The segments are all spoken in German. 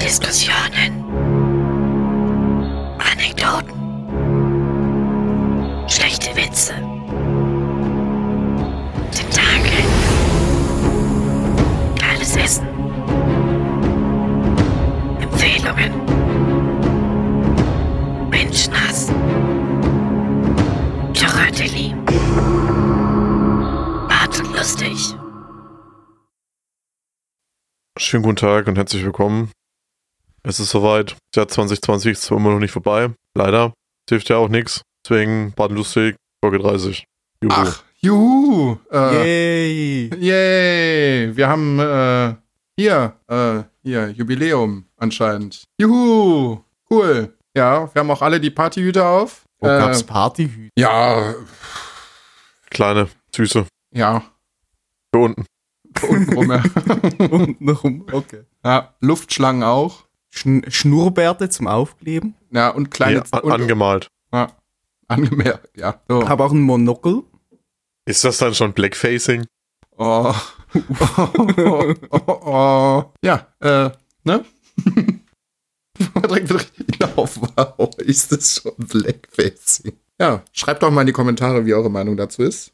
Diskussionen. Anekdoten. Schlechte Witze. Tentakel. Geiles Essen. Empfehlungen. Menschenhass. Choratelli. Und lustig. Schönen guten Tag und herzlich willkommen. Es ist soweit. Das Jahr 2020 ist zwar immer noch nicht vorbei. Leider. Das hilft ja auch nichts. Deswegen Bad Lustig, Folge 30. Juhu. Ach, juhu. Äh, Yay! yay. Wir haben äh, hier, äh, hier, Jubiläum anscheinend. Juhu. Cool. Ja, wir haben auch alle die Partyhüte auf. Wo Äh, gab's Partyhüte? Ja, Kleine, süße. ja. Hier unten. Untenrum, ja. Untenrum, okay. ja. Luftschlangen auch. Schn Schnurrbärte zum Aufkleben. Ja, und kleine an, und, angemalt. ja, angemerkt. Ja. So. Habe auch ein Monokel. Ist das dann schon Blackfacing? Oh. oh, oh, oh. Ja, äh, ne? Direkt richtig auf. Wow, ist das schon Blackfacing? Ja, schreibt doch mal in die Kommentare, wie eure Meinung dazu ist.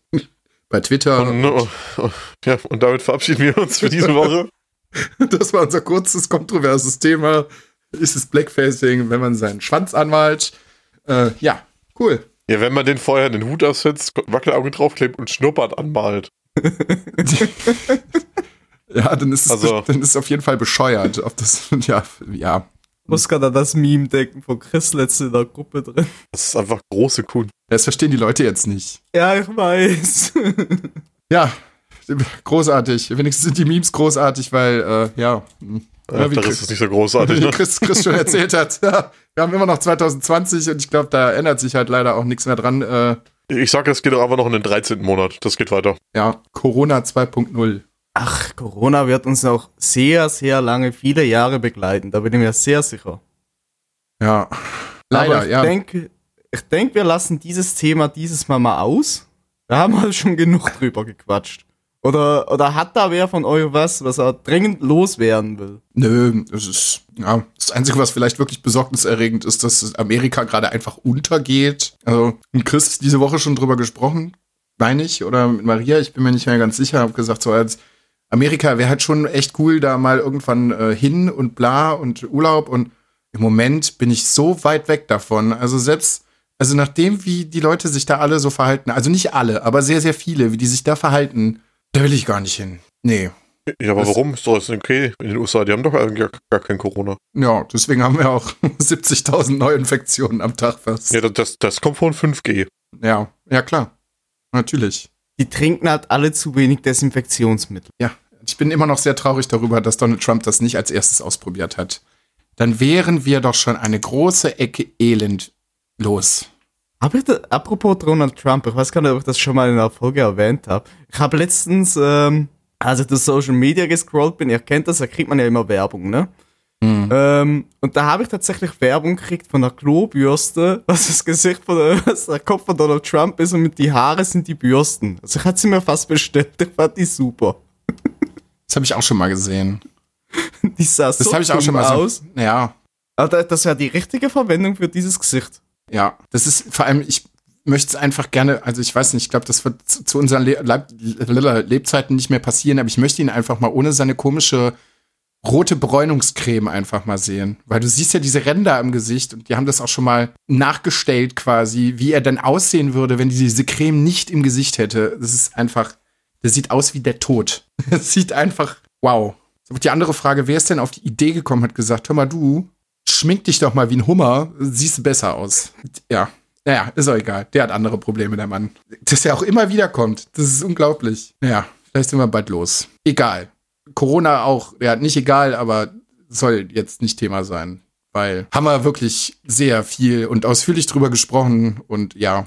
Bei Twitter. Und, oh, oh, ja, und damit verabschieden wir uns für diese Woche. Das war unser kurzes, kontroverses Thema. Ist es Blackfacing, wenn man seinen Schwanz anmalt? Äh, ja, cool. Ja, wenn man den vorher den Hut aufsetzt, Wackelauge draufklebt und Schnurrbart anmalt. Ja, dann ist es, Also- dann ist es auf jeden Fall bescheuert. Ob das, ja, ja. Muss gerade an das Meme denken von Chris letzte in der Gruppe drin. Das ist einfach große Kuhn. Das verstehen die Leute jetzt nicht. Ja, ich weiß. Ja, großartig. Wenigstens sind die Memes großartig, weil, äh, ja. hm. Ja, das Chris- ist nicht so großartig, wie ne? Chris, Chris schon erzählt hat. Ja, wir haben immer noch 2020 und ich glaube, da ändert sich halt leider auch nichts mehr dran. Äh, Ich sag, es geht doch einfach noch in den 13. Monat. Das geht weiter. ja, Corona 2.0. Ach, Corona wird uns noch sehr, sehr lange, viele Jahre begleiten. Da bin ich mir sehr sicher. Ja. Leider, Aber ich ja. denke, ich denke, wir lassen dieses Thema dieses Mal mal aus. Da haben wir schon genug drüber gequatscht. Oder, oder hat da wer von euch was, was er dringend loswerden will? Nö, es ist, ja, das Einzige, was vielleicht wirklich besorgniserregend ist, dass Amerika gerade einfach untergeht. Also, mit Chris diese Woche schon drüber gesprochen, meine ich, oder mit Maria, ich bin mir nicht mehr ganz sicher, habe gesagt, so als Amerika wäre halt schon echt cool, da mal irgendwann äh, hin und bla und Urlaub und im Moment bin ich so weit weg davon. Also selbst, also nachdem, wie die Leute sich da alle so verhalten, also nicht alle, aber sehr, sehr viele, wie die sich da verhalten, da will ich gar nicht hin. Nee. Ja, aber Das- warum? Ist doch alles okay. In den USA, die haben doch eigentlich gar, gar kein Corona. Ja, deswegen haben wir auch 70.000 Neuinfektionen am Tag fast. Ja, das, das, das kommt von 5G. Ja, ja klar. Natürlich. Die trinken halt alle zu wenig Desinfektionsmittel. Ja, ich bin immer noch sehr traurig darüber, dass Donald Trump das nicht als erstes ausprobiert hat. Dann wären wir doch schon eine große Ecke Elend los. Aber apropos Donald Trump, ich weiß gar nicht, ob ich das schon mal in einer Folge erwähnt habe. Ich habe letztens, ähm, als ich durch Social Media gescrollt bin, ihr kennt das, da kriegt man ja immer Werbung, ne? Ähm, und da habe ich tatsächlich Werbung gekriegt von einer Klobürste, was das Gesicht von der, was der Kopf von Donald Trump ist und mit die Haare sind die Bürsten. Also ich hatte sie mir fast bestellt, ich fand die super. Das habe ich auch schon mal gesehen. Die sah Das so habe ich auch schon mal aus. so. Ja, Aber das wäre die richtige Verwendung für dieses Gesicht. ja. Das ist vor allem, ich möchte es einfach gerne, also ich weiß nicht, ich glaube, das wird zu, unseren Le Le Lebzeiten nicht mehr passieren, aber ich möchte ihn einfach mal ohne seine komische rote Bräunungscreme einfach mal sehen. Weil du siehst ja diese Ränder im Gesicht und die haben das auch schon mal nachgestellt quasi, wie er dann aussehen würde, wenn diese Creme nicht im Gesicht hätte. Das ist einfach, das sieht aus wie der Tod. Das sieht einfach, wow. Die andere Frage, wer ist denn auf die Idee gekommen, hat gesagt, hör mal du, schmink dich doch mal wie ein Hummer, siehst besser aus. Ja, naja, ist auch egal. Der hat andere Probleme, der Mann. Dass er auch immer wieder kommt, das ist unglaublich. Naja, vielleicht sind wir bald los. Egal. Corona auch, ja, nicht egal, aber soll jetzt nicht Thema sein. Weil haben wir wirklich sehr viel und ausführlich drüber gesprochen und ja,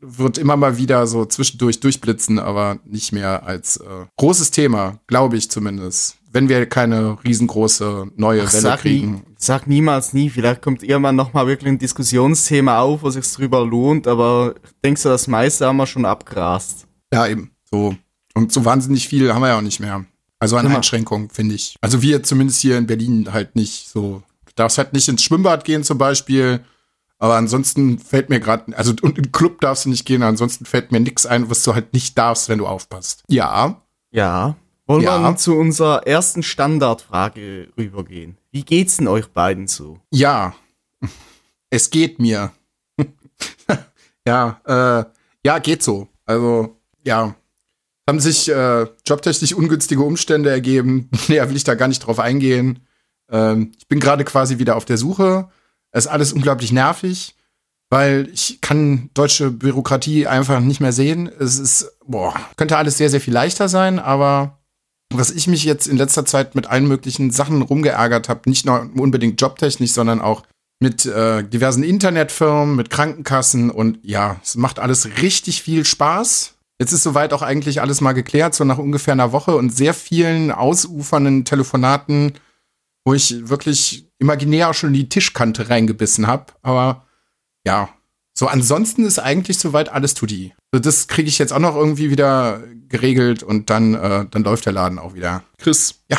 wird immer mal wieder so zwischendurch durchblitzen, aber nicht mehr als äh, großes Thema, glaube ich zumindest. Wenn wir keine riesengroße neue Ach, Welle sag, nie, kriegen. sag niemals nie. Vielleicht kommt irgendwann nochmal wirklich ein Diskussionsthema auf, wo sich drüber lohnt, aber ich denke so, das meiste haben wir schon abgrast. Ja, eben. So. Und so wahnsinnig viel haben wir ja auch nicht mehr. Also an Immer. Einschränkungen, finde ich. Also wir zumindest hier in Berlin halt nicht so. Du darfst halt nicht ins Schwimmbad gehen zum Beispiel. Aber ansonsten fällt mir gerade, also und im Club darfst du nicht gehen, ansonsten fällt mir nichts ein, was du halt nicht darfst, wenn du aufpasst. Ja. Ja. Wollen Ja. wir dann zu unserer ersten Standardfrage rübergehen? Wie geht's denn euch beiden so? Ja. Es geht mir. ja, äh, ja, geht so. Also, ja. Haben sich äh, jobtechnisch ungünstige Umstände ergeben. Näher will ich da gar nicht drauf eingehen. Ähm, ich bin gerade quasi wieder auf der Suche. Es ist alles unglaublich nervig, weil ich kann deutsche Bürokratie einfach nicht mehr sehen. Es ist, boah, könnte alles sehr, sehr viel leichter sein, aber was ich mich jetzt in letzter Zeit mit allen möglichen Sachen rumgeärgert habe, nicht nur unbedingt jobtechnisch, sondern auch mit äh, diversen Internetfirmen, mit Krankenkassen und ja, es macht alles richtig viel Spaß. Jetzt ist soweit auch eigentlich alles mal geklärt, so nach ungefähr einer Woche und sehr vielen ausufernden Telefonaten, wo ich wirklich imaginär auch schon in die Tischkante reingebissen habe. Aber ja, so ansonsten ist eigentlich soweit alles tutti. Also das kriege ich jetzt auch noch irgendwie wieder geregelt und dann, äh, dann läuft der Laden auch wieder. Chris, ja.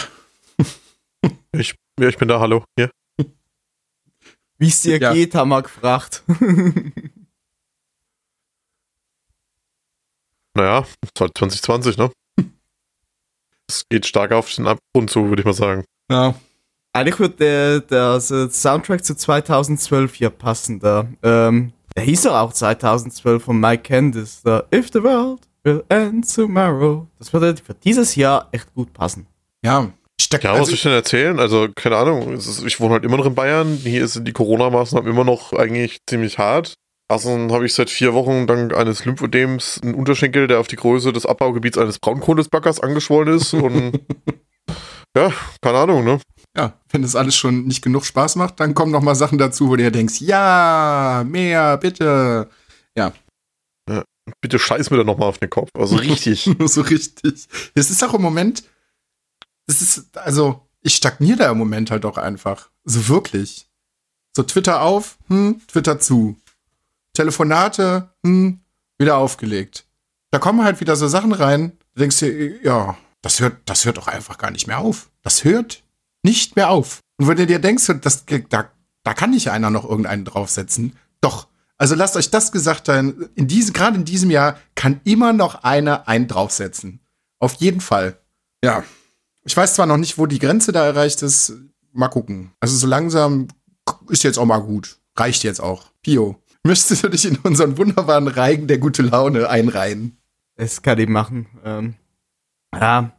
Ich, ja, ich bin da, hallo. Hier. Wie es dir Ja. geht, haben wir gefragt. Naja, ist halt 2020, ne? Es geht stark auf den Abgrund zu, würde ich mal sagen. Ja. Eigentlich würde der, der also Soundtrack zu 2012 hier passen. Da. Ähm, der hieß doch auch 2012 von Mike Candice. Da, If the world will end tomorrow. Das würde für dieses Jahr echt gut passen. Ja. Ich steck, Ja, was also, soll ich denn erzählen? Also, keine Ahnung. Ist, ich wohne halt immer noch in Bayern. Hier sind die Corona-Maßnahmen immer noch eigentlich ziemlich hart. Außerdem habe ich seit vier Wochen dank eines Lymphödems einen Unterschenkel, der auf die Größe des Abbaugebiets eines Braunkohlesbackers angeschwollen ist. Und ja, keine Ahnung, ne? Ja, wenn das alles schon nicht genug Spaß macht, dann kommen noch mal Sachen dazu, wo du dir denkst, ja, mehr, bitte. Ja, Bitte scheiß mir da nochmal auf den Kopf. Also richtig. so richtig. Es ist auch im Moment, es ist, also, ich stagniere da im Moment halt auch einfach. So wirklich. So Twitter auf, hm, Twitter zu. Telefonate, hm, wieder aufgelegt. Da kommen halt wieder so Sachen rein, du denkst dir, ja, das hört, das hört doch einfach gar nicht mehr auf. Das hört nicht mehr auf. Und wenn du dir denkst, das, da, da kann nicht einer noch irgendeinen draufsetzen. Doch. Also lasst euch das gesagt sein, in diesem, gerade in diesem Jahr kann immer noch einer einen draufsetzen. Auf jeden Fall. Ja. Ich weiß zwar noch nicht, wo die Grenze da erreicht ist. Mal gucken. Also so langsam ist jetzt auch mal gut. Reicht jetzt auch. Pio. Möchtest du dich in unseren wunderbaren Reigen der gute Laune einreihen? Das kann ich machen. Ähm, ja,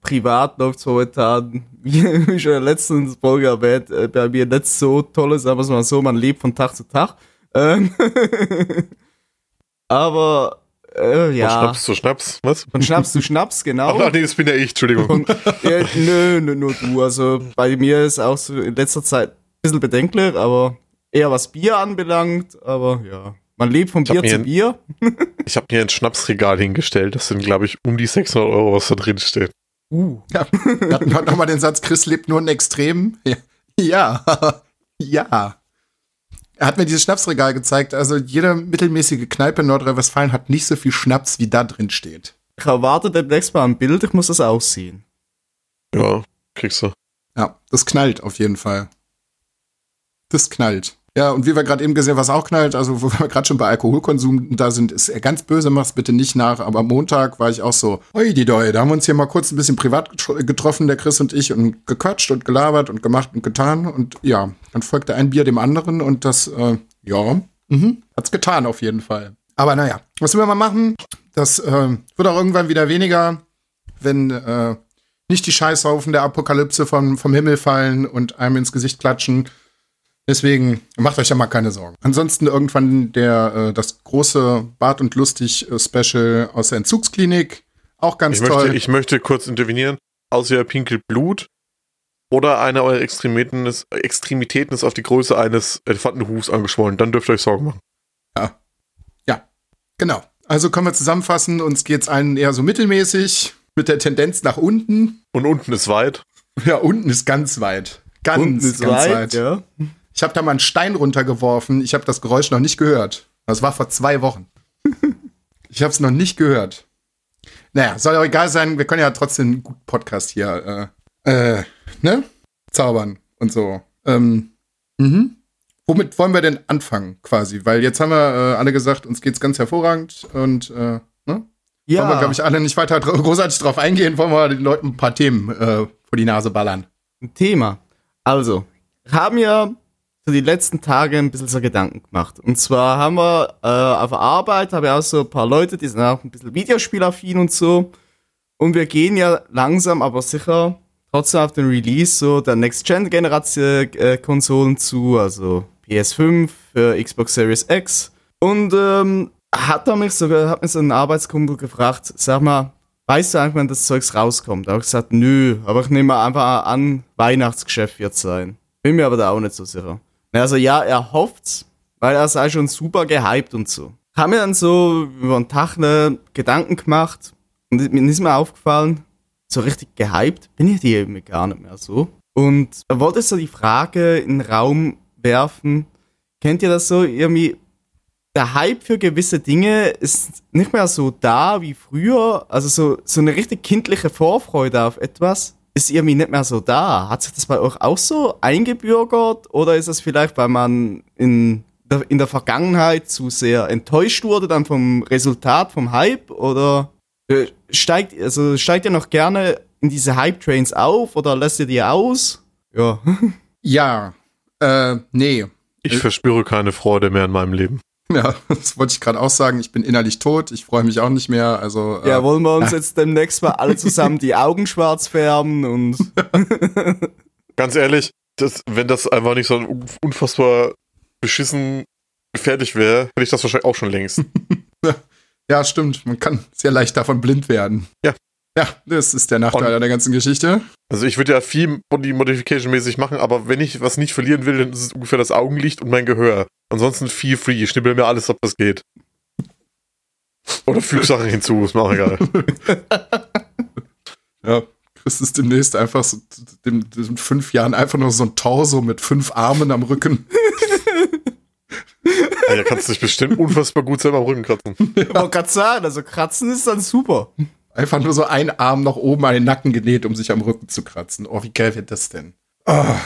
privat läuft es momentan, wie schon in der letzten Folge erwähnt, äh, bei mir nicht so toll, sagen wir es mal so, man lebt von Tag zu Tag. Ähm, aber, äh, Von ja, Schnaps zu Schnaps. Was? von Schnaps zu Schnaps, genau. Ach nee, das bin ja ich, Entschuldigung. Und, ja, nö, nö, nur du. Also bei mir ist auch so in letzter Zeit ein bisschen bedenklich, aber eher was Bier anbelangt, aber ja. Man lebt von Bier zu mir- Bier. Ich habe mir ein Schnapsregal hingestellt. Das sind, glaube ich, um die 600 Euro, was da drin steht. Uh. Ja. Wir hatten heute nochmal den Satz, Chris lebt nur in Extremen. Ja. Ja. ja. Er hat mir dieses Schnapsregal gezeigt. Also jede mittelmäßige Kneipe in Nordrhein-Westfalen hat nicht so viel Schnaps, wie da drin steht. Ich erwarte demnächst mal ein Bild, ich muss das aussehen. Ja, kriegst du. Ja, das knallt auf jeden Fall. Das knallt. Ja, und wie wir gerade eben gesehen, was auch knallt, also wo wir gerade schon bei Alkoholkonsum da sind, ist er ganz böse, mach's bitte nicht nach, aber Montag war ich auch so, oi die Doi, da haben wir uns hier mal kurz ein bisschen privat getro- getroffen, der Chris und ich, und gequatscht und gelabert und gemacht und getan und ja, dann folgte ein Bier dem anderen und das, äh, ja, mhm, hat's getan auf jeden Fall. Aber naja, was will man mal machen? Das äh, wird auch irgendwann wieder weniger, wenn äh, nicht die Scheißhaufen der Apokalypse vom, vom Himmel fallen und einem ins Gesicht klatschen. Deswegen macht euch ja mal keine Sorgen. Ansonsten irgendwann der äh, das große Bart und lustig äh, Special aus der Entzugsklinik. Auch ganz Ich toll. möchte, ich möchte kurz intervenieren. Außer ihr pinkelt Blut oder eine eurer Extremitäten ist, Extremitäten ist auf die Größe eines Elefantenhufs angeschwollen. Dann dürft ihr euch Sorgen machen. genau. Also können wir zusammenfassen. Uns geht's allen eher so mittelmäßig mit der Tendenz nach unten. Und unten ist weit. Ja, unten ist ganz weit. Ganz, Unten ist ganz weit, weit. ja. Ich habe da mal einen Stein runtergeworfen. Ich habe das Geräusch noch nicht gehört. Das war vor zwei Wochen. ich habe es noch nicht gehört. Naja, soll auch egal sein, wir können ja trotzdem einen guten Podcast hier, äh, äh, ne? Zaubern und so. Ähm, mhm. Womit wollen wir denn anfangen, quasi? Weil jetzt haben wir äh, alle gesagt, uns geht's ganz hervorragend und, äh, ne? Ja, Wollen wir, glaube ich, alle nicht weiter großartig drauf eingehen, wollen wir den Leuten ein paar Themen äh, vor die Nase ballern. ein Thema. Also, haben ja so die letzten Tage ein bisschen so Gedanken gemacht. Und zwar haben wir äh, auf Arbeit, habe ich auch so ein paar Leute, die sind auch ein bisschen Videospielaffin und so. Und wir gehen ja langsam, aber sicher trotzdem auf den Release so der Next-Gen-Generation-Konsolen zu, also PS5 für Xbox Series X. Und ähm, hat er mich sogar, hat mich so ein Arbeitskumpel gefragt, sag mal, weißt du eigentlich, wann das Zeugs rauskommt? Da habe ich gesagt, nö, aber ich nehme einfach an, Weihnachtsgeschäft wird sein. Bin mir aber da auch nicht so sicher. Also ja, er hofft's, weil er sei schon super gehypt und so. Haben mir dann so über den Tag ne Gedanken gemacht und mir ist mir aufgefallen, so richtig gehypt bin ich die eben gar nicht mehr so. Und er wollte so die Frage in den Raum werfen, kennt ihr das so irgendwie, der Hype für gewisse Dinge ist nicht mehr so da wie früher. Also so, so eine richtig kindliche Vorfreude auf etwas ist irgendwie nicht mehr so da. Hat sich das bei euch auch so eingebürgert? Oder ist es vielleicht, weil man in der, in der Vergangenheit zu sehr enttäuscht wurde dann vom Resultat, vom Hype? Oder äh, steigt, also steigt ihr noch gerne in diese Hype-Trains auf oder lässt ihr die aus? Ja. Ja, äh, nee. Ich verspüre keine Freude mehr in meinem Leben. Ja, das wollte ich gerade auch sagen. Ich bin innerlich tot. Ich freue mich auch nicht mehr. Also, äh, Ja, wollen wir uns jetzt demnächst mal alle zusammen die Augen schwarz färben und Ganz ehrlich, das, wenn das einfach nicht so un- unfassbar beschissen fertig wäre, hätte ich das wahrscheinlich auch schon längst. ja, stimmt. Man kann sehr leicht davon blind werden. Ja. Ja, das ist der Nachteil an der ganzen Geschichte. Also ich würde ja viel Body Modification mäßig machen, aber wenn ich was nicht verlieren will, dann ist es ungefähr das Augenlicht und mein Gehör. Ansonsten feel free. Ich schnippel mir alles ab, was geht. Oder füg Sachen hinzu, ist mir auch egal. Ja, Chris ist demnächst einfach so, dem, in fünf Jahren einfach nur so ein Torso mit fünf Armen am Rücken. Ja, kannst du dich bestimmt unfassbar gut selber am Rücken kratzen. Ich wollte gerade sagen, also kratzen ist dann super. Einfach nur so ein Arm nach oben an den Nacken genäht, um sich am Rücken zu kratzen. Oh, wie geil wird das denn? Oh,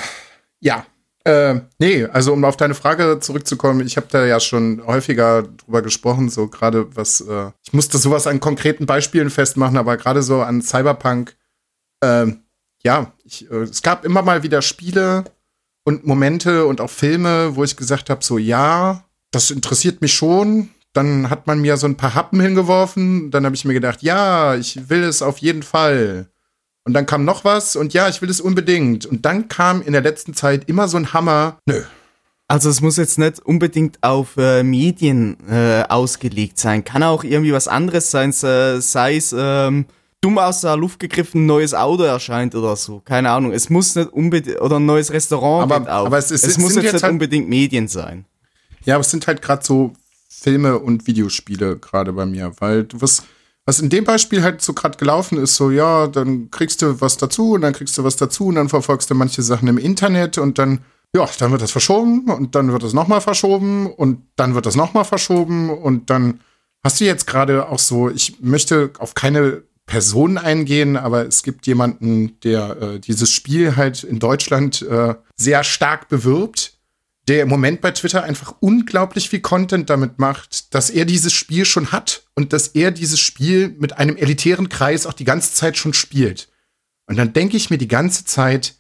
ja. Äh, nee, also um auf deine Frage zurückzukommen, ich habe da ja schon häufiger drüber gesprochen, so gerade was, äh, ich musste sowas an konkreten Beispielen festmachen, aber gerade so an Cyberpunk, ähm, ja, ich, äh, es gab immer mal wieder Spiele und Momente und auch Filme, wo ich gesagt habe, so ja, das interessiert mich schon. Dann hat man mir so ein paar Happen hingeworfen, dann habe ich mir gedacht, ja, ich will es auf jeden Fall. Und dann kam noch was und ja, ich will es unbedingt. Und dann kam in der letzten Zeit immer so ein Hammer. Nö. Also es muss jetzt nicht unbedingt auf äh, Medien äh, ausgelegt sein. Kann auch irgendwie was anderes sein, sei es ähm, dumm aus der Luft gegriffen, ein neues Auto erscheint oder so. Keine Ahnung. Es muss nicht unbedingt, oder ein neues Restaurant Aber- auf. aber es ist- es muss jetzt, jetzt nicht halt- unbedingt Medien sein. Ja, aber es sind halt gerade so Filme und Videospiele gerade bei mir, weil was, was in dem Beispiel halt so gerade gelaufen ist, so ja, dann kriegst du was dazu und dann kriegst du was dazu und dann verfolgst du manche Sachen im Internet und dann, ja, dann wird das verschoben und dann wird das nochmal verschoben und dann wird das nochmal verschoben und dann hast du jetzt gerade auch so, ich möchte auf keine Person eingehen, aber es gibt jemanden, der äh, dieses Spiel halt in Deutschland äh, sehr stark bewirbt der im Moment bei Twitter einfach unglaublich viel Content damit macht, dass er dieses Spiel schon hat und dass er dieses Spiel mit einem elitären Kreis auch die ganze Zeit schon spielt. Und dann denke ich mir die ganze Zeit,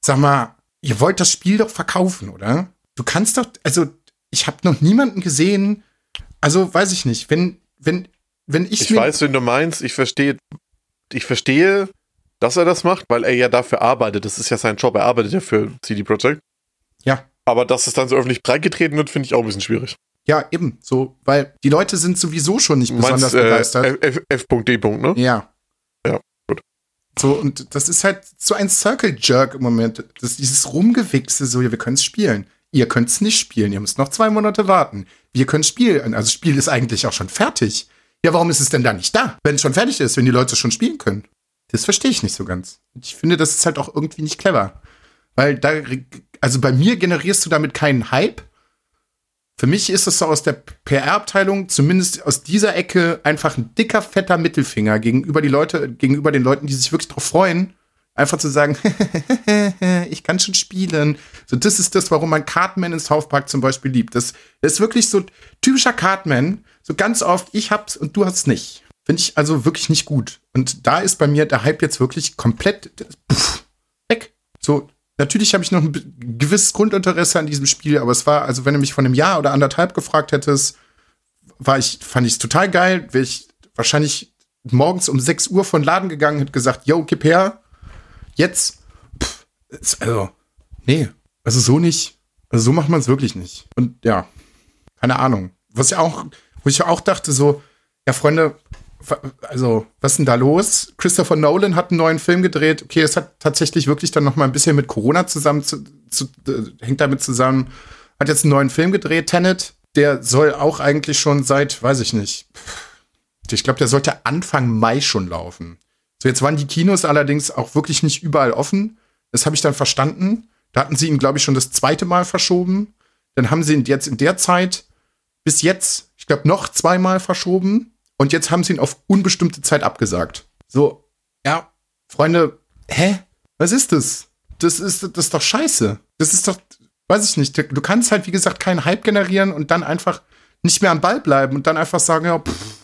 sag mal, ihr wollt das Spiel doch verkaufen, oder? Du kannst doch, also ich habe noch niemanden gesehen, also weiß ich nicht, wenn, wenn, wenn ich, Ich weiß, wenn du meinst, ich verstehe, ich verstehe, dass er das macht, weil er ja dafür arbeitet. Das ist ja sein Job. Er arbeitet ja für CD Projekt. ja, Aber dass es dann so öffentlich breitgetreten wird, finde ich auch ein bisschen schwierig. ja, eben, so, weil die Leute sind sowieso schon nicht besonders meinst äh, begeistert. F.D. ne? Ja. Ja, gut. So, und das ist halt so ein Circle-Jerk im Moment. Das ist dieses Rumgewichse, so, ja, wir können es spielen. Ihr könnt es nicht spielen, ihr müsst noch zwei Monate warten. Wir können spielen. Also, das Spiel ist eigentlich auch schon fertig. Ja, warum ist es denn da nicht da? Wenn es schon fertig ist, wenn die Leute schon spielen können. Das verstehe ich nicht so ganz. Ich finde, das ist halt auch irgendwie nicht clever. Weil da, also bei mir generierst du damit keinen Hype, Für mich ist es so aus der PR-Abteilung, zumindest aus dieser Ecke, einfach ein dicker, fetter Mittelfinger gegenüber die Leute, gegenüber den Leuten, die sich wirklich darauf freuen, einfach zu sagen, ich kann schon spielen. So, das ist das, warum man Cartman in South Park zum Beispiel liebt. Das, das ist wirklich so typischer Cartman. So ganz oft, ich hab's und du hast nicht. Finde ich also wirklich nicht gut. Und da ist bei mir der Hype jetzt wirklich komplett pff, weg. So, Natürlich habe ich noch ein gewisses Grundinteresse an diesem Spiel, aber es war, also wenn du mich von einem Jahr oder anderthalb gefragt hättest, war ich, fand ich es total geil, wäre ich wahrscheinlich morgens um 6 Uhr von Laden gegangen, hätte gesagt, yo, gib her, jetzt, pff, also, nee, also so nicht, also so macht man es wirklich nicht. Und ja, keine Ahnung. Was ich auch, wo ich auch dachte, so, ja, Freunde, also, was ist denn da los? Christopher Nolan hat einen neuen Film gedreht. Okay, es hat tatsächlich wirklich dann noch mal ein bisschen mit Corona zusammen, zu, zu, äh, hängt damit zusammen. Hat jetzt einen neuen Film gedreht, Tenet. Der soll auch eigentlich schon seit, weiß ich nicht. Ich glaube, der sollte Anfang Mai schon laufen. So, jetzt waren die Kinos allerdings auch wirklich nicht überall offen. Das habe ich dann verstanden. Da hatten sie ihn, glaube ich, schon das zweite Mal verschoben. Dann haben sie ihn jetzt in der Zeit bis jetzt, ich glaube, noch zweimal verschoben. Und jetzt haben sie ihn auf unbestimmte Zeit abgesagt. So, ja, Freunde, hä? Was ist das? Das ist, das ist doch scheiße. Das ist doch, weiß ich nicht. Du kannst halt, wie gesagt, keinen Hype generieren und dann einfach nicht mehr am Ball bleiben und dann einfach sagen, ja, pff,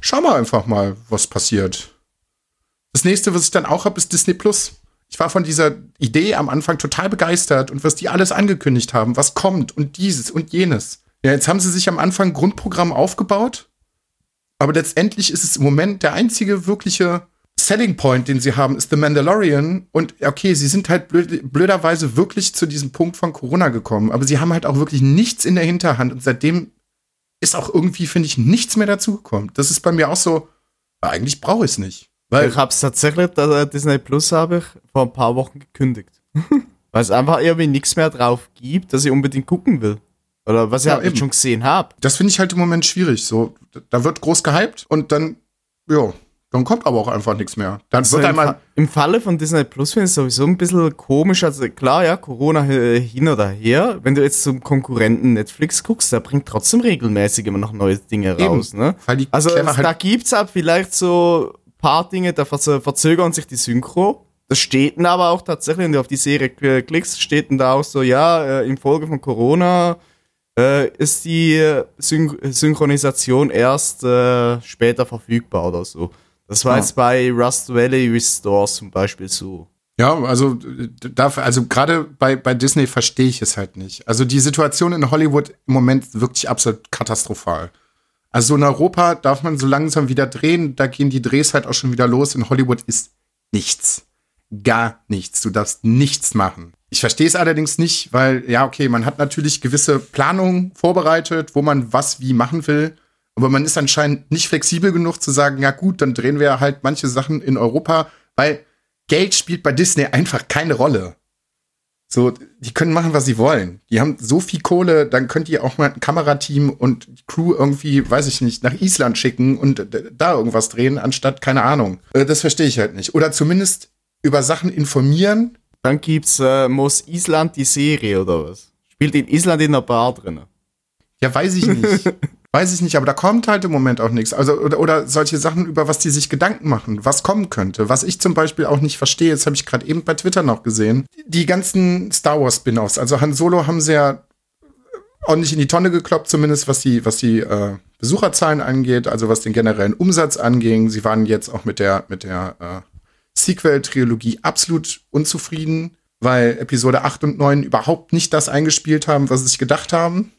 schau mal einfach mal, was passiert. Das nächste, was ich dann auch habe, ist Disney Plus. Ich war von dieser Idee am Anfang total begeistert und was die alles angekündigt haben, was kommt und dieses und jenes. Ja, jetzt haben sie sich am Anfang Grundprogramm aufgebaut aber letztendlich ist es im Moment der einzige wirkliche Selling Point, den sie haben, ist The Mandalorian. Und okay, sie sind halt blöd, blöderweise wirklich zu diesem Punkt von Corona gekommen. Aber sie haben halt auch wirklich nichts in der Hinterhand. Und seitdem ist auch irgendwie, finde ich, nichts mehr dazugekommen. Das ist bei mir auch so, eigentlich brauche ich es nicht. Weil ich habe es tatsächlich, Disney Plus habe ich vor ein paar Wochen gekündigt. Weil es einfach irgendwie nichts mehr drauf gibt, dass ich unbedingt gucken will. Oder was ihr ja, halt schon gesehen habt. Das finde ich halt im Moment schwierig. So, da wird groß gehypt und dann, ja, dann kommt aber auch einfach nichts mehr. Dann also wird einmal. Im Falle von Disney Plus finde ich es sowieso ein bisschen komisch. Also klar, ja, Corona hin oder her. Wenn du jetzt zum Konkurrenten Netflix guckst, der bringt trotzdem regelmäßig immer noch neue Dinge Eben, raus. Ne? also es, halt da gibt es halt vielleicht so ein paar Dinge, da verzögern sich die Synchro. Das steht dann aber auch tatsächlich, wenn du auf die Serie klickst, steht dann da auch so, ja, äh, in Folge von Corona äh, ist die Syn Synchronisation erst äh, später verfügbar oder so. Das war ja. jetzt bei Rust Valley Restores zum Beispiel so. Ja, also dafür, also gerade bei, bei Disney verstehe ich es halt nicht. Also die Situation in Hollywood im Moment wirklich absolut katastrophal. Also in Europa darf man so langsam wieder drehen, da gehen die Drehs halt auch schon wieder los. In Hollywood ist nichts. Gar nichts. Du darfst nichts machen. Ich verstehe es allerdings nicht, weil, ja, okay, man hat natürlich gewisse Planungen vorbereitet, wo man was wie machen will. Aber man ist anscheinend nicht flexibel genug zu sagen, ja gut, dann drehen wir halt manche Sachen in Europa, weil Geld spielt bei Disney einfach keine Rolle. So, die können machen, was sie wollen. Die haben so viel Kohle, dann könnt ihr auch mal ein Kamerateam und die Crew irgendwie, weiß ich nicht, nach Island schicken und da irgendwas drehen, anstatt, keine Ahnung. Äh, das verstehe ich halt nicht. Oder zumindest über Sachen informieren, dann gibt's äh, Muss Island die Serie oder was? Spielt in Island in einer Bar drin. Ja, weiß ich nicht. weiß ich nicht, aber da kommt halt im Moment auch nichts. Also, oder, oder solche Sachen, über was die sich Gedanken machen, was kommen könnte. Was ich zum Beispiel auch nicht verstehe, das habe ich gerade eben bei Twitter noch gesehen. Die ganzen Star Wars Spin-offs. Also Han Solo haben sie ja ordentlich in die Tonne gekloppt, zumindest was die, was die äh, Besucherzahlen angeht, also was den generellen Umsatz anging. Sie waren jetzt auch mit der, mit der äh, Sequel-Trilogie absolut unzufrieden, weil Episode 8 und 9 überhaupt nicht das eingespielt haben, was sie sich gedacht haben.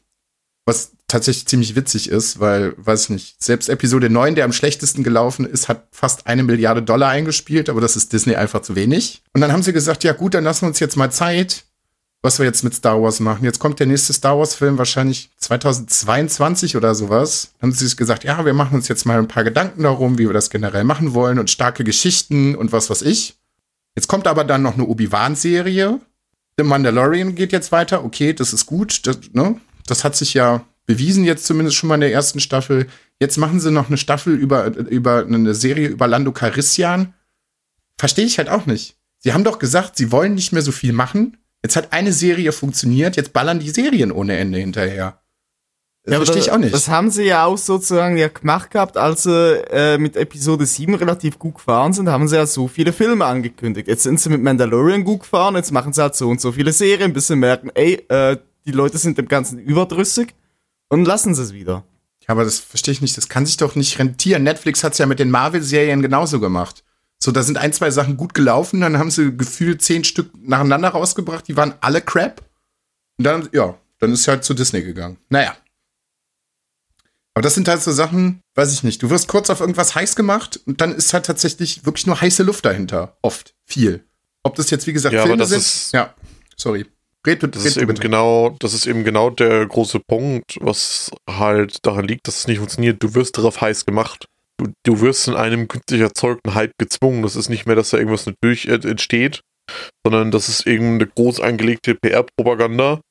Was tatsächlich ziemlich witzig ist, weil, weiß ich nicht, selbst Episode 9, der am schlechtesten gelaufen ist, hat fast eine Milliarde Dollar eingespielt, aber das ist Disney einfach zu wenig. Und dann haben sie gesagt, ja gut, dann lassen wir uns jetzt mal Zeit, was wir jetzt mit Star Wars machen. Jetzt kommt der nächste Star Wars-Film wahrscheinlich 2022 oder sowas. Dann haben sie sich gesagt, ja, wir machen uns jetzt mal ein paar Gedanken darum, wie wir das generell machen wollen und starke Geschichten und was weiß ich. Jetzt kommt aber dann noch eine Obi-Wan-Serie. The Mandalorian geht jetzt weiter. Okay, das ist gut. Das, ne? das hat sich ja bewiesen jetzt zumindest schon mal in der ersten Staffel. Jetzt machen sie noch eine Staffel über, über eine Serie über Lando Carissian. Verstehe ich halt auch nicht. Sie haben doch gesagt, sie wollen nicht mehr so viel machen. Jetzt hat eine Serie funktioniert, jetzt ballern die Serien ohne Ende hinterher. Ja, Verstehe ich auch nicht. Das haben sie ja auch sozusagen ja gemacht gehabt, als sie äh, mit Episode 7 relativ gut gefahren sind, haben sie ja so viele Filme angekündigt. Jetzt sind sie mit Mandalorian gut gefahren, jetzt machen sie halt so und so viele Serien, bis sie merken, ey, äh, die Leute sind dem Ganzen überdrüssig und lassen sie es wieder. Ja, aber das verstehe ich nicht. Das kann sich doch nicht rentieren. Netflix hat es ja mit den Marvel-Serien genauso gemacht. So, da sind ein, zwei Sachen gut gelaufen, dann haben sie gefühlt zehn Stück nacheinander rausgebracht, die waren alle Crap. Und dann, ja, dann ist sie halt zu Disney gegangen. Naja. Aber das sind halt so Sachen, weiß ich nicht. Du wirst kurz auf irgendwas heiß gemacht und dann ist halt tatsächlich wirklich nur heiße Luft dahinter. Oft. Viel. Ob das jetzt, wie gesagt, Ja, aber Filme das sind. ist- ja, sorry. Red, bitte, Das red ist eben bitte. genau, das ist eben genau der große Punkt, was halt daran liegt, dass es nicht funktioniert. Du wirst darauf heiß gemacht. Du, wirst in einem künstlich erzeugten Hype gezwungen. Das ist nicht mehr, dass da irgendwas durch äh, entsteht, sondern das ist eben eine groß angelegte PR-Propaganda,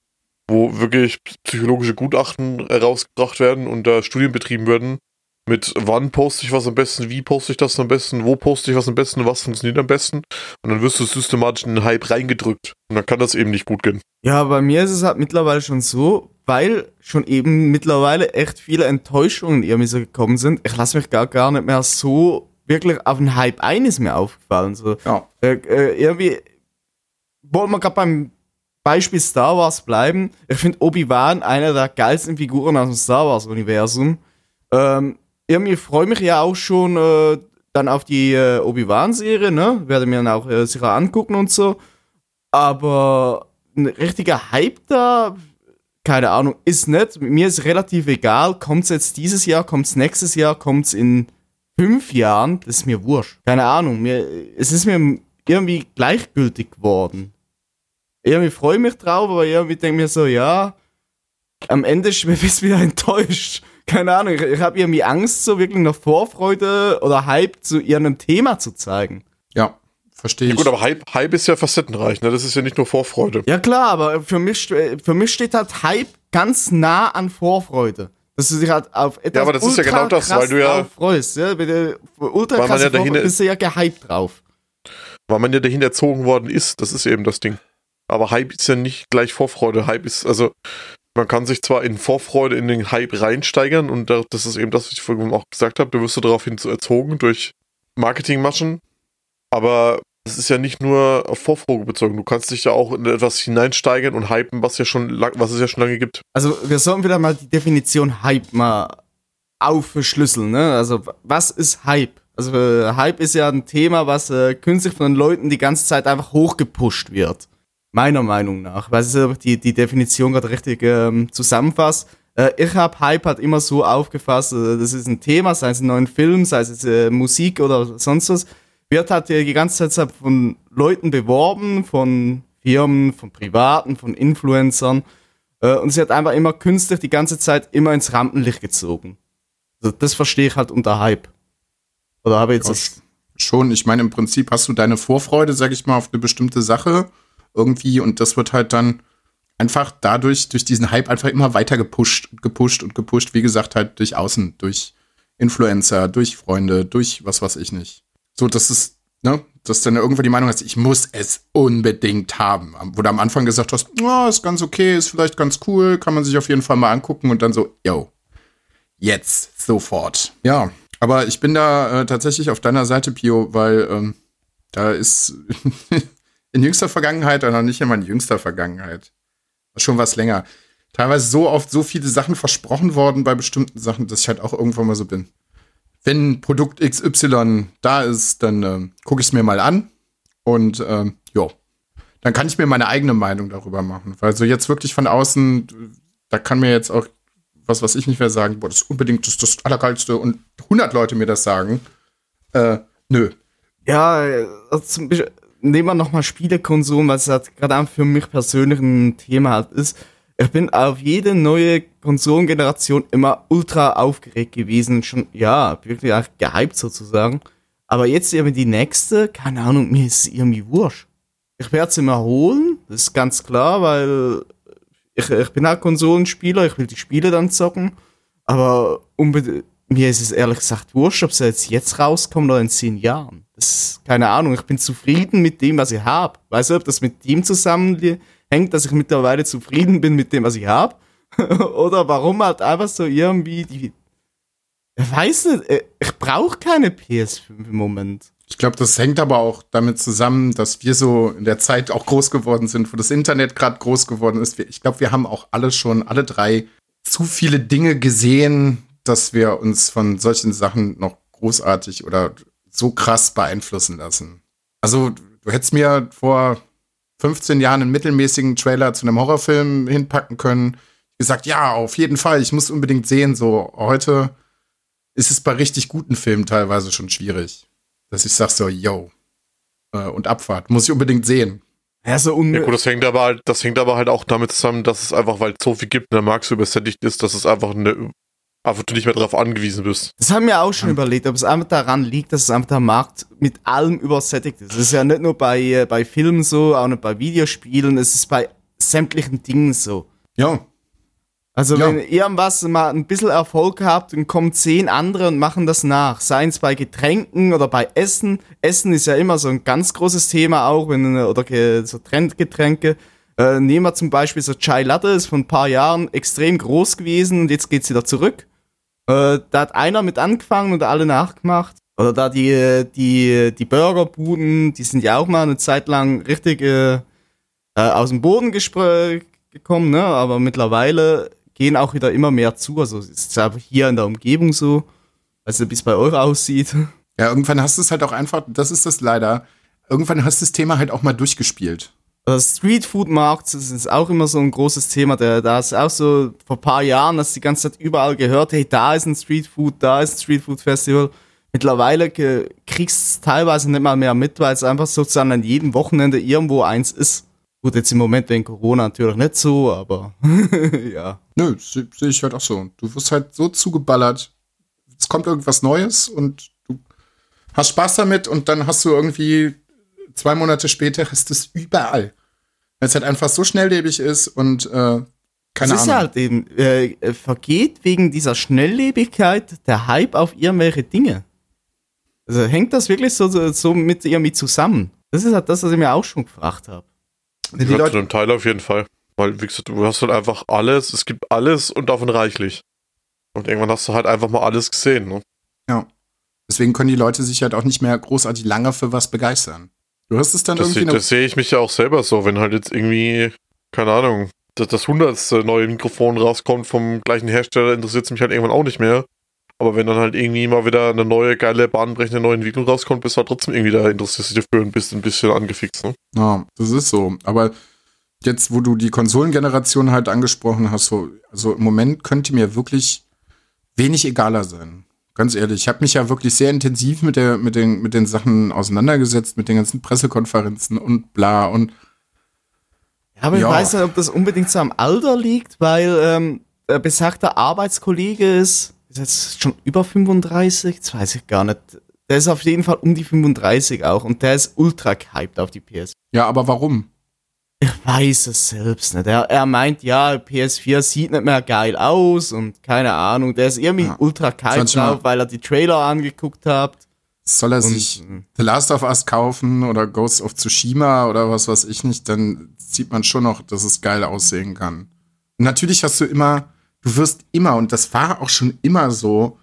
wo wirklich psychologische Gutachten herausgebracht werden und da Studien betrieben werden. Mit wann poste ich was am besten, wie poste ich das am besten, wo poste ich was am besten, was funktioniert am besten. Und dann wirst du systematisch in den Hype reingedrückt. Und dann kann das eben nicht gut gehen. Ja, bei mir ist es halt mittlerweile schon so, weil schon eben mittlerweile echt viele Enttäuschungen irgendwie so gekommen sind. Ich lasse mich gar, gar nicht mehr so wirklich auf den Hype ein, ist mir aufgefallen. So, Ja. äh, äh, irgendwie wollen wir gerade beim Beispiel Star Wars bleiben. Ich finde Obi-Wan einer der geilsten Figuren aus dem Star Wars-Universum. Ähm, irgendwie freue mich ja auch schon äh, dann auf die äh, Obi-Wan-Serie, ne? Werde mir dann auch äh, sicher angucken und so. Aber ein richtiger Hype da, keine Ahnung, ist nicht. Mir ist relativ egal, kommt's jetzt dieses Jahr, kommt's nächstes Jahr, kommt's in fünf Jahren, das ist mir wurscht. Keine Ahnung, mir, es ist mir irgendwie gleichgültig geworden. Irgendwie freue ich mich drauf, aber irgendwie denke mir so, ja, am Ende bist du wieder enttäuscht. Keine Ahnung, ich, ich habe irgendwie Angst, so wirklich noch Vorfreude oder Hype zu irgendeinem Thema zu zeigen. Ja, verstehe Ja ich. gut, aber Hype, Hype ist ja facettenreich, ne? Das ist ja nicht nur Vorfreude. Ja klar, aber für mich, für mich steht halt Hype ganz nah an Vorfreude. Dass du dich halt auf etwas Ja, aber das ist ja genau das, weil du ja- freust. Ja? Der ultra Weil man ja dahin- Vorfreude bist du ja gehypt drauf. Weil man ja dahin erzogen worden ist, das ist eben das Ding. Aber Hype ist ja nicht gleich Vorfreude. Hype ist, also, man kann sich zwar in Vorfreude in den Hype reinsteigern und da- das ist eben das, was ich vorhin auch gesagt habe, du wirst daraufhin so erzogen durch Marketingmaschen, aber es ist ja nicht nur auf Vorfreude bezogen. Du kannst dich ja auch in etwas hineinsteigern und hypen, was ja schon was es ja schon lange gibt. Also wir sollten wieder mal die Definition Hype mal aufschlüsseln. Ne? Also was ist Hype? Also äh, Hype ist ja ein Thema, was äh, künstlich von den Leuten die ganze Zeit einfach hochgepusht wird. Meiner Meinung nach. Weil es die, die Definition gerade richtig ähm, zusammenfasst. Äh, ich habe Hype halt immer so aufgefasst, äh, das ist ein Thema, sei es ein neuen Film, sei es äh, Musik oder sonst was, wird halt die ganze Zeit von Leuten beworben, von Firmen, von Privaten, von Influencern. Äh, und sie hat einfach immer künstlich die ganze Zeit immer ins Rampenlicht gezogen. Also das verstehe ich halt unter Hype. Oder habe ich jetzt Ja, Schon, ich meine, im Prinzip hast du deine Vorfreude, sag ich mal, auf eine bestimmte Sache irgendwie und das wird halt dann einfach dadurch, durch diesen Hype einfach immer weiter gepusht, gepusht und gepusht, wie gesagt, halt durch Außen, durch Influencer, durch Freunde, durch was weiß ich nicht. So, das ist, ne, dass dann irgendwann die Meinung hast, ich muss es unbedingt haben. Wo du am Anfang gesagt hast, oh, ist ganz okay, ist vielleicht ganz cool, kann man sich auf jeden Fall mal angucken und dann so, yo, jetzt, sofort. Ja, aber ich bin da äh, tatsächlich auf deiner Seite, Pio, weil ähm, da ist in jüngster Vergangenheit, oder nicht immer in jüngster Vergangenheit, schon was länger, teilweise so oft so viele Sachen versprochen worden bei bestimmten Sachen, dass ich halt auch irgendwann mal so bin. Wenn Produkt XY da ist, dann ähm, gucke ich es mir mal an und ähm, ja, dann kann ich mir meine eigene Meinung darüber machen. Weil so jetzt wirklich von außen, da kann mir jetzt auch was was ich nicht mehr sagen, boah, das ist unbedingt das, das Allergeilste und 100 Leute mir das sagen. Äh, nö. Ja, also nehmen wir nochmal Spielekonsum, was halt gerade auch für mich persönlich ein Thema halt ist. Ich bin auf jede neue Konsolengeneration immer ultra aufgeregt gewesen, schon, ja, wirklich auch gehypt sozusagen. Aber jetzt irgendwie die nächste, keine Ahnung, mir ist irgendwie wurscht. Ich werde sie mir holen, das ist ganz klar, weil ich, ich bin halt Konsolenspieler, ich will die Spiele dann zocken. Aber unbedingt, mir ist es ehrlich gesagt wurscht, ob sie jetzt, jetzt rauskommen oder in zehn Jahren. Das ist, keine Ahnung, ich bin zufrieden mit dem, was ich habe. Weißt du, ob das mit dem zusammenhängt, dass ich mittlerweile zufrieden bin mit dem, was ich habe? Oder warum halt einfach so irgendwie die. Ich weiß nicht, äh, ich brauche keine PS5 im Moment. Ich glaube, das hängt aber auch damit zusammen, dass wir so in der Zeit auch groß geworden sind, wo das Internet gerade groß geworden ist. Ich glaube, wir haben auch alle schon, alle drei, zu viele Dinge gesehen, dass wir uns von solchen Sachen noch großartig oder so krass beeinflussen lassen. Also, du hättest mir vor 15 Jahren einen mittelmäßigen Trailer zu einem Horrorfilm hinpacken können. Gesagt, ja, auf jeden Fall, ich muss unbedingt sehen. So, heute ist es bei richtig guten Filmen teilweise schon schwierig dass ich sag so, yo, äh, und Abfahrt, muss ich unbedingt sehen. Ja, so Ja gut, das hängt aber halt, das hängt aber halt auch damit zusammen, dass es einfach, weil es so viel gibt und der Markt so übersättigt ist, dass es einfach eine, einfach du nicht mehr darauf angewiesen bist. Das haben wir auch schon überlegt, ob es einfach daran liegt, dass es einfach der Markt mit allem übersättigt ist. Es ist ja nicht nur bei, äh, bei Filmen so, auch nicht bei Videospielen, es ist bei sämtlichen Dingen so. Ja, Also Ja. wenn irgendwas mal ein bisschen Erfolg habt, dann kommen zehn andere und machen das nach. Seien es bei Getränken oder bei Essen. Essen ist ja immer so ein ganz großes Thema auch, wenn oder ge- so Trendgetränke. Äh, nehmen wir zum Beispiel so Chai Latte, ist vor ein paar Jahren extrem groß gewesen und jetzt geht's wieder zurück. Äh, da hat einer mit angefangen und alle nachgemacht. Oder da die, die, die Burgerbuden, die sind ja auch mal eine Zeit lang richtig äh, äh, aus dem Boden gekommen, ne? Aber mittlerweile gehen auch wieder immer mehr zu. Also es ist einfach hier in der Umgebung so. Also wie es bei euch aussieht. ja, irgendwann hast du es halt auch einfach, das ist das leider, irgendwann hast du das Thema halt auch mal durchgespielt. Das Streetfood-Markt das ist auch immer so ein großes Thema. Der, da ist auch so vor ein paar Jahren, dass die ganze Zeit überall gehört, hey, da ist ein Streetfood, da ist ein Streetfood-Festival. Mittlerweile kriegst du teilweise nicht mal mehr mit, weil es einfach sozusagen an jedem Wochenende irgendwo eins ist. Gut, jetzt im Moment wegen Corona natürlich nicht so, aber ja. Nö, sehe seh ich halt auch so. Du wirst halt so zugeballert, es kommt irgendwas Neues und du hast Spaß damit und dann hast du irgendwie zwei Monate später du es überall. Weil es halt einfach so schnelllebig ist und äh, keine es ist Ahnung. ja halt eben, äh, äh, vergeht wegen dieser Schnelllebigkeit der Hype auf irgendwelche Dinge. Also hängt das wirklich so, so, so mit irgendwie zusammen? Das ist halt das, was ich mir auch schon gefragt habe. Die Ja, zu Leute, einem Teil auf jeden Fall. Weil, wie gesagt, du hast halt einfach alles, es gibt alles und davon reichlich. Und irgendwann hast du halt einfach mal alles gesehen. Ne? ja. Deswegen können die Leute sich halt auch nicht mehr großartig lange für was begeistern. Du hast es dann Das, irgendwie se- das sehe ich mich ja auch selber so, wenn halt jetzt irgendwie, keine Ahnung, das, das hundertste neue Mikrofon rauskommt vom gleichen Hersteller, interessiert es mich halt irgendwann auch nicht mehr. Aber wenn dann halt irgendwie mal wieder eine neue, geile, bahnbrechende neue Entwicklung rauskommt, bist du halt trotzdem irgendwie da interessiert dafür und bist ein bisschen angefixt. Ne? Ja, das ist so. Aber jetzt, wo du die Konsolengeneration halt angesprochen hast, so, also im Moment könnte mir wirklich wenig egaler sein. Ganz ehrlich, ich habe mich ja wirklich sehr intensiv mit, der, mit, den, mit den Sachen auseinandergesetzt, mit den ganzen Pressekonferenzen und bla und Ja, aber Ja. ich weiß nicht, ob das unbedingt so am Alter liegt, weil ähm, der besagte Arbeitskollege ist, ist jetzt schon über 35, das weiß ich gar nicht. Der ist auf jeden Fall um die 35 auch und der ist ultra gehypt auf die PS. ja, aber warum? Ich weiß es selbst nicht. Er, er meint, ja, PS4 sieht nicht mehr geil aus und keine Ahnung. Der ist irgendwie Ja. ultra mal- drauf, weil er die Trailer angeguckt hat. Soll er Und, sich The Last of Us kaufen oder Ghost of Tsushima oder was weiß ich nicht, dann sieht man schon noch, dass es geil aussehen kann. Und natürlich hast du immer, du wirst immer, und das war auch schon immer so,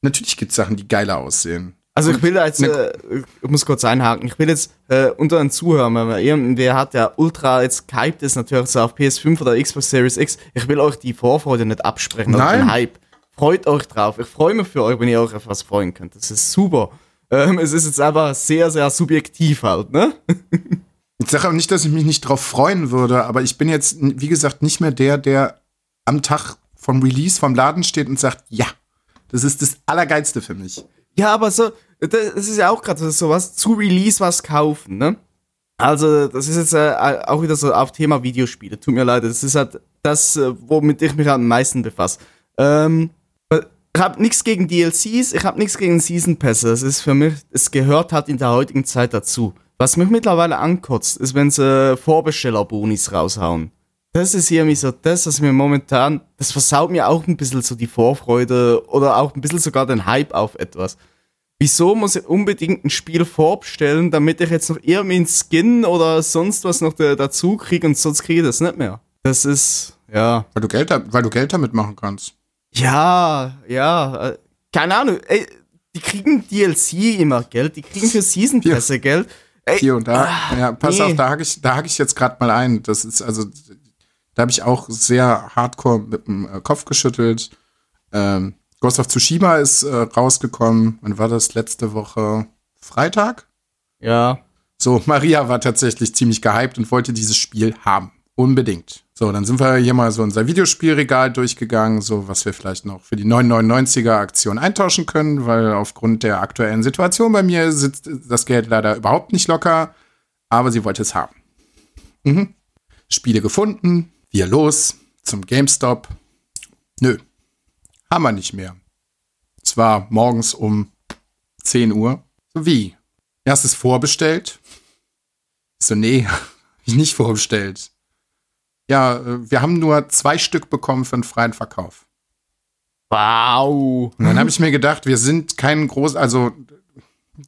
natürlich gibt es Sachen, die geiler aussehen. Also ich will jetzt, Ne- äh, ich muss kurz einhaken, ich will jetzt äh, unter den Zuhörern, wenn man irgendwer hat, der ultra jetzt gehypt ist, natürlich so auf PS5 oder Xbox Series X, ich will euch die Vorfreude nicht absprechen Nein. den Hype. Freut euch drauf. Ich freue mich für euch, wenn ihr euch auf was freuen könnt. Das ist super. Ähm, es ist jetzt einfach sehr, sehr subjektiv halt, ne? Ich sage auch nicht, dass ich mich nicht drauf freuen würde, aber ich bin jetzt, wie gesagt, nicht mehr der, der am Tag vom Release vom Laden steht und sagt, ja, das ist das Allergeilste für mich. Ja, aber so, das ist ja auch gerade so was, zu Release was kaufen, ne? Also, das ist jetzt äh, auch wieder so auf Thema Videospiele. Tut mir leid, das ist halt das, äh, womit ich mich am meisten befasse. Ähm, ich habe nichts gegen DLCs, ich habe nichts gegen Season Pässe. Das ist für mich, es gehört halt in der heutigen Zeit dazu. Was mich mittlerweile ankotzt, ist, wenn sie Vorbestellerbonis raushauen. Das ist irgendwie so das, was mir momentan, das versaut mir auch ein bisschen so die Vorfreude oder auch ein bisschen sogar den Hype auf etwas. Wieso muss ich unbedingt ein Spiel vorbestellen, damit ich jetzt noch irgendwie einen Skin oder sonst was noch da- dazu kriege und sonst kriege ich das nicht mehr? Das ist, Ja. Weil du Geld, weil du Geld damit machen kannst. Ja, ja. äh, Keine Ahnung. Ey, die kriegen DLC immer Geld, die kriegen für Season Pässe Geld. Ey, Hier und da. ah, ja, pass nee. auf, da hake ich, da hake ich jetzt gerade mal ein. Das ist also, da habe ich auch sehr hardcore mit dem äh, Kopf geschüttelt. Ähm, Ghost of Tsushima ist äh, rausgekommen. Wann war das? Letzte Woche Freitag? Ja. So, Maria war tatsächlich ziemlich gehypt und wollte dieses Spiel haben. Unbedingt. So, dann sind wir hier mal so unser Videospielregal durchgegangen, so was wir vielleicht noch für die 999er Aktion eintauschen können, weil aufgrund der aktuellen Situation bei mir sitzt das Geld leider überhaupt nicht locker, aber sie wollte es haben. Mhm. Spiele gefunden, wir los zum GameStop. Nö, haben wir nicht mehr. Es war morgens um 10 Uhr. So wie? Erstes vorbestellt. Ich so, nee, hab ich nicht vorbestellt. Ja, äh, wir haben nur zwei Stück bekommen für einen freien Verkauf. Wow. Und dann habe ich mir gedacht, wir sind kein groß, also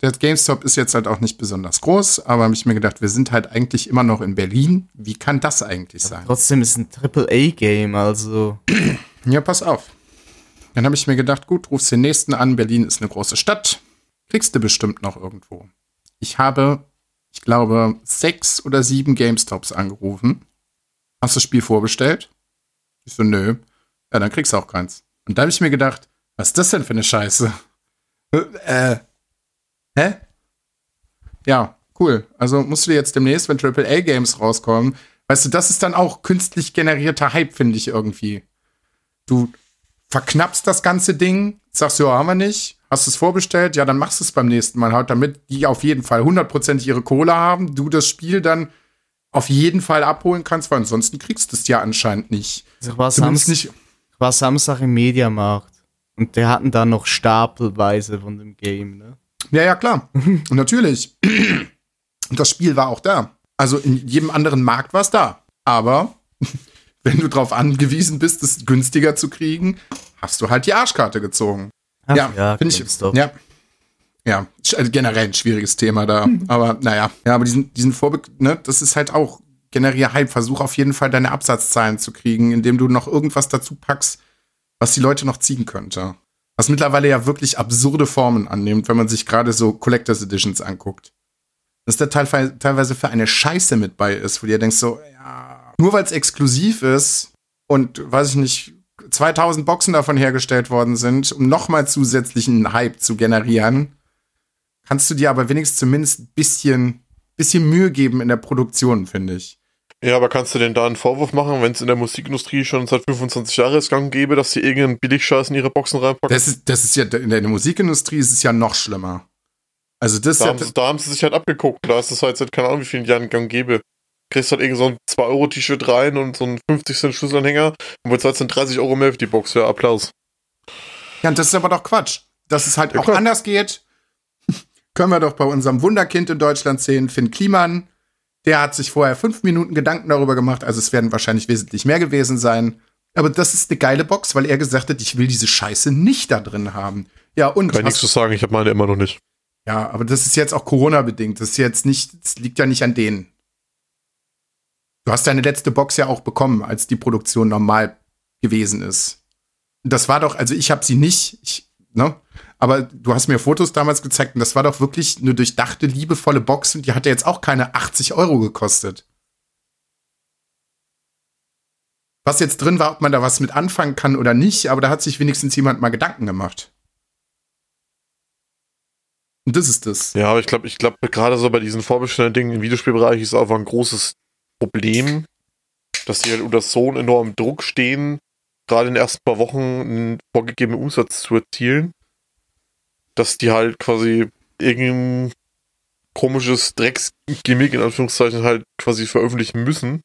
der GameStop ist jetzt halt auch nicht besonders groß, aber habe ich mir gedacht, wir sind halt eigentlich immer noch in Berlin. Wie kann das eigentlich sein? Trotzdem ist ein Triple-A-Game, also. Ja, pass auf. Dann habe ich mir gedacht, gut, rufst den nächsten an. Berlin ist eine große Stadt. Kriegst du bestimmt noch irgendwo. Ich habe, ich glaube, sechs oder sieben GameStops angerufen. Hast du das Spiel vorbestellt? Ich so, nö. Ja, dann kriegst du auch keins. Und da habe ich mir gedacht, was ist das denn für eine Scheiße? Äh, hä? Ja, cool. Also musst du jetzt demnächst, wenn AAA-Games rauskommen, weißt du, das ist dann auch künstlich generierter Hype, finde ich irgendwie. Du verknappst das ganze Ding, sagst, ja, haben wir nicht, hast es vorbestellt, ja, dann machst du es beim nächsten Mal halt, damit die auf jeden Fall hundertprozentig ihre Kohle haben, du das Spiel dann auf jeden Fall abholen kannst, weil ansonsten kriegst du es ja anscheinend nicht. Also war, Samstag, nicht. ich war Samstag im Mediamarkt. Und die hatten da noch stapelweise von dem Game, ne? Ja, ja, klar. Und natürlich. Und das Spiel war auch da. Also in jedem anderen Markt war es da. Aber wenn du darauf angewiesen bist, es günstiger zu kriegen, hast du halt die Arschkarte gezogen. Ach ja, finde ich. Ja. Ja, also generell ein schwieriges Thema da. Aber naja, ja, aber diesen, diesen Vorbe ne, das ist halt auch generell Hype. Versuch auf jeden Fall deine Absatzzahlen zu kriegen, indem du noch irgendwas dazu packst, was die Leute noch ziehen könnte. Was mittlerweile ja wirklich absurde Formen annimmt, wenn man sich gerade so Collectors Editions anguckt. Dass da teilweise, teilweise für eine Scheiße mit bei ist, wo du dir denkst so, ja, nur weil es exklusiv ist und, weiß ich nicht, 2000 Boxen davon hergestellt worden sind, um nochmal zusätzlichen Hype zu generieren, kannst du dir aber wenigstens zumindest ein bisschen, bisschen Mühe geben in der Produktion, finde ich. Ja, aber kannst du denn da einen Vorwurf machen, wenn es in der Musikindustrie schon seit 25 Jahren ist gang gäbe, dass sie irgendeinen Billigscheiß in ihre Boxen reinpacken? Das ist, das ist ja, in der Musikindustrie ist es ja noch schlimmer. Also das da, ja, haben sie, da haben sie sich halt abgeguckt. Da ist es halt seit keine Ahnung wie vielen Jahren gang gäbe. Kriegst halt irgend so ein 2-Euro-T-Shirt rein und so ein 50 Cent Schlüsselanhänger und bezahlst dann 30 Euro mehr für die Box. Ja, Applaus. ja, und das ist aber doch Quatsch. Dass es halt Ja, auch klar. anders geht, können wir doch bei unserem Wunderkind in Deutschland sehen, Finn Kliman. Der hat sich vorher fünf Minuten Gedanken darüber gemacht, also es werden wahrscheinlich wesentlich mehr gewesen sein. Aber das ist eine geile Box, weil er gesagt hat, ich will diese Scheiße nicht da drin haben. Ja, und Kann ich nichts zu sagen, ich habe meine immer noch nicht. Ja, aber das ist jetzt auch Corona-bedingt. Das ist jetzt nicht, das liegt ja nicht an denen. Du hast deine letzte Box ja auch bekommen, als die Produktion normal gewesen ist. Das war doch, also ich habe sie nicht, ich, ne? Aber du hast mir Fotos damals gezeigt und das war doch wirklich eine durchdachte, liebevolle Box und die hatte jetzt auch keine 80 Euro gekostet. Was jetzt drin war, ob man da was mit anfangen kann oder nicht, aber da hat sich wenigstens jemand mal Gedanken gemacht. Und das ist das. Ja, aber ich glaube, ich glaube, gerade so bei diesen vorbestellten Dingen im Videospielbereich ist einfach ein großes Problem, dass die halt unter so einem enormen Druck stehen, gerade in den ersten paar Wochen einen vorgegebenen Umsatz zu erzielen, dass die halt quasi irgendein komisches Drecksgimmick in Anführungszeichen halt quasi veröffentlichen müssen,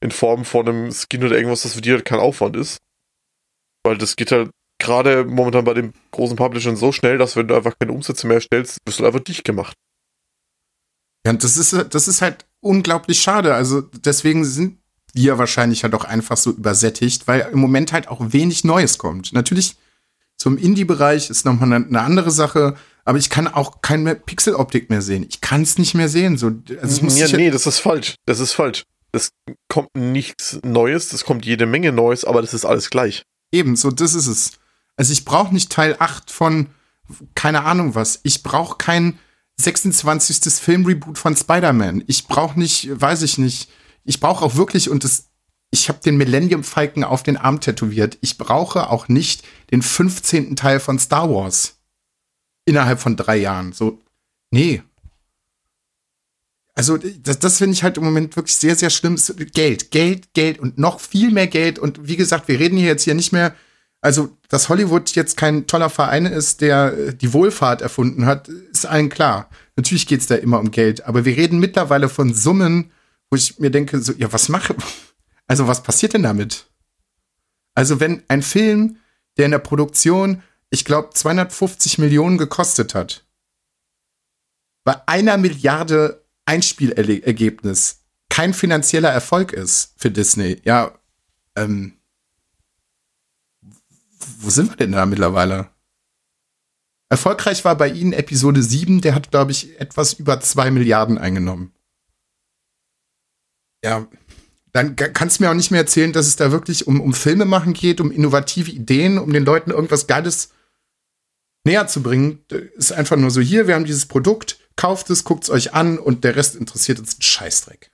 in Form von einem Skin oder irgendwas, das für die halt kein Aufwand ist. Weil das geht halt gerade momentan bei den großen Publishern so schnell, dass wenn du einfach keine Umsätze mehr stellst, wirst du einfach dicht gemacht. Ja, das ist, das ist halt unglaublich schade. Also deswegen sind wir wahrscheinlich halt auch einfach so übersättigt, weil im Moment halt auch wenig Neues kommt. Natürlich zum Indie-Bereich ist nochmal eine, eine andere Sache, aber ich kann auch keine Pixeloptik mehr sehen. Ich kann es nicht mehr sehen. So, also muss ja, nee, das ist falsch. Das ist falsch. es kommt nichts Neues, es kommt jede Menge Neues, aber das ist alles gleich. Eben, so das ist es. Also ich brauche nicht Teil 8 von keine Ahnung was. Ich brauche kein 26. Filmreboot von Spider-Man. Ich brauche nicht, weiß ich nicht. Ich brauche auch wirklich, und das, ich habe den Millennium Falcon auf den Arm tätowiert. Ich brauche auch nicht den 15. Teil von Star Wars. Innerhalb von drei Jahren. So, nee. Also, das, das finde ich halt im Moment wirklich sehr, sehr schlimm. Geld, Geld, Geld und noch viel mehr Geld. Und wie gesagt, wir reden hier jetzt hier nicht mehr also, dass Hollywood jetzt kein toller Verein ist, der äh, die Wohlfahrt erfunden hat, ist allen klar. Natürlich geht es da immer um Geld, aber wir reden mittlerweile von Summen, wo ich mir denke, so, ja, was mache, also was passiert denn damit? Also, wenn ein Film, der in der Produktion, ich glaube, 250 Millionen gekostet hat, bei einer Milliarde Einspielergebnis kein finanzieller Erfolg ist für Disney, ja, ähm, wo sind wir denn da mittlerweile? Erfolgreich war bei Ihnen Episode 7, der hat, glaube ich, etwas über 2 Milliarden eingenommen. Ja, dann kannst du mir auch nicht mehr erzählen, dass es da wirklich um, um Filme machen geht, um innovative Ideen, um den Leuten irgendwas Geiles näher zu bringen. Ist einfach nur so, hier, wir haben dieses Produkt, kauft es, guckt es euch an und der Rest interessiert uns einen Scheißdreck.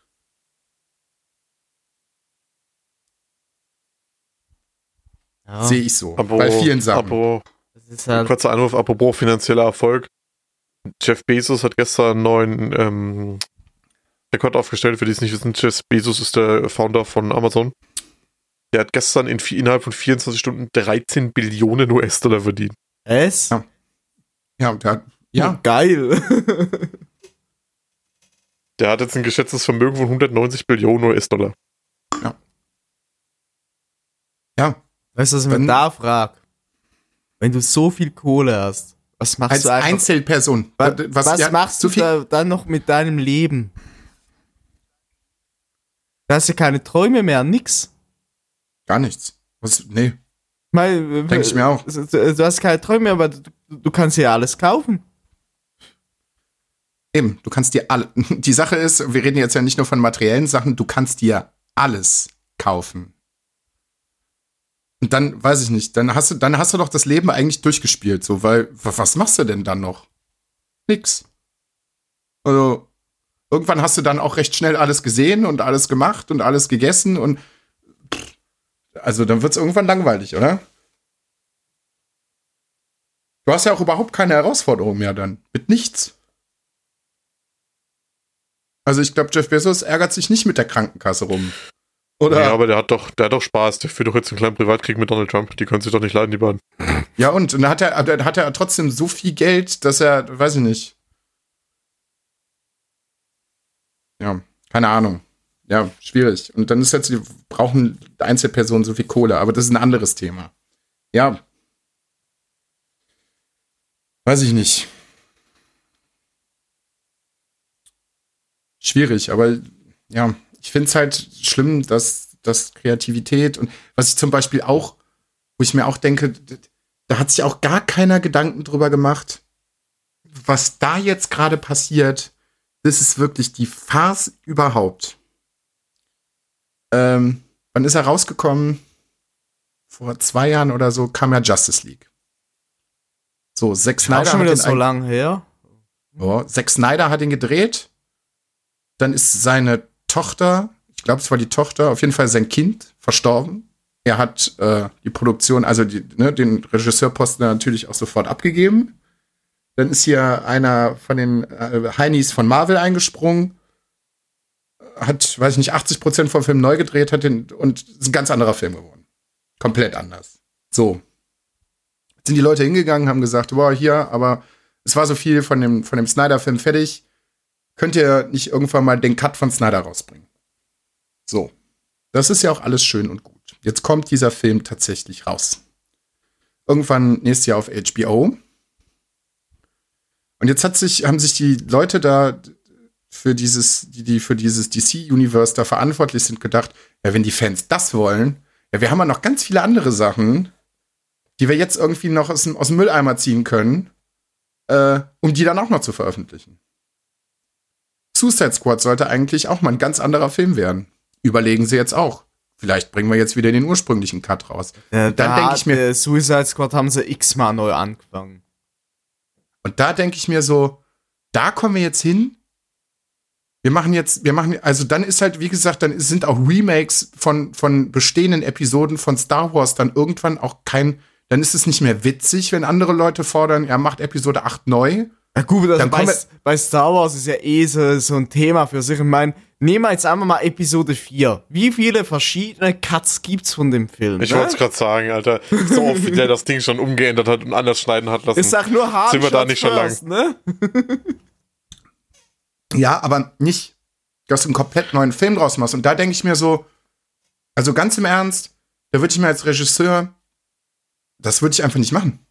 Ja. Sehe ich so. Abo, bei vielen Sachen. Abo, halt kurzer Anruf, apropos finanzieller Erfolg. Jeff Bezos hat gestern einen neuen ähm, Rekord aufgestellt, für die es nicht wissen. Jeff Bezos ist der Founder von Amazon. Der hat gestern in, innerhalb von 24 Stunden 13 Billionen US-Dollar verdient. Es? Ja. Ja, der hat, ja. Oh, geil. der hat jetzt ein geschätztes Vermögen von 190 Billionen US-Dollar. Ja. Ja, Weißt du, was ich mir da frage? Wenn du so viel Kohle hast, was machst als du einfach, Einzelperson? Was, was, was ja, machst du da, dann noch mit deinem Leben? Du hast ja keine Träume mehr, nix. Gar nichts. Was, nee. Denke ich mir auch. Du hast keine Träume mehr, aber du, du kannst ja alles kaufen. Eben, du kannst dir alle. Die Sache ist, wir reden jetzt ja nicht nur von materiellen Sachen, du kannst dir alles kaufen. Und dann, weiß ich nicht, dann hast du, dann hast du doch das Leben eigentlich durchgespielt, so, weil, was machst du denn dann noch? Nix. Also, irgendwann hast du dann auch recht schnell alles gesehen und alles gemacht und alles gegessen und, also dann wird's irgendwann langweilig, oder? Du hast ja auch überhaupt keine Herausforderung mehr dann. Mit nichts. Also ich glaube, Jeff Bezos ärgert sich nicht mit der Krankenkasse rum. Oder? Ja, aber der hat doch, der hat doch Spaß. Der führt doch jetzt einen kleinen Privatkrieg mit Donald Trump. Die können sich doch nicht leiden, die beiden. Ja, und, und dann hat er, dann hat er trotzdem so viel Geld, dass er, weiß ich nicht. Ja, keine Ahnung. Ja, schwierig. Und dann ist jetzt, die brauchen Einzelpersonen so viel Kohle, aber das ist ein anderes Thema. Ja. Weiß ich nicht. Schwierig, aber ja ich finde es halt schlimm, dass, dass Kreativität und was ich zum Beispiel auch, wo ich mir auch denke, da hat sich auch gar keiner Gedanken drüber gemacht, was da jetzt gerade passiert. Das ist wirklich die Farce überhaupt. Ähm, wann ist er rausgekommen? Vor zwei Jahren oder so kam ja Justice League. So, Zack Snyder. Schon wieder so lange her. Oh, Zack Snyder hat ihn gedreht. Dann ist seine Tochter, ich glaube, es war die Tochter, auf jeden Fall sein Kind, verstorben. Er hat äh, die Produktion, also die, ne, den Regisseurposten natürlich auch sofort abgegeben. Dann ist hier einer von den äh, Heinis von Marvel eingesprungen, hat, weiß ich nicht, 80 Prozent vom Film neu gedreht hat den, und ist ein ganz anderer Film geworden. Komplett anders. So. Sind die Leute hingegangen, haben gesagt, boah, hier, aber es war so viel von dem, von dem Snyder-Film fertig könnt ihr nicht irgendwann mal den Cut von Snyder rausbringen. So. Das ist ja auch alles schön und gut. Jetzt kommt dieser Film tatsächlich raus. Irgendwann nächstes Jahr auf HBO. Und jetzt hat sich, haben sich die Leute da für dieses, die, die für dieses DC-Universe da verantwortlich sind, gedacht, ja, wenn die Fans das wollen, ja, wir haben ja noch ganz viele andere Sachen, die wir jetzt irgendwie noch aus dem, aus dem Mülleimer ziehen können, äh, um die dann auch noch zu veröffentlichen. Suicide Squad sollte eigentlich auch mal ein ganz anderer Film werden. überlegen sie jetzt auch. Vielleicht bringen wir jetzt wieder den ursprünglichen Cut raus. Äh, dann da denk ich mir- Suicide Squad haben sie x-mal neu angefangen. Und da denke ich mir so, da kommen wir jetzt hin. Wir machen jetzt, wir machen, also dann ist halt, wie gesagt, dann sind auch Remakes von, von bestehenden Episoden von Star Wars dann irgendwann auch kein, dann ist es nicht mehr witzig, wenn andere Leute fordern, er macht Episode 8 neu. Ja gut, also bei, bei Star Wars ist ja eh so, so ein Thema für sich. Ich meine, nehmen wir jetzt einfach mal Episode 4. Wie viele verschiedene Cuts gibt's von dem Film? Ich ne? wollte es gerade sagen, Alter. So oft, wie der das Ding schon umgeändert hat und anders schneiden hat lassen. Ich sag nur hart. Sind wir da nicht schon lang? Ne? Ja, aber nicht, dass du einen komplett neuen Film draus machst. Und da denke ich mir so, also ganz im Ernst, da würde ich mir als Regisseur, das würde ich einfach nicht machen.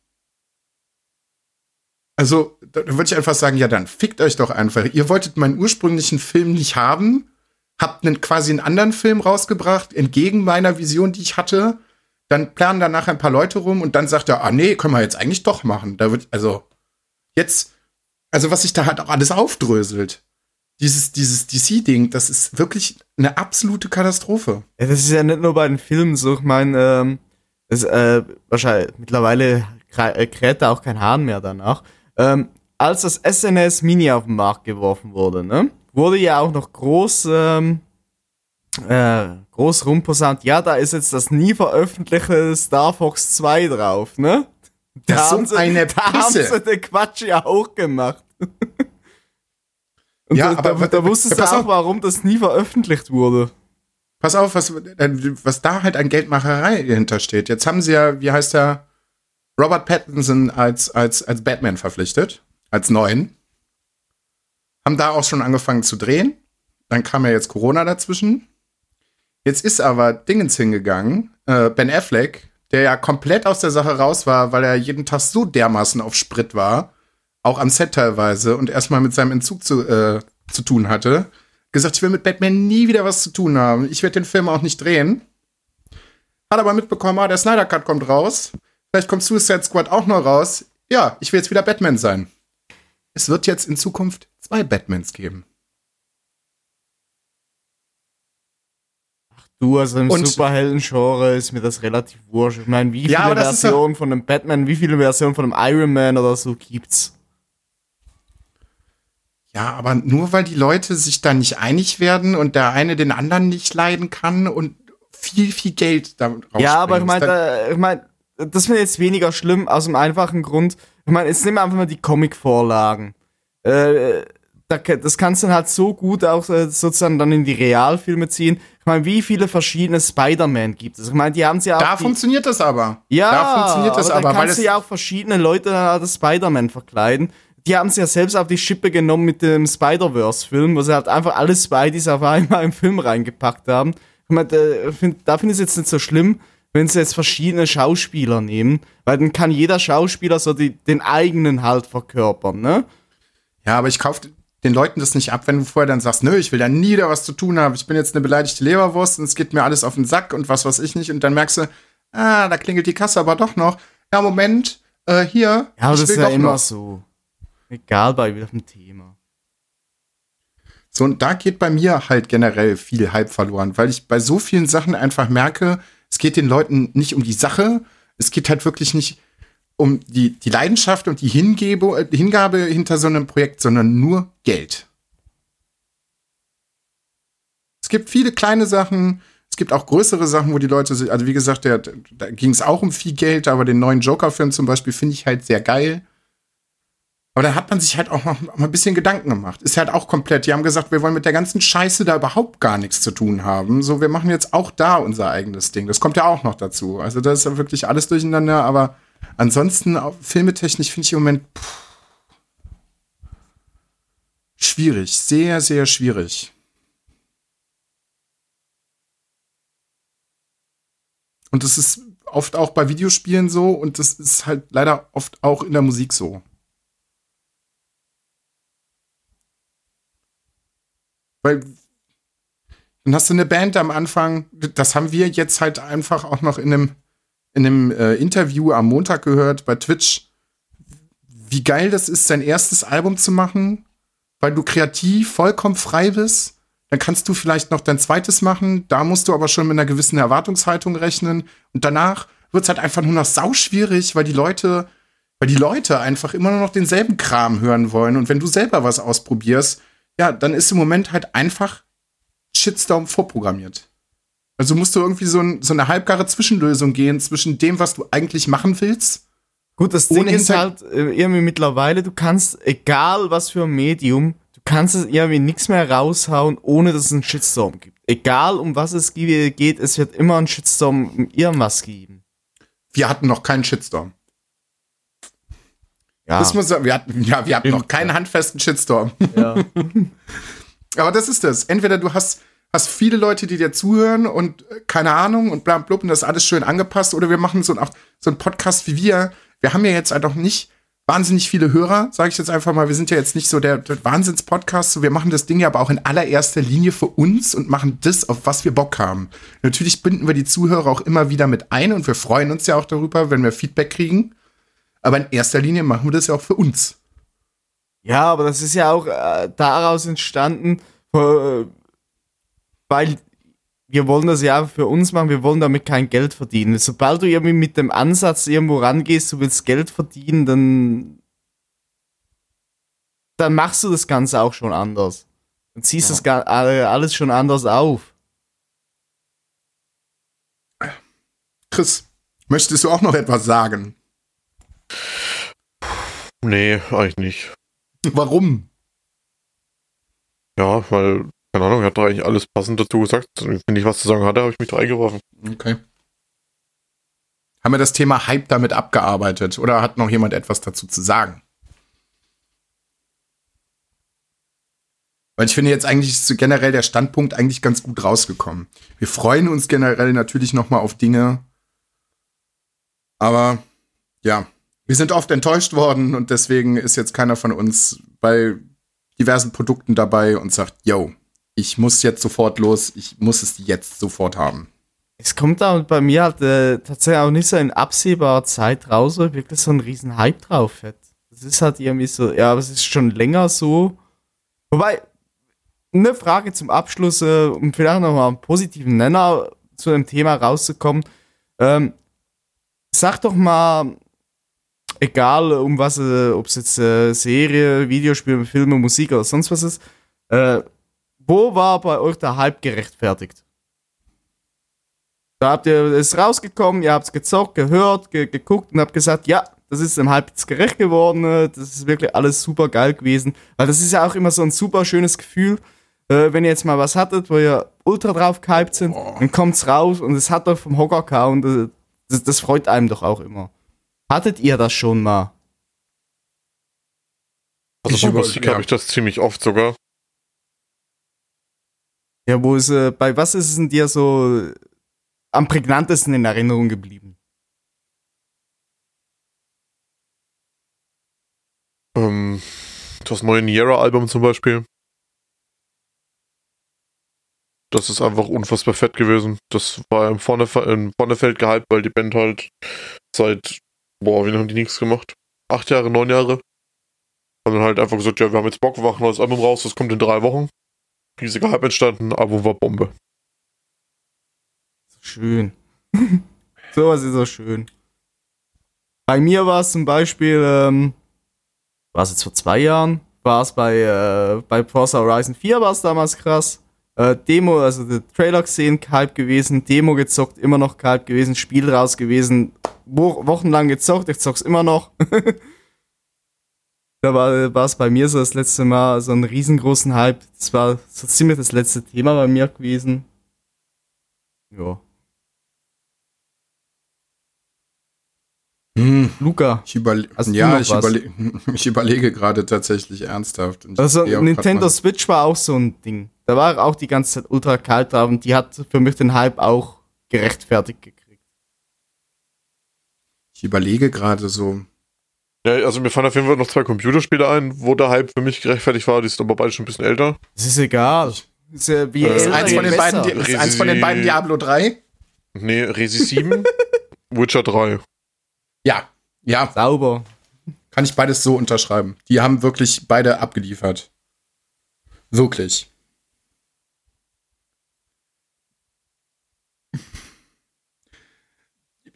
Also, da würde ich einfach sagen, ja, dann fickt euch doch einfach. Ihr wolltet meinen ursprünglichen Film nicht haben, habt einen, quasi einen anderen Film rausgebracht, entgegen meiner Vision, die ich hatte. Dann planen danach ein paar Leute rum und dann sagt er, ah nee, können wir jetzt eigentlich doch machen. Da wird, also, jetzt, also was sich da halt auch alles aufdröselt. Dieses, dieses DC-Ding, das ist wirklich eine absolute Katastrophe. Ja, das ist ja nicht nur bei den Filmen so. Ich meine, ähm, äh, wahrscheinlich mittlerweile äh, kräht da auch kein Hahn mehr danach. Ähm, als das SNS Mini auf den Markt geworfen wurde, ne, wurde ja auch noch groß, ähm, äh, groß rumposaunt, ja, da ist jetzt das nie veröffentlichte Star Fox 2 drauf, ne? Das ist so haben sie, eine da haben sie den Quatsch ja auch gemacht. Und Ja, da, aber- da, da wusstest du auch, auf. warum das nie veröffentlicht wurde. Pass auf, was, äh, was da halt an Geldmacherei hintersteht. Jetzt haben sie ja, wie heißt der, Robert Pattinson als, als, als Batman verpflichtet, als neuen. Haben da auch schon angefangen zu drehen. Dann kam ja jetzt Corona dazwischen. Jetzt ist aber Dingens hingegangen, äh, Ben Affleck, der ja komplett aus der Sache raus war, weil er jeden Tag so dermaßen auf Sprit war, auch am Set teilweise, und erstmal mit seinem Entzug zu, äh, zu tun hatte, gesagt, ich will mit Batman nie wieder was zu tun haben. Ich werde den Film auch nicht drehen. Hat aber mitbekommen, ah, der Snyder Cut kommt raus. Vielleicht kommt Suicide Squad auch noch raus. Ja, ich will jetzt wieder Batman sein. Es wird jetzt in Zukunft zwei Batmans geben. Du, also im Superhelden-Genre ist mir das relativ wurscht. Ich meine, wie viele Ja, ist ja- Versionen von einem Batman, wie viele Versionen von einem Iron Man oder so gibt's? Ja, aber nur weil die Leute sich da nicht einig werden und der eine den anderen nicht leiden kann und viel, viel Geld da Ja, aber ich meine, ich mein, das wäre jetzt weniger schlimm aus dem einfachen Grund. Ich meine, jetzt nehmen wir einfach mal die Comic-Vorlagen. Äh, da, das kannst du dann halt so gut auch äh, sozusagen dann in die Realfilme ziehen. Ich meine, wie viele verschiedene Spider-Man gibt es? Ich meine, die haben sie ja auch. da funktioniert das aber. Ja, da funktioniert das aber, aber, dann weil kannst du ja auch verschiedene Leute dann als Spider-Man verkleiden. Die haben sie ja selbst auf die Schippe genommen mit dem Spider-Verse-Film, wo sie halt einfach alle Spideys auf einmal im Film reingepackt haben. Ich meine, da find, da finde ich es jetzt nicht so schlimm, wenn sie jetzt verschiedene Schauspieler nehmen, weil dann kann jeder Schauspieler so die, den eigenen halt verkörpern, ne? Ja, aber ich kaufe den Leuten das nicht ab, wenn du vorher dann sagst, nö, ich will da nie wieder was zu tun haben. Ich bin jetzt eine beleidigte Leberwurst und es geht mir alles auf den Sack und was weiß ich nicht. Und dann merkst du, ah, da klingelt die Kasse aber doch noch. Ja, Moment, äh, hier. Ja, aber ich das will ist ja doch immer noch. so. Egal bei welchem Thema. So, und da geht bei mir halt generell viel Hype verloren, weil ich bei so vielen Sachen einfach merke, es geht den Leuten nicht um die Sache, es geht halt wirklich nicht um die, die Leidenschaft und die Hingebe, Hingabe hinter so einem Projekt, sondern nur Geld. Es gibt viele kleine Sachen, es gibt auch größere Sachen, wo die Leute also wie gesagt, der, da ging es auch um viel Geld, aber den neuen Joker-Film zum Beispiel finde ich halt sehr geil. Aber da hat man sich halt auch noch mal ein bisschen Gedanken gemacht. Ist halt auch komplett. Die haben gesagt, wir wollen mit der ganzen Scheiße da überhaupt gar nichts zu tun haben. So, wir machen jetzt auch da unser eigenes Ding. Das kommt ja auch noch dazu. Also, das ist ja wirklich alles durcheinander. Aber ansonsten, filmetechnisch finde ich im Moment pff, schwierig. Sehr, sehr schwierig. Und das ist oft auch bei Videospielen so und das ist halt leider oft auch in der Musik so. Weil dann hast du eine Band am Anfang, das haben wir jetzt halt einfach auch noch in einem, in einem äh, Interview am Montag gehört bei Twitch, wie geil das ist, sein erstes Album zu machen, weil du kreativ vollkommen frei bist. dann kannst du vielleicht noch dein zweites machen. Da musst du aber schon mit einer gewissen Erwartungshaltung rechnen. Und danach wird's halt einfach nur noch sauschwierig, weil die Leute, weil die Leute einfach immer nur noch denselben Kram hören wollen. Und wenn du selber was ausprobierst, ja, dann ist im Moment halt einfach Shitstorm vorprogrammiert. Also musst du irgendwie so, ein, so eine halbgare Zwischenlösung gehen zwischen dem, was du eigentlich machen willst. Gut, das Ding ist halt äh, irgendwie mittlerweile, du kannst, egal was für ein Medium, du kannst es irgendwie nichts mehr raushauen, ohne dass es einen Shitstorm gibt. Egal um was es ge- geht, es wird immer einen Shitstorm um irgendwas geben. Wir hatten noch keinen Shitstorm. Ja, Das muss, wir hatten, ja, wir hatten noch keinen handfesten Shitstorm. ja. Aber das ist das. Entweder du hast, hast viele Leute, die dir zuhören und äh, keine Ahnung und bla blub und das ist alles schön angepasst, oder wir machen so ein, so ein Podcast wie wir. Wir haben ja jetzt halt auch nicht wahnsinnig viele Hörer, sage ich jetzt einfach mal. Wir sind ja jetzt nicht so der, der Wahnsinns-Podcast. So, wir machen das Ding ja aber auch in allererster Linie für uns und machen das, auf was wir Bock haben. Natürlich binden wir die Zuhörer auch immer wieder mit ein und wir freuen uns ja auch darüber, wenn wir Feedback kriegen. Aber in erster Linie machen wir das ja auch für uns. Ja, aber das ist ja auch äh, daraus entstanden, äh, weil wir wollen das ja für uns machen, wir wollen damit kein Geld verdienen. Sobald du irgendwie mit dem Ansatz irgendwo rangehst, du willst Geld verdienen, dann, dann machst du das Ganze auch schon anders. Dann ziehst das ga- alle- alles schon anders auf. Chris, möchtest du auch noch etwas sagen? Nee, eigentlich nicht. Warum? Ja, weil, keine Ahnung, er hat doch eigentlich alles passend dazu gesagt. Wenn ich was zu sagen hatte, habe ich mich da eingeworfen. Okay. Haben wir das Thema Hype damit abgearbeitet oder hat noch jemand etwas dazu zu sagen? Weil ich finde jetzt eigentlich ist generell der Standpunkt eigentlich ganz gut rausgekommen. Wir freuen uns generell natürlich noch mal auf Dinge, aber ja, wir sind oft enttäuscht worden und deswegen ist jetzt keiner von uns bei diversen Produkten dabei und sagt, yo, ich muss jetzt sofort los, ich muss es jetzt sofort haben. Es kommt da bei mir halt äh, tatsächlich auch nicht so in absehbarer Zeit raus, weil wirklich so ein riesen Hype drauf hat. Das ist halt irgendwie so, ja, aber es ist schon länger so. Wobei, eine Frage zum Abschluss, äh, um vielleicht nochmal einen positiven Nenner zu dem Thema rauszukommen. Ähm, sag doch mal, egal um was, äh, ob es jetzt äh, Serie, Videospiele, Filme, Musik oder sonst was ist, äh, wo war bei euch der Hype gerechtfertigt? Da habt ihr es rausgekommen, ihr habt es gezockt, gehört, ge geguckt und habt gesagt, ja, das ist dem Hype jetzt gerecht geworden, äh, das ist wirklich alles super geil gewesen. Weil das ist ja auch immer so ein super schönes Gefühl, äh, wenn ihr jetzt mal was hattet, wo ihr ultra drauf gehypt sind, dann kommt's raus und es hat doch vom Hocker gehauen das, das freut einem doch auch immer. Hattet ihr das schon mal? Also Ich bei Musik ja. habe ich das ziemlich oft sogar. Ja, wo ist, äh, bei was ist es denn dir so am prägnantesten in Erinnerung geblieben? Ähm, das neue Niera-Album zum Beispiel. Das ist einfach unfassbar fett gewesen. Das war im Vornefeld gehypt, weil die Band halt seit, boah, wie lange haben die nichts gemacht? Acht Jahre, neun Jahre. Und dann halt einfach gesagt, ja, wir haben jetzt Bock, wir machen neues Album raus, das kommt in drei Wochen. Riesiger Hype entstanden, Album war Bombe. So schön. Sowas ist so schön. Bei mir war es zum Beispiel, ähm, war es jetzt vor zwei Jahren, war es bei, äh, bei Forza Horizon 4 war es damals krass. Äh, Demo, also der Trailer gesehen, Hype gewesen, Demo gezockt, immer noch Hype gewesen, Spiel raus gewesen, wo, wochenlang gezockt, ich zock's immer noch. da war war es bei mir so das letzte Mal so einen riesengroßen Hype. Das war so ziemlich das letzte Thema bei mir gewesen. Ja. Hm, Luca. ich, überle ja, ich, überle ich überlege gerade tatsächlich ernsthaft. Also Nintendo Switch war auch so ein Ding. Da war auch die ganze Zeit ultra kalt drauf und die hat für mich den Hype auch gerechtfertigt gekriegt. Ich überlege gerade so. Ja, also mir fallen auf jeden Fall noch zwei Computerspiele ein, wo der Hype für mich gerechtfertigt war. Die sind aber beide schon ein bisschen älter. Das ist egal. Ist ja wie Äh, Ist eins, von den beiden, ist eins von den beiden Diablo 3? Nee, Resi 7, Witcher 3. Ja, ja. Sauber. Kann ich beides so unterschreiben. Die haben wirklich beide abgeliefert. Wirklich.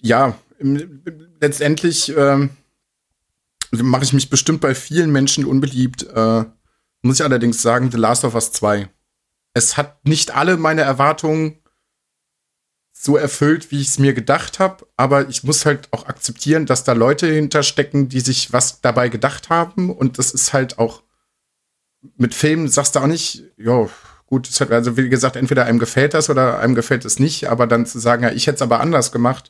Ja, letztendlich äh, mache ich mich bestimmt bei vielen Menschen unbeliebt. Äh, muss ich allerdings sagen, The Last of Us 2. Es hat nicht alle meine Erwartungen so erfüllt, wie ich es mir gedacht habe, aber ich muss halt auch akzeptieren, dass da Leute hinterstecken, die sich was dabei gedacht haben und das ist halt auch mit Filmen sagst du auch nicht, ja, gut, es hat, also wie gesagt, entweder einem gefällt das oder einem gefällt es nicht, aber dann zu sagen, ja, ich hätte es aber anders gemacht,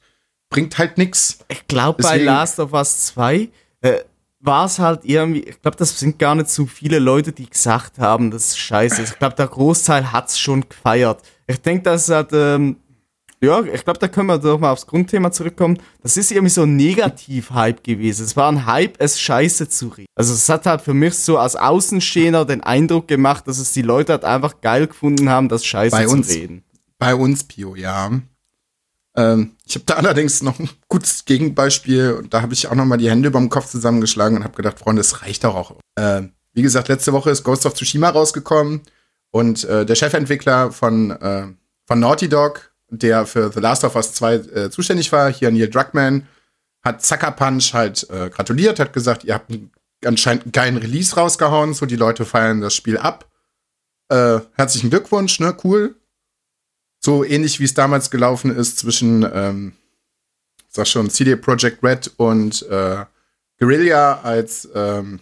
bringt halt nix. Ich glaube, bei Last of Us 2 äh, war es halt irgendwie, ich glaube, das sind gar nicht so viele Leute, die gesagt haben, das ist scheiße. Ich glaube, der Großteil hat's schon gefeiert. Ich denke, das hat, ähm, ja, ich glaube, da können wir doch mal aufs Grundthema zurückkommen. Das ist irgendwie so ein Negativ-Hype gewesen. Es war ein Hype, es scheiße zu reden. Also es hat halt für mich so als Außenstehender den Eindruck gemacht, dass es die Leute halt einfach geil gefunden haben, das scheiße Bei zu uns. reden. Bei uns, Pio, ja. Ähm, ich habe da allerdings noch ein gutes Gegenbeispiel und da habe ich auch noch mal die Hände über dem Kopf zusammengeschlagen und habe gedacht, Freunde, es reicht doch auch. Äh, wie gesagt, letzte Woche ist Ghost of Tsushima rausgekommen und äh, der Chefentwickler von, äh, von Naughty Dog, der für The Last of Us 2 äh, zuständig war, hier Neil Druckmann, hat Sucker Punch halt äh, gratuliert, hat gesagt, ihr habt einen, anscheinend einen geilen Release rausgehauen, so die Leute feiern das Spiel ab. Äh, herzlichen Glückwunsch, ne, cool. So ähnlich wie es damals gelaufen ist zwischen, ähm, sag schon, CD Projekt Red und äh, Guerrilla, als ähm,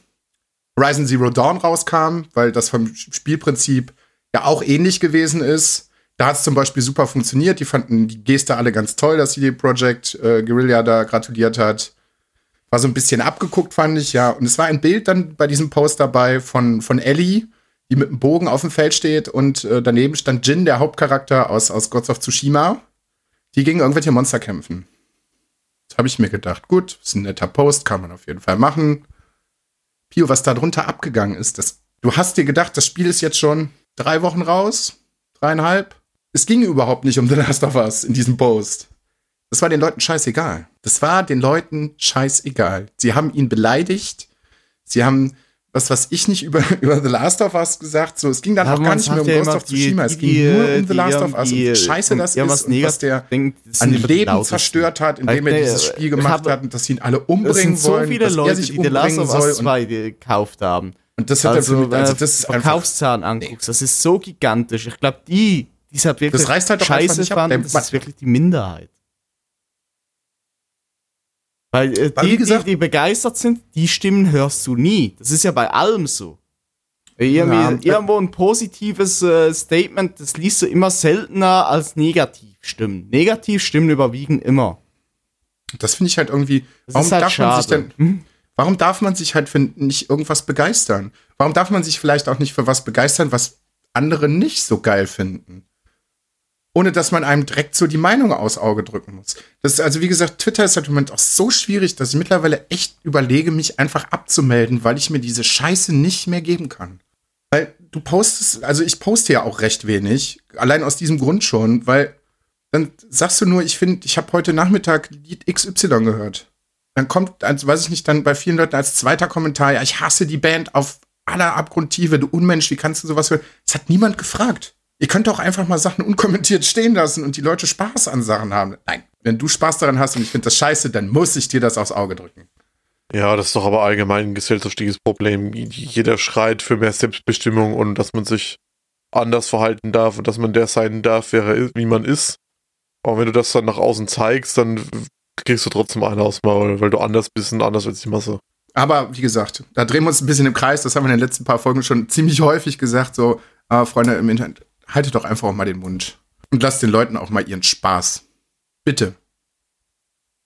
Horizon Zero Dawn rauskam, weil das vom Spielprinzip ja auch ähnlich gewesen ist. Da hat es zum Beispiel super funktioniert. Die fanden die Geste alle ganz toll, dass CD Projekt äh, Guerrilla da gratuliert hat. War so ein bisschen abgeguckt, fand ich, ja. Und es war ein Bild dann bei diesem Post dabei von, von Ellie, die mit dem Bogen auf dem Feld steht und äh, daneben stand Jin, der Hauptcharakter aus, aus Gods of Tsushima, die gegen irgendwelche Monster kämpfen. Das habe ich mir gedacht, gut, ist ein netter Post, kann man auf jeden Fall machen. Pio, was da drunter abgegangen ist, das, du hast dir gedacht, das Spiel ist jetzt schon drei Wochen raus, dreieinhalb. Es ging überhaupt nicht um The Last of Us in diesem Post. Das war den Leuten scheißegal. Das war den Leuten scheißegal. Sie haben ihn beleidigt. Sie haben was, was ich nicht über, über The Last of Us gesagt. So, es ging dann Ja, auch gar nicht mehr um Ghost of Tsushima. es die- ging nur die, um The die Last of Us. Und irgendwie, wie scheiße das ist und was der denkt, das an sind die Leben zerstört hat, indem Weil, er äh, dieses Spiel gemacht hat und dass ihn alle Es umbringen sind so wollen, viele dass er Leute, sich die The Last of. Us Und, 2 gekauft haben. und das hat Also, er für mich, also äh, das ist einfach, Verkaufszahlen anguckst, das ist so gigantisch. Ich glaube, die, die es halt wirklich Das reißt halt scheiße nicht ab. fanden, Der- das ist wirklich die Minderheit. Weil äh, Weil, die, gesagt- die, die begeistert sind, die Stimmen hörst du nie. Das ist ja bei allem so. Irgendwie, Ja, irgendwo ein positives äh, Statement, das liest du immer seltener als Negativstimmen. Negativstimmen überwiegen immer. das finde ich halt irgendwie, Das warum halt darf man sich schade. denn, Hm? Warum darf man sich halt für nicht irgendwas begeistern? Warum darf man sich vielleicht auch nicht für was begeistern, was andere nicht so geil finden? Ohne dass man einem direkt so die Meinung aus Auge drücken muss. Das ist, also wie gesagt, Twitter ist halt im Moment auch so schwierig, dass ich mittlerweile echt überlege, mich einfach abzumelden, weil ich mir diese Scheiße nicht mehr geben kann. Weil du postest, also ich poste ja auch recht wenig, allein aus diesem Grund schon, weil dann sagst du nur, ich finde, ich habe heute Nachmittag Lied XY gehört dann kommt, als weiß ich nicht, dann bei vielen Leuten als zweiter Kommentar, ja, ich hasse die Band auf aller Abgrundtiefe, du Unmensch, wie kannst du sowas hören? Es hat niemand gefragt. Ihr könnt doch einfach mal Sachen unkommentiert stehen lassen und die Leute Spaß an Sachen haben. Nein, wenn du Spaß daran hast und ich finde das scheiße, dann muss ich dir das aufs Auge drücken. Ja, das ist doch aber allgemein ein gesellschaftliches Problem. Jeder schreit für mehr Selbstbestimmung und dass man sich anders verhalten darf und dass man der sein darf, wie man ist. Aber wenn du das dann nach außen zeigst, dann kriegst du trotzdem einen dem Maul, weil du anders bist und anders als die Masse. Aber wie gesagt, da drehen wir uns ein bisschen im Kreis. Das haben wir in den letzten paar Folgen schon ziemlich häufig gesagt. So, ah, Freunde im Internet, haltet doch einfach auch mal den Mund. Und lasst den Leuten auch mal ihren Spaß. Bitte.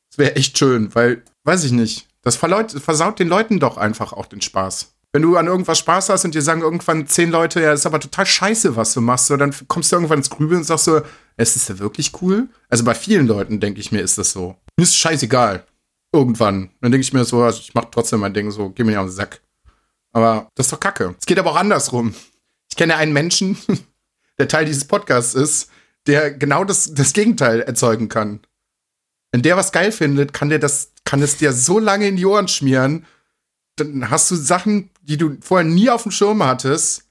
Das wäre echt schön, weil, weiß ich nicht, das versaut den Leuten doch einfach auch den Spaß. Wenn du an irgendwas Spaß hast und dir sagen irgendwann zehn Leute, ja, ist aber total scheiße, was du machst, so, dann kommst du irgendwann ins Grübeln und sagst so, es ist ja wirklich cool. Also bei vielen Leuten, denke ich mir, ist das so. Mir ist scheißegal. Irgendwann. Dann denke ich mir so, also ich mach trotzdem mein Ding so, geh mir nicht auf den Sack. Aber das ist doch kacke. Es geht aber auch andersrum. Ich kenne einen Menschen, der Teil dieses Podcasts ist, der genau das, das Gegenteil erzeugen kann. Wenn der was geil findet, kann der das, kann es dir so lange in die Ohren schmieren, dann hast du Sachen, die du vorher nie auf dem Schirm hattest.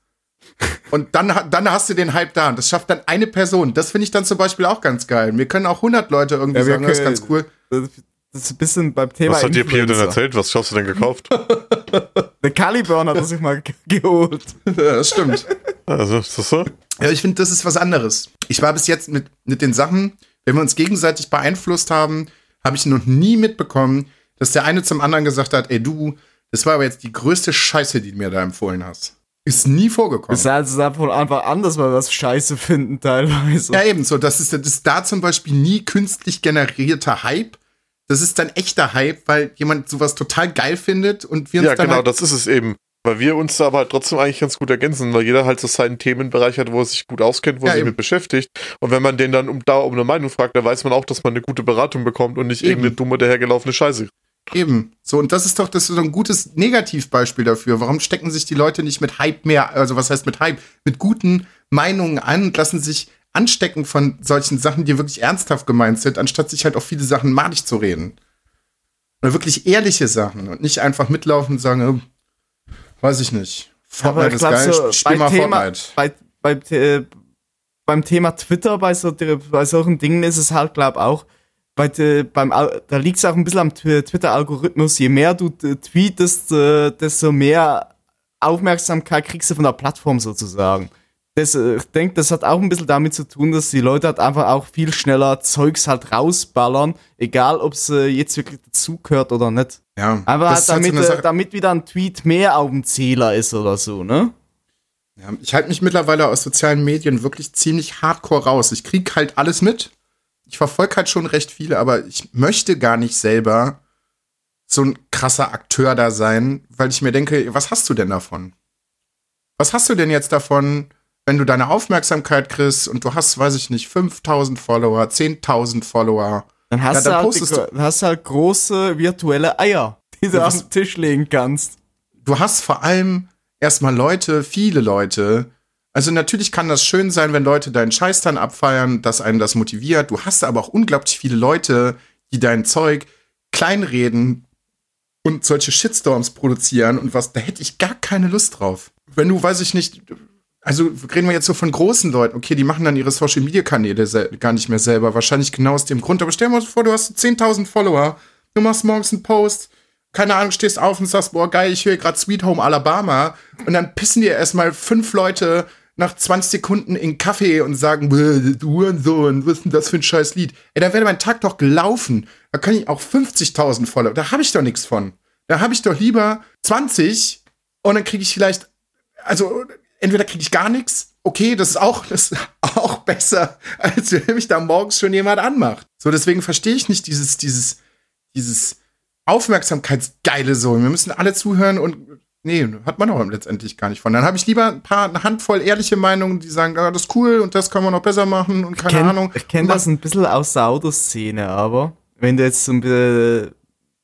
Und dann, dann hast du den Hype da. Und das schafft dann eine Person. Das finde ich dann zum Beispiel auch ganz geil. Wir können auch 100 Leute irgendwie Ja, sagen, das ist können- ganz cool. Das ist ein bisschen beim Thema. Was hat dir Pio denn erzählt? Was hast du denn gekauft? Der Caliburn hat er sich mal ge- geholt. Ja, das stimmt. Also, ist das so? Ja, ich finde, das ist was anderes. Ich war bis jetzt mit, mit den Sachen, wenn wir uns gegenseitig beeinflusst haben, habe ich noch nie mitbekommen, dass der eine zum anderen gesagt hat, ey du, das war aber jetzt die größte Scheiße, die du mir da empfohlen hast. Ist nie vorgekommen. Das heißt, es ist einfach einfach anders, weil wir was scheiße finden teilweise. Ja, ebenso. Das ist, das ist da zum Beispiel nie künstlich generierter Hype. Das ist dann echter Hype, weil jemand sowas total geil findet und wir uns Ja, dann genau, halt, das ist es eben. Weil wir uns da aber halt trotzdem eigentlich ganz gut ergänzen, weil jeder halt so seinen Themenbereich hat, wo er sich gut auskennt, wo Ja, er sich eben. mit beschäftigt. Und wenn man den dann um da um eine Meinung fragt, dann weiß man auch, dass man eine gute Beratung bekommt und nicht Eben. irgendeine dumme dahergelaufene Scheiße. Eben. So, und das ist doch das ist so ein gutes Negativbeispiel dafür. Warum stecken sich die Leute nicht mit Hype mehr, also was heißt mit Hype, mit guten Meinungen an und lassen sich anstecken von solchen Sachen, die wirklich ernsthaft gemeint sind, anstatt sich halt auf viele Sachen madig zu reden. Oder wirklich ehrliche Sachen und nicht einfach mitlaufen und sagen, äh, weiß ich nicht. Fortnite ich ist geil, so spiel mal Thema, Fortnite. bei, bei, äh, beim Thema Twitter, bei, so, bei solchen Dingen ist es halt, glaub auch, bei, de- beim, da liegt es auch ein bisschen am Tw- Twitter-Algorithmus. Je mehr du äh, tweetest, äh, desto mehr Aufmerksamkeit kriegst du von der Plattform sozusagen. Das, äh, ich denke, das hat auch ein bisschen damit zu tun, dass die Leute halt einfach auch viel schneller Zeugs halt rausballern, egal ob es äh, jetzt wirklich dazugehört oder nicht. Ja, Aber das halt ist halt so damit, äh, damit wieder ein Tweet mehr auf dem Zähler ist oder so, ne? Ja, ich halte mich mittlerweile aus sozialen Medien wirklich ziemlich hardcore raus. Ich krieg halt alles mit. Ich verfolge halt schon recht viele, aber ich möchte gar nicht selber so ein krasser Akteur da sein, weil ich mir denke, was hast du denn davon? Was hast du denn jetzt davon, wenn du deine Aufmerksamkeit kriegst und du hast, weiß ich nicht, 5000 Follower, 10.000 Follower? Dann hast, Ja, dann du, halt die, hast halt große virtuelle Eier, die du auf den Tisch legen kannst. du hast vor allem erstmal Leute, viele Leute. Also natürlich kann das schön sein, wenn Leute deinen Scheiß dann abfeiern, dass einen das motiviert. Du hast aber auch unglaublich viele Leute, die dein Zeug kleinreden und solche Shitstorms produzieren und was, da hätte ich gar keine Lust drauf. Wenn du, weiß ich nicht, also reden wir jetzt so von großen Leuten, okay, die machen dann ihre Social Media Kanäle gar nicht mehr selber, wahrscheinlich genau aus dem Grund. Aber stell dir mal vor, du hast 10.000 Follower, du machst morgens einen Post, keine Ahnung, stehst auf und sagst, boah, geil, ich höre gerade Sweet Home Alabama. Und dann pissen dir erstmal fünf Leute nach 20 Sekunden in Kaffee und sagen, "Bäh, du Hurensohn, was ist denn das für ein scheiß Lied? Ey, da wäre mein Tag doch gelaufen. Da kann ich auch 50.000 Follower, da habe ich doch nichts von. Da habe ich doch lieber 20 und dann kriege ich vielleicht, also entweder kriege ich gar nichts, okay, das ist auch, das ist auch besser, als wenn mich da morgens schon jemand anmacht. So, deswegen verstehe ich nicht dieses, dieses, dieses Aufmerksamkeitsgeile so. Wir müssen alle zuhören und nee, hat man doch letztendlich gar nicht von. Dann habe ich lieber ein paar, eine Handvoll ehrliche Meinungen, die sagen, ja, das ist cool und das kann man noch besser machen und keine kenn, Ahnung. Ich kenne das ein bisschen aus der Autoszene, aber wenn du jetzt so ein bisschen,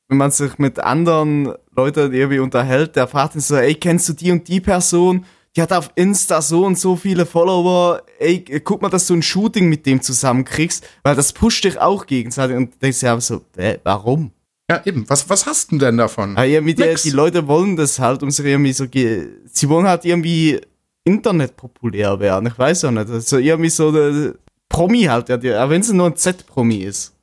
wenn man sich mit anderen Leuten irgendwie unterhält, der fragt ihn so, ey, kennst du die und die Person? Die hat auf Insta so und so viele Follower. Ey, guck mal, dass du ein Shooting mit dem zusammenkriegst, weil das pusht dich auch gegenseitig. Und denkst ja so, äh, warum? Ja, eben. Was, was hast du denn davon? Ja, irgendwie die, die Leute wollen das halt, um sich irgendwie so, sie wollen halt irgendwie Internet populär werden. Ich weiß auch nicht. Also irgendwie so der Promi halt, ja, auch wenn es nur ein Z-Promi ist.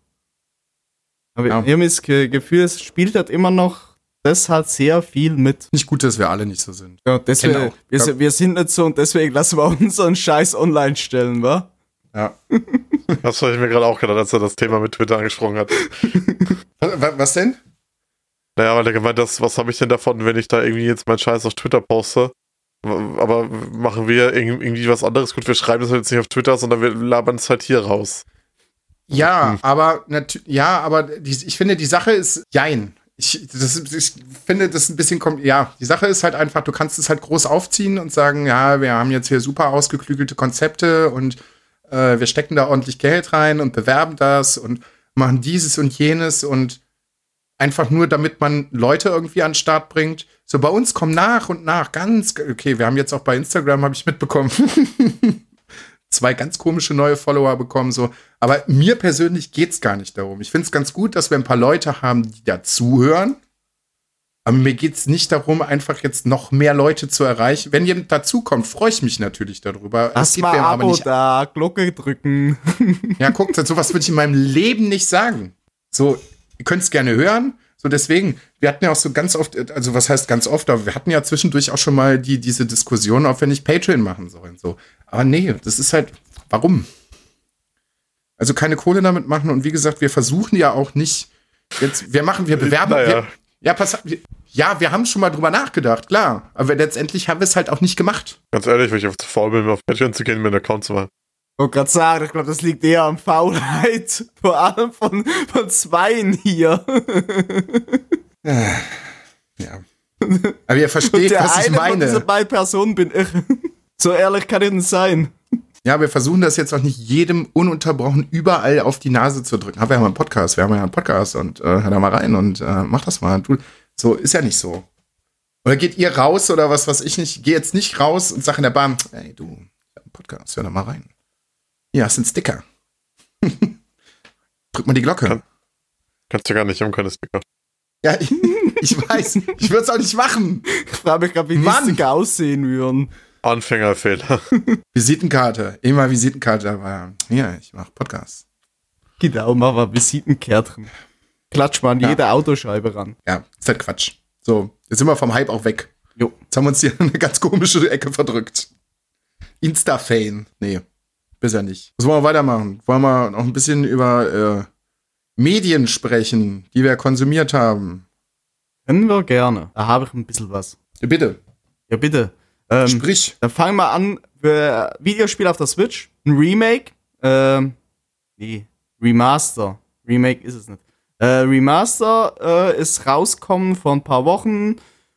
Aber Ja. irgendwie das Ge- Gefühl, es spielt halt immer noch das halt sehr viel mit. Nicht gut, dass wir alle nicht so sind. Ja, deswegen, Genau. wir, wir sind nicht so und deswegen lassen wir unseren Scheiß online stellen, wa? Ja. Das habe ich mir gerade auch gedacht, als er das Thema mit Twitter angesprochen hat. Was, wa- was denn? Naja, weil er gemeint hat, was habe ich denn davon, wenn ich da irgendwie jetzt meinen Scheiß auf Twitter poste? Aber machen wir irg- irgendwie was anderes? Gut, wir schreiben das jetzt nicht auf Twitter, sondern wir labern es halt hier raus. Ja, aber natürlich, ja, aber die, ich finde, die Sache ist jein. Ich, das, ich finde das ein bisschen, ja, die Sache ist halt einfach, du kannst es halt groß aufziehen und sagen, ja, wir haben jetzt hier super ausgeklügelte Konzepte und äh, wir stecken da ordentlich Geld rein und bewerben das und machen dieses und jenes und einfach nur, damit man Leute irgendwie an den Start bringt. So bei uns kommen nach und nach ganz, okay, wir haben jetzt auch bei Instagram, habe ich mitbekommen, zwei ganz komische neue Follower bekommen, so. Aber mir persönlich geht's gar nicht darum. Ich finde es ganz gut, dass wir ein paar Leute haben, die da zuhören. Aber mir geht's nicht darum, einfach jetzt noch mehr Leute zu erreichen. Wenn jemand dazukommt, freue ich mich natürlich darüber. Lass mal mir Abo da, Glocke drücken. Ja, guckt, sowas würde ich in meinem Leben nicht sagen. So, ihr könnt es gerne hören. So, deswegen, wir hatten ja auch so ganz oft, also was heißt ganz oft, aber wir hatten ja zwischendurch auch schon mal die, diese Diskussion, ob wir nicht Patreon machen sollen. So. Aber nee, das ist halt, warum? Also keine Kohle damit machen und wie gesagt, wir versuchen ja auch nicht, jetzt, wir machen, wir bewerben. Naja. Wir, ja, pass ja, wir haben schon mal drüber nachgedacht, klar. Aber letztendlich haben wir es halt auch nicht gemacht. Ganz ehrlich, weil ich auf zu faul bin, mir auf Patreon zu gehen, mir einen Account zu machen. Ich wollte gerade sagen, ich glaube, das liegt eher am Faulheit. Vor allem von, von Zweien hier. Ja. Aber ihr versteht, was ich eine von diesen meine. beiden Personen bin ich. So ehrlich kann ich nicht sein. Ja, wir versuchen das jetzt auch nicht jedem ununterbrochen überall auf die Nase zu drücken. Haben wir ja mal einen Podcast, wir haben ja einen Podcast und äh, hör da mal rein und äh, mach das mal. Du, so ist ja nicht so. Oder geht ihr raus oder was, was ich nicht, geh jetzt nicht raus und sag in der Bahn, ey du, ich hab einen Podcast, hör da mal rein. Hier hast du einen Sticker. Drück mal die Glocke. Kann- Kannst du gar nicht, ich habe keine Sticker. Ja, ich, ich weiß, ich würde es auch nicht machen. Ich frage mich gerade, wie die! Sticker aussehen würden. Anfängerfehler. Visitenkarte, immer Visitenkarte, aber hier, ich mach Podcast. Genau, machen wir Visitenkärtchen. Klatsch mal an Ja. jede Autoscheibe ran. Ja, ist halt Quatsch. So, jetzt sind wir vom Hype auch weg. Jo. Jetzt haben wir uns hier in eine ganz komische Ecke verdrückt. Insta-Fame. Nee, bisher nicht. Was wollen wir weitermachen? Wollen wir noch ein bisschen über äh, Medien sprechen, die wir konsumiert haben? Können wir gerne. Da habe ich ein bisschen was. Bitte, Ja, bitte. Ähm, sprich. Dann fangen wir an. Für Videospiel auf der Switch. Ein Remake. Ähm, nee, Remaster. Remake ist es nicht. Äh, Remaster äh, ist rausgekommen vor ein paar Wochen.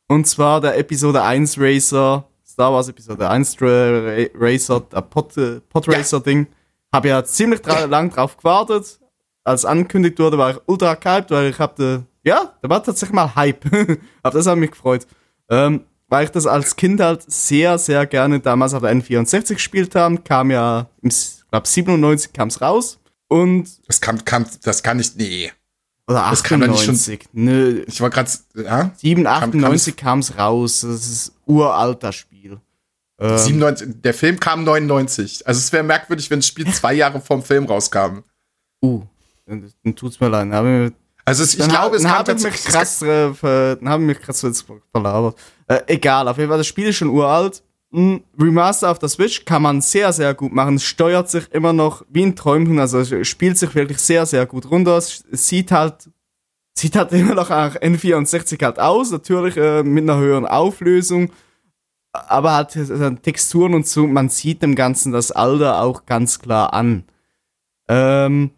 Und zwar der Episode 1 Racer. Star Wars Episode 1 Ra Ra Racer. Der Pod, äh, Podracer-Ding. Habe ja ziemlich dra lang drauf gewartet. Als angekündigt wurde, war ich ultra gehypt, weil ich habe, ja, da war tatsächlich mal Hype. Auf das hat mich gefreut. Ähm, weil ich das als Kind halt sehr, sehr gerne damals auf der N64 gespielt habe. Kam ja, ich glaube 97 kam es raus. Und, Das kann, kann, das kann ich, nee. oder Das kann doch nicht schon- 98. Nö, Ich war gerade, ja? 7, Kam- 98 kam es raus. Das ist uralt, das Spiel. Ähm, 97, der Film kam 99. Also es wäre merkwürdig, wenn das Spiel zwei Jahre vorm Film rauskam. uh, dann, dann tut's mir leid. Dann Also es, ich dann glaube, es dann kam tatsächlich. krass, äh, dann haben mich krass verlabert. Äh, egal, auf jeden Fall, das Spiel ist schon uralt. Ein Remaster auf der Switch kann man sehr, sehr gut machen. Es steuert sich immer noch wie ein Träumchen, also es spielt sich wirklich sehr, sehr gut runter. Es sieht halt, sieht halt immer noch nach N64 halt aus, natürlich äh, mit einer höheren Auflösung, aber halt äh, Texturen und so, man sieht dem Ganzen das Alter auch ganz klar an. Ähm,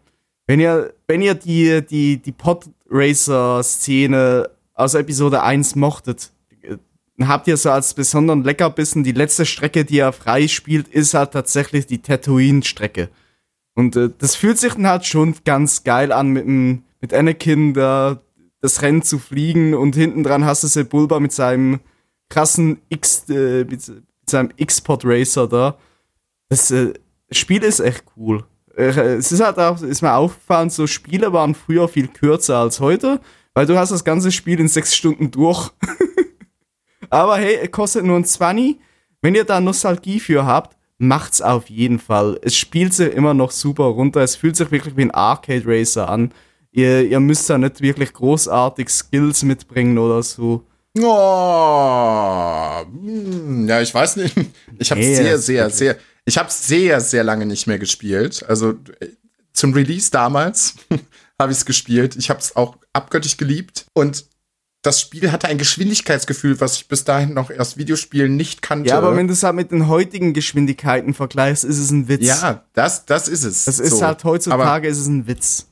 wenn ihr, wenn ihr die, die, die Podracer-Szene aus Episode 1 mochtet, dann habt ihr so als besonderen Leckerbissen, die letzte Strecke, die er frei spielt, ist halt tatsächlich die Tatooine-Strecke. Und äh, das fühlt sich dann halt schon ganz geil an, mit, dem, mit Anakin da das Rennen zu fliegen und hinten dran hast du Sebulba mit seinem krassen X, äh, mit, mit seinem X-Pod-Racer da. Das äh, Spiel ist echt cool. Äh, es ist halt auch, ist mir aufgefallen, so Spiele waren früher viel kürzer als heute, weil du hast das ganze Spiel in sechs Stunden durch. Aber hey, kostet nur ein 20. Wenn ihr da Nostalgie für habt, macht's auf jeden Fall. Es spielt sich immer noch super runter. Es fühlt sich wirklich wie ein Arcade Racer an. Ihr, ihr müsst da nicht wirklich großartig Skills mitbringen oder so. Oh, hm, ja, ich weiß nicht. Ich habe Nee, sehr, sehr, sehr, ich habe sehr, sehr lange nicht mehr gespielt. Also äh, zum Release damals habe ich es gespielt. Ich habe es auch abgöttisch geliebt und das Spiel hatte ein Geschwindigkeitsgefühl, was ich bis dahin noch erst Videospielen nicht kannte. Ja, aber wenn du es halt mit den heutigen Geschwindigkeiten vergleichst, ist es ein Witz. ja, das, das ist es. Das ist So. halt Aber heutzutage ist es ein Witz.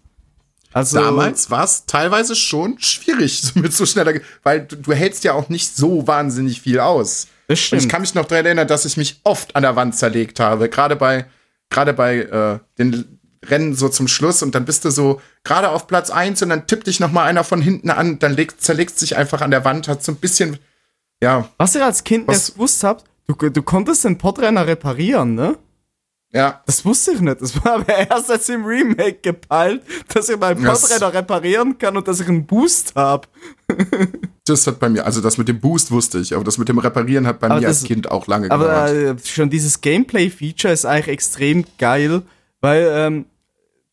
Also damals war es teilweise schon schwierig mit so schneller, weil du, du hältst ja auch nicht so wahnsinnig viel aus. das Und stimmt. ich kann mich noch daran erinnern, dass ich mich oft an der Wand zerlegt habe, gerade bei, gerade bei äh, den Rennen so zum Schluss und dann bist du so gerade auf Platz eins und dann tippt dich noch mal einer von hinten an, dann legt, zerlegst sich einfach an der Wand, hat so ein bisschen, ja, Was ihr als Kind Was- nicht gewusst habt, du, du konntest den Podrenner reparieren, ne? ja, Das wusste ich nicht. Das war aber erst jetzt im Remake gepeilt, dass ich meinen Podrenner reparieren kann und dass ich einen Boost habe. Das hat bei mir, also das mit dem Boost wusste ich, aber das mit dem Reparieren hat bei Aber mir das- als Kind auch lange Aber gedauert. äh, schon dieses Gameplay-Feature ist eigentlich extrem geil, weil ähm,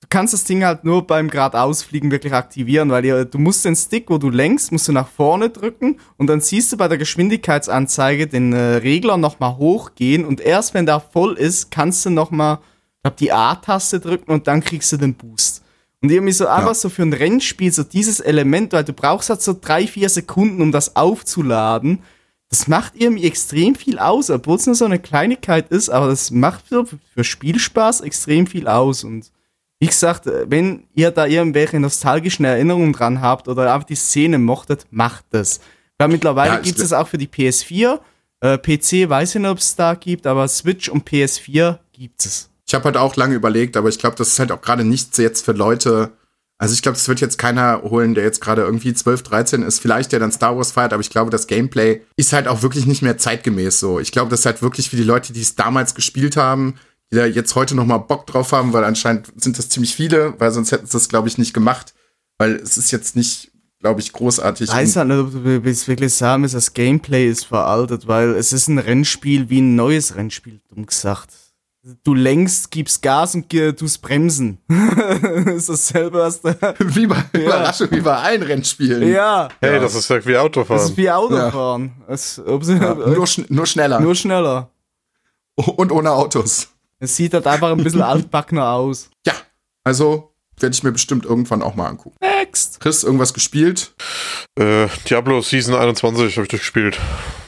du kannst das Ding halt nur beim geradeausfliegen wirklich aktivieren, weil ihr, du musst den Stick, wo du lenkst, musst du nach vorne drücken und dann siehst du bei der Geschwindigkeitsanzeige den äh, Regler nochmal hochgehen und erst wenn der voll ist, kannst du nochmal, ich glaube, die A-Taste drücken und dann kriegst du den Boost. Und irgendwie so einfach so für ein Rennspiel, so dieses Element, weil du brauchst halt so drei, vier Sekunden, um das aufzuladen. Das macht irgendwie extrem viel aus, obwohl es nur so eine Kleinigkeit ist, aber das macht für, für Spielspaß extrem viel aus. Und wie gesagt, äh, wenn ihr da irgendwelche nostalgischen Erinnerungen dran habt oder einfach die Szene mochtet, macht das. Weil mittlerweile Ja, gibt es auch für die PS4. Äh, PC weiß ich nicht, ob es da gibt, aber Switch und PS4 gibt es. Ich habe halt auch lange überlegt, aber ich glaube, das ist halt auch gerade nichts jetzt für Leute. Also ich glaube, das wird jetzt keiner holen, der jetzt gerade irgendwie 12, 13 ist, vielleicht der dann Star Wars feiert, aber ich glaube, das Gameplay ist halt auch wirklich nicht mehr zeitgemäß so. Ich glaube, das ist halt wirklich für die Leute, die es damals gespielt haben, die da jetzt heute noch mal Bock drauf haben, weil anscheinend sind das ziemlich viele, weil sonst hätten sie das, glaube ich, nicht gemacht, weil es ist jetzt nicht, glaube ich, großartig. Ich weiß nicht, ob du willst wirklich sagen willst, das Gameplay ist veraltet, weil es ist ein Rennspiel wie ein neues Rennspiel, dumm gesagt. Du lenkst, gibst Gas und tust bremsen. ist dasselbe, was da. wie bei, Überraschung, wie bei allen Rennspielen. Ja, Hey, Ja. das ist ja wie das Autofahren. ist wie Autofahren. Es, ob sie, Ja, nur, schn nur schneller nur schneller. und ohne Autos. Es sieht halt einfach ein bisschen altbackener aus. Ja, also werde ich mir bestimmt irgendwann auch mal angucken. Next. Chris, irgendwas gespielt? Äh, Diablo Season 21 habe ich durchgespielt.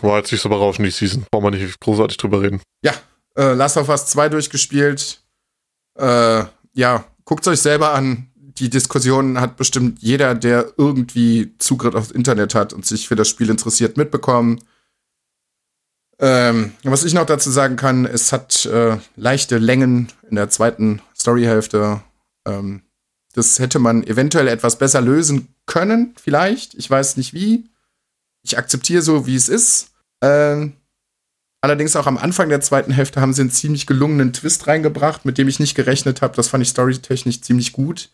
War jetzt nicht so berauschend, die Season. Brauchen wir nicht großartig drüber reden. Ja, äh, Last of Us 2 durchgespielt. Äh, ja, guckt euch selber an. Die Diskussion hat bestimmt jeder, der irgendwie Zugriff aufs Internet hat und sich für das Spiel interessiert, mitbekommen. Ähm, was ich noch dazu sagen kann, es hat äh, leichte Längen in der zweiten Storyhälfte. Ähm, das hätte man eventuell etwas besser lösen können, vielleicht. Ich weiß nicht wie. Ich akzeptiere so, wie es ist. Ähm, allerdings auch am Anfang der zweiten Hälfte haben sie einen ziemlich gelungenen Twist reingebracht, mit dem ich nicht gerechnet habe. Das fand ich storytechnisch ziemlich gut.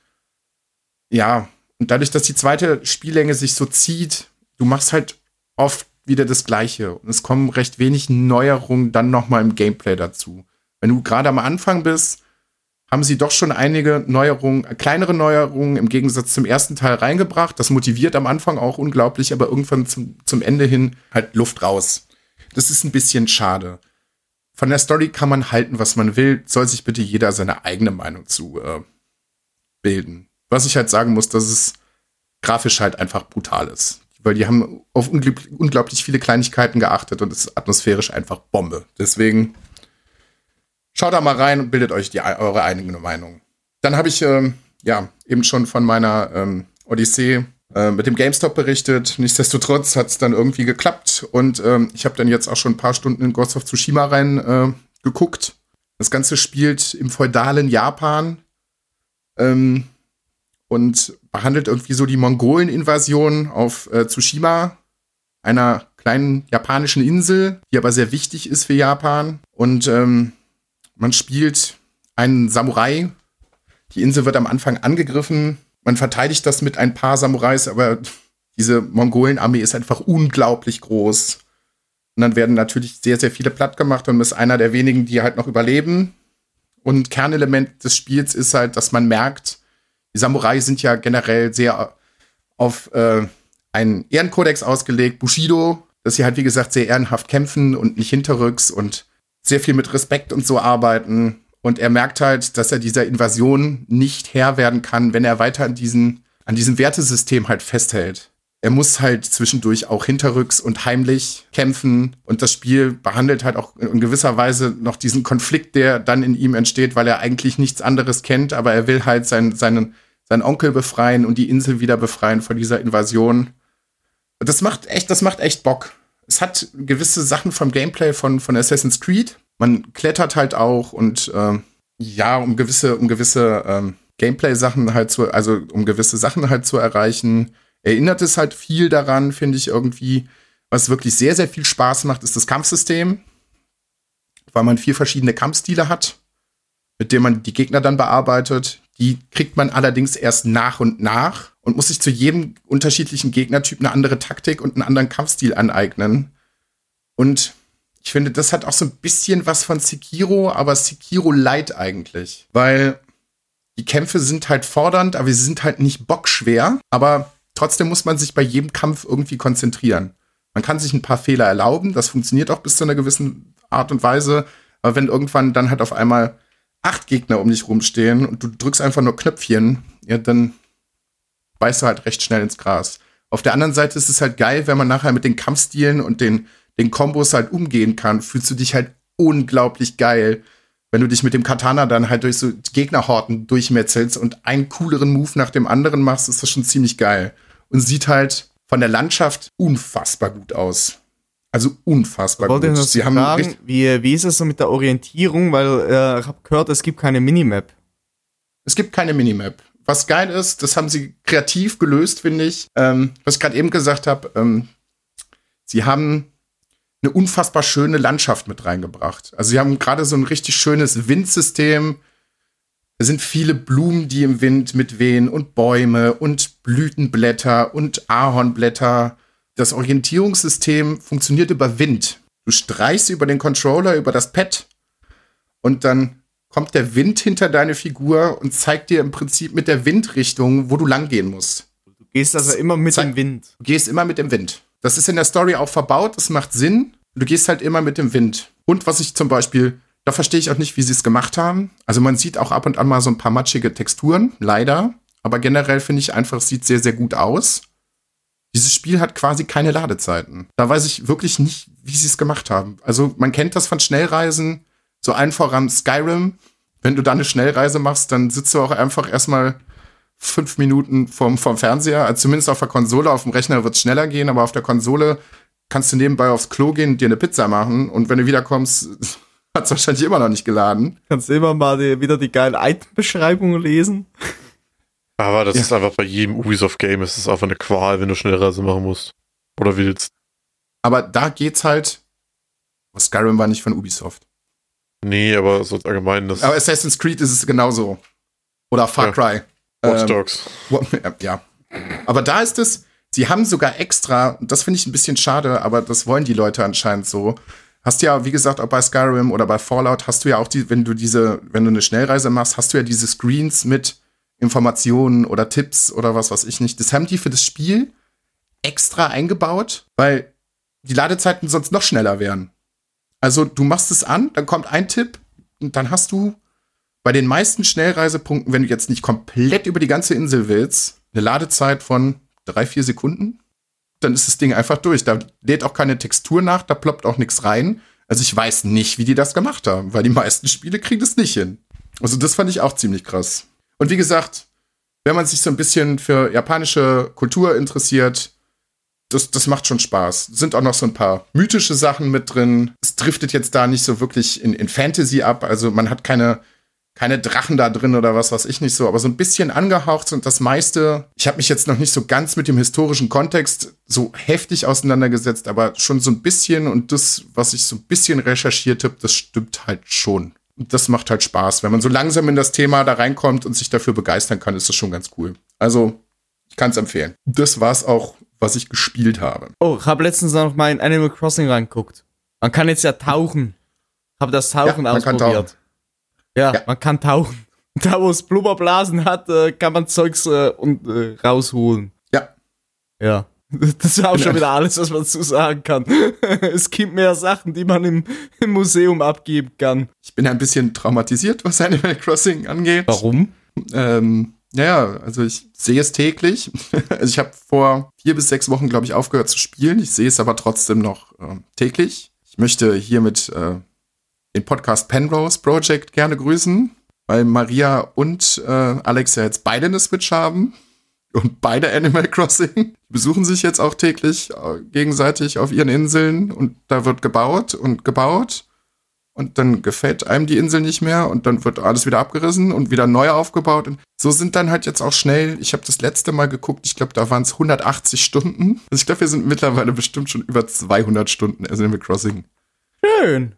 Ja, und dadurch, dass die zweite Spiellänge sich so zieht, du machst halt oft wieder das Gleiche. Und es kommen recht wenig Neuerungen dann nochmal im Gameplay dazu. Wenn du gerade am Anfang bist, haben sie doch schon einige Neuerungen, äh, kleinere Neuerungen im Gegensatz zum ersten Teil reingebracht. Das motiviert am Anfang auch unglaublich, aber irgendwann zum, zum Ende hin halt Luft raus. Das ist ein bisschen schade. Von der Story kann man halten, was man will. Soll sich bitte jeder seine eigene Meinung zu äh, bilden. Was ich halt sagen muss, dass es grafisch halt einfach brutal ist. Weil die haben auf unglaublich, viele Kleinigkeiten geachtet und es ist atmosphärisch einfach Bombe. Deswegen schaut da mal rein und bildet euch die, eure eigene Meinung. Dann habe ich ähm, ja eben schon von meiner ähm, Odyssee äh, mit dem GameStop berichtet. Nichtsdestotrotz hat es dann irgendwie geklappt und ähm, ich habe dann jetzt auch schon ein paar Stunden in Ghost of Tsushima rein äh, geguckt. Das Ganze spielt im feudalen Japan ähm, und behandelt irgendwie so die Mongolen-Invasion auf äh, Tsushima, einer kleinen japanischen Insel, die aber sehr wichtig ist für Japan. Und ähm, man spielt einen Samurai. Die Insel wird am Anfang angegriffen. Man verteidigt das mit ein paar Samurais, aber diese Mongolen-Armee ist einfach unglaublich groß. Und dann werden natürlich sehr, sehr viele platt gemacht und ist einer der wenigen, die halt noch überleben. Und Kernelement des Spiels ist halt, dass man merkt, die Samurai sind ja generell sehr auf äh, einen Ehrenkodex ausgelegt, Bushido, dass sie halt, wie gesagt, sehr ehrenhaft kämpfen und nicht hinterrücks und sehr viel mit Respekt und so arbeiten. Und er merkt halt, dass er dieser Invasion nicht Herr werden kann, wenn er weiter an, diesen, an diesem Wertesystem halt festhält. Er muss halt zwischendurch auch hinterrücks und heimlich kämpfen. Und das Spiel behandelt halt auch in gewisser Weise noch diesen Konflikt, der dann in ihm entsteht, weil er eigentlich nichts anderes kennt, aber er will halt seinen, seinen, seinen Onkel befreien und die Insel wieder befreien von dieser Invasion. Und das macht echt, das macht echt Bock. Es hat gewisse Sachen vom Gameplay von, von Assassin's Creed. Man klettert halt auch und ähm, ja, um gewisse, um gewisse ähm, Gameplay-Sachen halt zu, also um gewisse Sachen halt zu erreichen, erinnert es halt viel daran, finde ich irgendwie. Was wirklich sehr, sehr viel Spaß macht, ist das Kampfsystem, weil man vier verschiedene Kampfstile hat, mit denen man die Gegner dann bearbeitet. Die kriegt man allerdings erst nach und nach und muss sich zu jedem unterschiedlichen Gegnertyp eine andere Taktik und einen anderen Kampfstil aneignen. Und ich finde, das hat auch so ein bisschen was von Sekiro, aber Sekiro Light eigentlich. Weil die Kämpfe sind halt fordernd, aber sie sind halt nicht bockschwer. Aber trotzdem muss man sich bei jedem Kampf irgendwie konzentrieren. Man kann sich ein paar Fehler erlauben, das funktioniert auch bis zu einer gewissen Art und Weise. Aber wenn irgendwann dann halt auf einmal acht Gegner um dich rumstehen und du drückst einfach nur Knöpfchen, ja, dann beißt du halt recht schnell ins Gras. Auf der anderen Seite ist es halt geil, wenn man nachher mit den Kampfstilen und den, den Kombos halt umgehen kann, fühlst du dich halt unglaublich geil. Wenn du dich mit dem Katana dann halt durch so Gegnerhorten durchmetzelst und einen cooleren Move nach dem anderen machst, ist das schon ziemlich geil. Und sieht halt von der Landschaft unfassbar gut aus. Also unfassbar Wollte gut. Sie haben fragen, wie, wie ist es so mit der Orientierung? Weil äh, ich habe gehört, es gibt keine Minimap. Es gibt keine Minimap. Was geil ist, das haben sie kreativ gelöst, finde ich. Ähm, was ich gerade eben gesagt habe, ähm, sie haben eine unfassbar schöne Landschaft mit reingebracht. Also sie haben gerade so ein richtig schönes Windsystem. Es sind viele Blumen, die im Wind mitwehen und Bäume und Blütenblätter und Ahornblätter. Das Orientierungssystem funktioniert über Wind. Du streichst über den Controller, über das Pad und dann kommt der Wind hinter deine Figur und zeigt dir im Prinzip mit der Windrichtung, wo du langgehen musst. Du gehst also immer mit Zeig- dem Wind. Du gehst immer mit dem Wind. Das ist in der Story auch verbaut, das macht Sinn. Du gehst halt immer mit dem Wind. Und was ich zum Beispiel, da verstehe ich auch nicht, wie sie es gemacht haben. Also man sieht auch ab und an mal so ein paar matschige Texturen, leider. Aber generell finde ich einfach, es sieht sehr, sehr gut aus. Dieses Spiel hat quasi keine Ladezeiten. Da weiß ich wirklich nicht, wie sie es gemacht haben. Also man kennt das von Schnellreisen, so allen voran Skyrim. Wenn du da eine Schnellreise machst, dann sitzt du auch einfach erstmal fünf Minuten vom, vom Fernseher. Also zumindest auf der Konsole, auf dem Rechner wird es schneller gehen, aber auf der Konsole kannst du nebenbei aufs Klo gehen und dir eine Pizza machen. Und wenn du wiederkommst, hat es wahrscheinlich immer noch nicht geladen. Kannst du immer mal die, wieder die geilen Item-Beschreibungen lesen? Aber das Ja. ist einfach bei jedem Ubisoft-Game, es ist einfach eine Qual, wenn du Schnellreise machen musst. Oder willst. Aber da geht's halt. Oh, Skyrim war nicht von Ubisoft. Nee, aber so allgemein, das Aber Assassin's Creed ist es genauso. Oder Far Ja. Cry. Watch Ähm, Dogs. Ja. Aber da ist es, sie haben sogar extra, das finde ich ein bisschen schade, aber das wollen die Leute anscheinend so. Hast ja, wie gesagt, auch bei Skyrim oder bei Fallout hast du ja auch die, wenn du diese, wenn du eine Schnellreise machst, hast du ja diese Screens mit Informationen oder Tipps oder was weiß ich nicht. Das haben die für das Spiel extra eingebaut, weil die Ladezeiten sonst noch schneller wären. Also du machst es an, dann kommt ein Tipp und dann hast du bei den meisten Schnellreisepunkten, wenn du jetzt nicht komplett über die ganze Insel willst, eine Ladezeit von drei, vier Sekunden, dann ist das Ding einfach durch. Da lädt auch keine Textur nach, da ploppt auch nichts rein. Also ich weiß nicht, wie die das gemacht haben, weil die meisten Spiele kriegen das nicht hin. Also das fand ich auch ziemlich krass. Und wie gesagt, wenn man sich so ein bisschen für japanische Kultur interessiert, das, das macht schon Spaß. Sind auch noch so ein paar mythische Sachen mit drin. Es driftet jetzt da nicht so wirklich in, in Fantasy ab. Also man hat keine, keine Drachen da drin oder was weiß ich nicht so, aber so ein bisschen angehaucht und das meiste. Ich habe mich jetzt noch nicht so ganz mit dem historischen Kontext so heftig auseinandergesetzt, aber schon so ein bisschen und das, was ich so ein bisschen recherchiert habe, das stimmt halt schon. Und das macht halt Spaß. Wenn man so langsam in das Thema da reinkommt und sich dafür begeistern kann, ist das schon ganz cool. Also, ich kann es empfehlen. Das war's auch, was ich gespielt habe. Oh, ich habe letztens noch mal in Animal Crossing reingeguckt. Man kann jetzt ja tauchen. Ich habe das Tauchen Ja, man kann ausprobiert. Ja, Ja. man kann tauchen. Da, wo es Blubberblasen hat, äh, kann man Zeugs äh, und, äh, rausholen. Ja. Ja. Das ist auch schon wieder alles, was man dazu sagen kann. es gibt mehr Sachen, die man im, im Museum abgeben kann. Ich bin ein bisschen traumatisiert, was Animal Crossing angeht. Warum? Ähm, ja, also ich sehe es täglich. also ich habe vor vier bis sechs Wochen, glaube ich, aufgehört zu spielen. Ich sehe es aber trotzdem noch ähm, täglich. Ich möchte hiermit äh, den Podcast Penrose Project gerne grüßen, weil Maria und äh, Alex ja jetzt beide eine Switch haben und beide Animal Crossing. Die besuchen sich jetzt auch täglich äh, gegenseitig auf ihren Inseln und da wird gebaut und gebaut und dann gefällt einem die Insel nicht mehr und dann wird alles wieder abgerissen und wieder neu aufgebaut. Und so sind dann halt jetzt auch schnell, ich habe das letzte Mal geguckt, ich glaube, da waren es 180 Stunden. Also ich glaube, wir sind mittlerweile bestimmt schon über 200 Stunden Animal Crossing. Schön.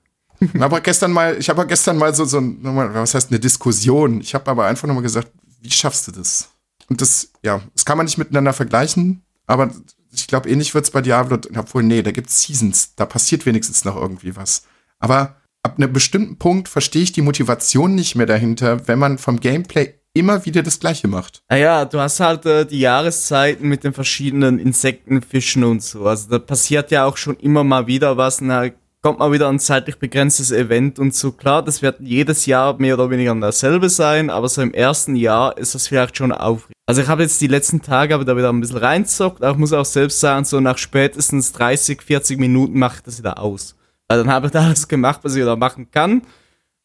Aber gestern mal, ich habe gestern mal so, so was heißt eine Diskussion. Ich habe aber einfach nochmal gesagt, wie schaffst du das? Und das, ja, das kann man nicht miteinander vergleichen, aber ich glaube, ähnlich wird's bei Diablo, obwohl, nee, da gibt's Seasons, da passiert wenigstens noch irgendwie was. Aber ab einem bestimmten Punkt verstehe ich die Motivation nicht mehr dahinter, wenn man vom Gameplay immer wieder das Gleiche macht. Naja, du hast halt äh, die Jahreszeiten mit den verschiedenen Insekten, Fischen und so. Also da passiert ja auch schon immer mal wieder was. Da kommt mal wieder ein zeitlich begrenztes Event und so. Klar, das wird jedes Jahr mehr oder weniger dasselbe sein, aber so im ersten Jahr ist das vielleicht schon aufregend. Also ich habe jetzt die letzten Tage aber da wieder ein bisschen reinzockt, aber ich muss auch selbst sagen, so nach spätestens 30, 40 Minuten mache ich das wieder aus. Weil dann habe ich da alles gemacht, was ich wieder machen kann.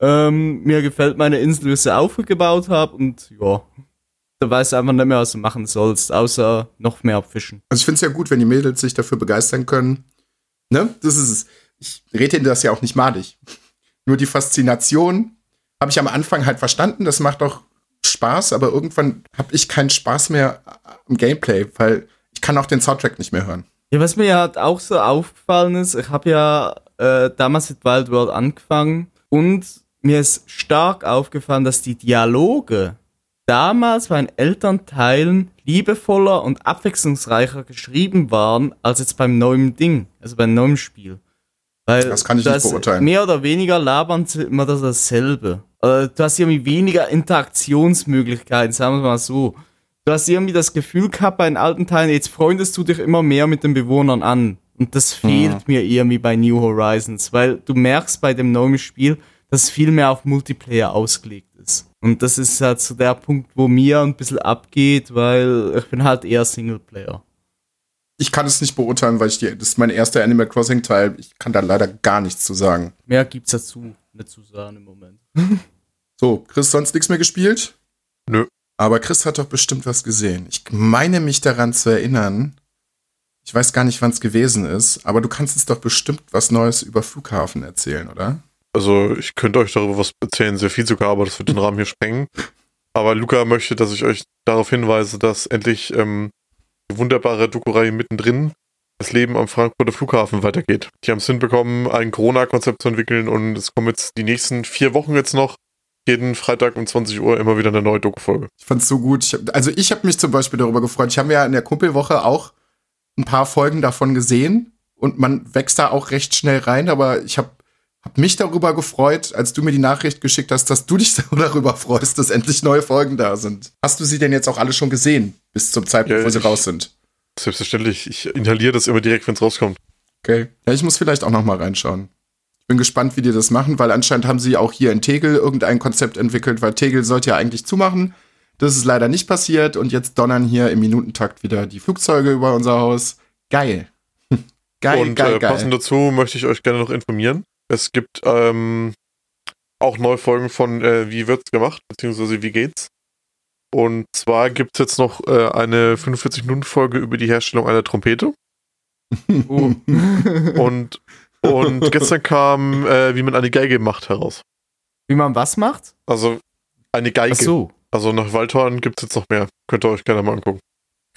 Ähm, mir gefällt meine Insel, wie ich sie aufgebaut habe und ja, da weiß einfach nicht mehr, was du machen sollst, außer noch mehr fischen. Also ich finde es ja gut, wenn die Mädels sich dafür begeistern können. Ne? Das ist es. Ich rede ihnen das ja auch nicht madig. Nur die Faszination habe ich am Anfang halt verstanden, das macht auch Spaß, aber irgendwann habe ich keinen Spaß mehr am Gameplay, weil ich kann auch den Soundtrack nicht mehr hören. Ja, was mir ja halt auch so aufgefallen ist, ich habe ja äh, damals mit Wild World angefangen und mir ist stark aufgefallen, dass die Dialoge damals bei den Elternteilen liebevoller und abwechslungsreicher geschrieben waren, als jetzt beim neuen Ding, also beim neuen Spiel. Weil Das kann ich nicht beurteilen. Mehr oder weniger labern sie immer das dasselbe. Du hast irgendwie weniger Interaktionsmöglichkeiten, sagen wir mal so. Du hast irgendwie das Gefühl gehabt bei den alten Teilen, jetzt freundest du dich immer mehr mit den Bewohnern an. Und das fehlt mir irgendwie bei New Horizons, weil du merkst bei dem neuen Spiel, dass viel mehr auf Multiplayer ausgelegt ist. Und das ist halt so der Punkt, wo mir ein bisschen abgeht, weil ich bin halt eher Singleplayer. Ich kann es nicht beurteilen, weil ich die, das ist mein erster Animal Crossing Teil. Ich kann da leider gar nichts zu sagen. Mehr gibt's dazu nicht zu sagen im Moment. So, Chris, sonst nichts mehr gespielt? Nö. Aber Chris hat doch bestimmt was gesehen. Ich meine mich daran zu erinnern. Ich weiß gar nicht, wann es gewesen ist, aber du kannst uns doch bestimmt was Neues über Flughafen erzählen, oder? Also ich könnte euch darüber was erzählen, sehr viel sogar, aber das wird den Rahmen hier sprengen. Aber Luca möchte, dass ich euch darauf hinweise, dass endlich ähm, wunderbare Doku-Reihe mittendrin das Leben am Frankfurter Flughafen weitergeht. Die haben es hinbekommen, ein Corona-Konzept zu entwickeln und es kommen jetzt die nächsten vier Wochen jetzt noch jeden Freitag um 20 Uhr immer wieder eine neue Doku-Folge. Ich fand's so gut. Ich also ich habe mich zum Beispiel darüber gefreut. Ich habe ja in der Kumpelwoche auch ein paar Folgen davon gesehen und man wächst da auch recht schnell rein, aber ich habe hab mich darüber gefreut, als du mir die Nachricht geschickt hast, dass du dich darüber freust, dass endlich neue Folgen da sind. Hast du sie denn jetzt auch alle schon gesehen, bis zum Zeitpunkt, Ja, wo sie ich- raus sind? Selbstverständlich, ich inhaliere das immer direkt, wenn es rauskommt. Okay. Ja, ich muss vielleicht auch noch mal reinschauen. Ich bin gespannt, wie die das machen, weil anscheinend haben sie auch hier in Tegel irgendein Konzept entwickelt, weil Tegel sollte ja eigentlich zumachen. Das ist leider nicht passiert und jetzt donnern hier im Minutentakt wieder die Flugzeuge über unser Haus. Geil. geil, und geil, äh, geil. passend dazu möchte ich euch gerne noch informieren. Es gibt ähm, auch neue Folgen von äh, Wie wird's gemacht, beziehungsweise Wie geht's. Und zwar gibt es jetzt noch äh, eine 45-Minuten-Folge über die Herstellung einer Trompete. Oh. Und, und gestern kam, äh, wie man eine Geige macht, heraus. Wie man was macht? Also eine Geige. Ach so. Also nach Waldhorn gibt es jetzt noch mehr. Könnt ihr euch gerne mal angucken.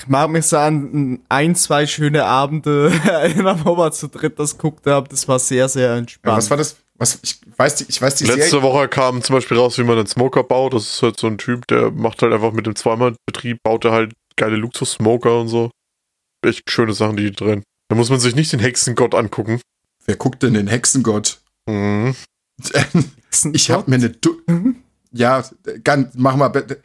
Ich mag mich so an ein, zwei schöne Abende erinnern, wo wir zu dritt das geguckt haben. Das war sehr, sehr Ja, entspannt. was war das? Was, ich weiß, die, ich weiß die Letzte Serie. Woche kam zum Beispiel raus, wie man einen Smoker baut. Das ist halt so ein Typ, der macht halt einfach mit dem Zweimalbetrieb, baut er halt geile Luxus-Smoker und so. Echt schöne Sachen, die drin. Da muss man sich nicht den Hexengott angucken. Wer guckt denn den Hexengott? Mhm. Ich habe mir eine. Du ja, ganz, mach mal. bitte.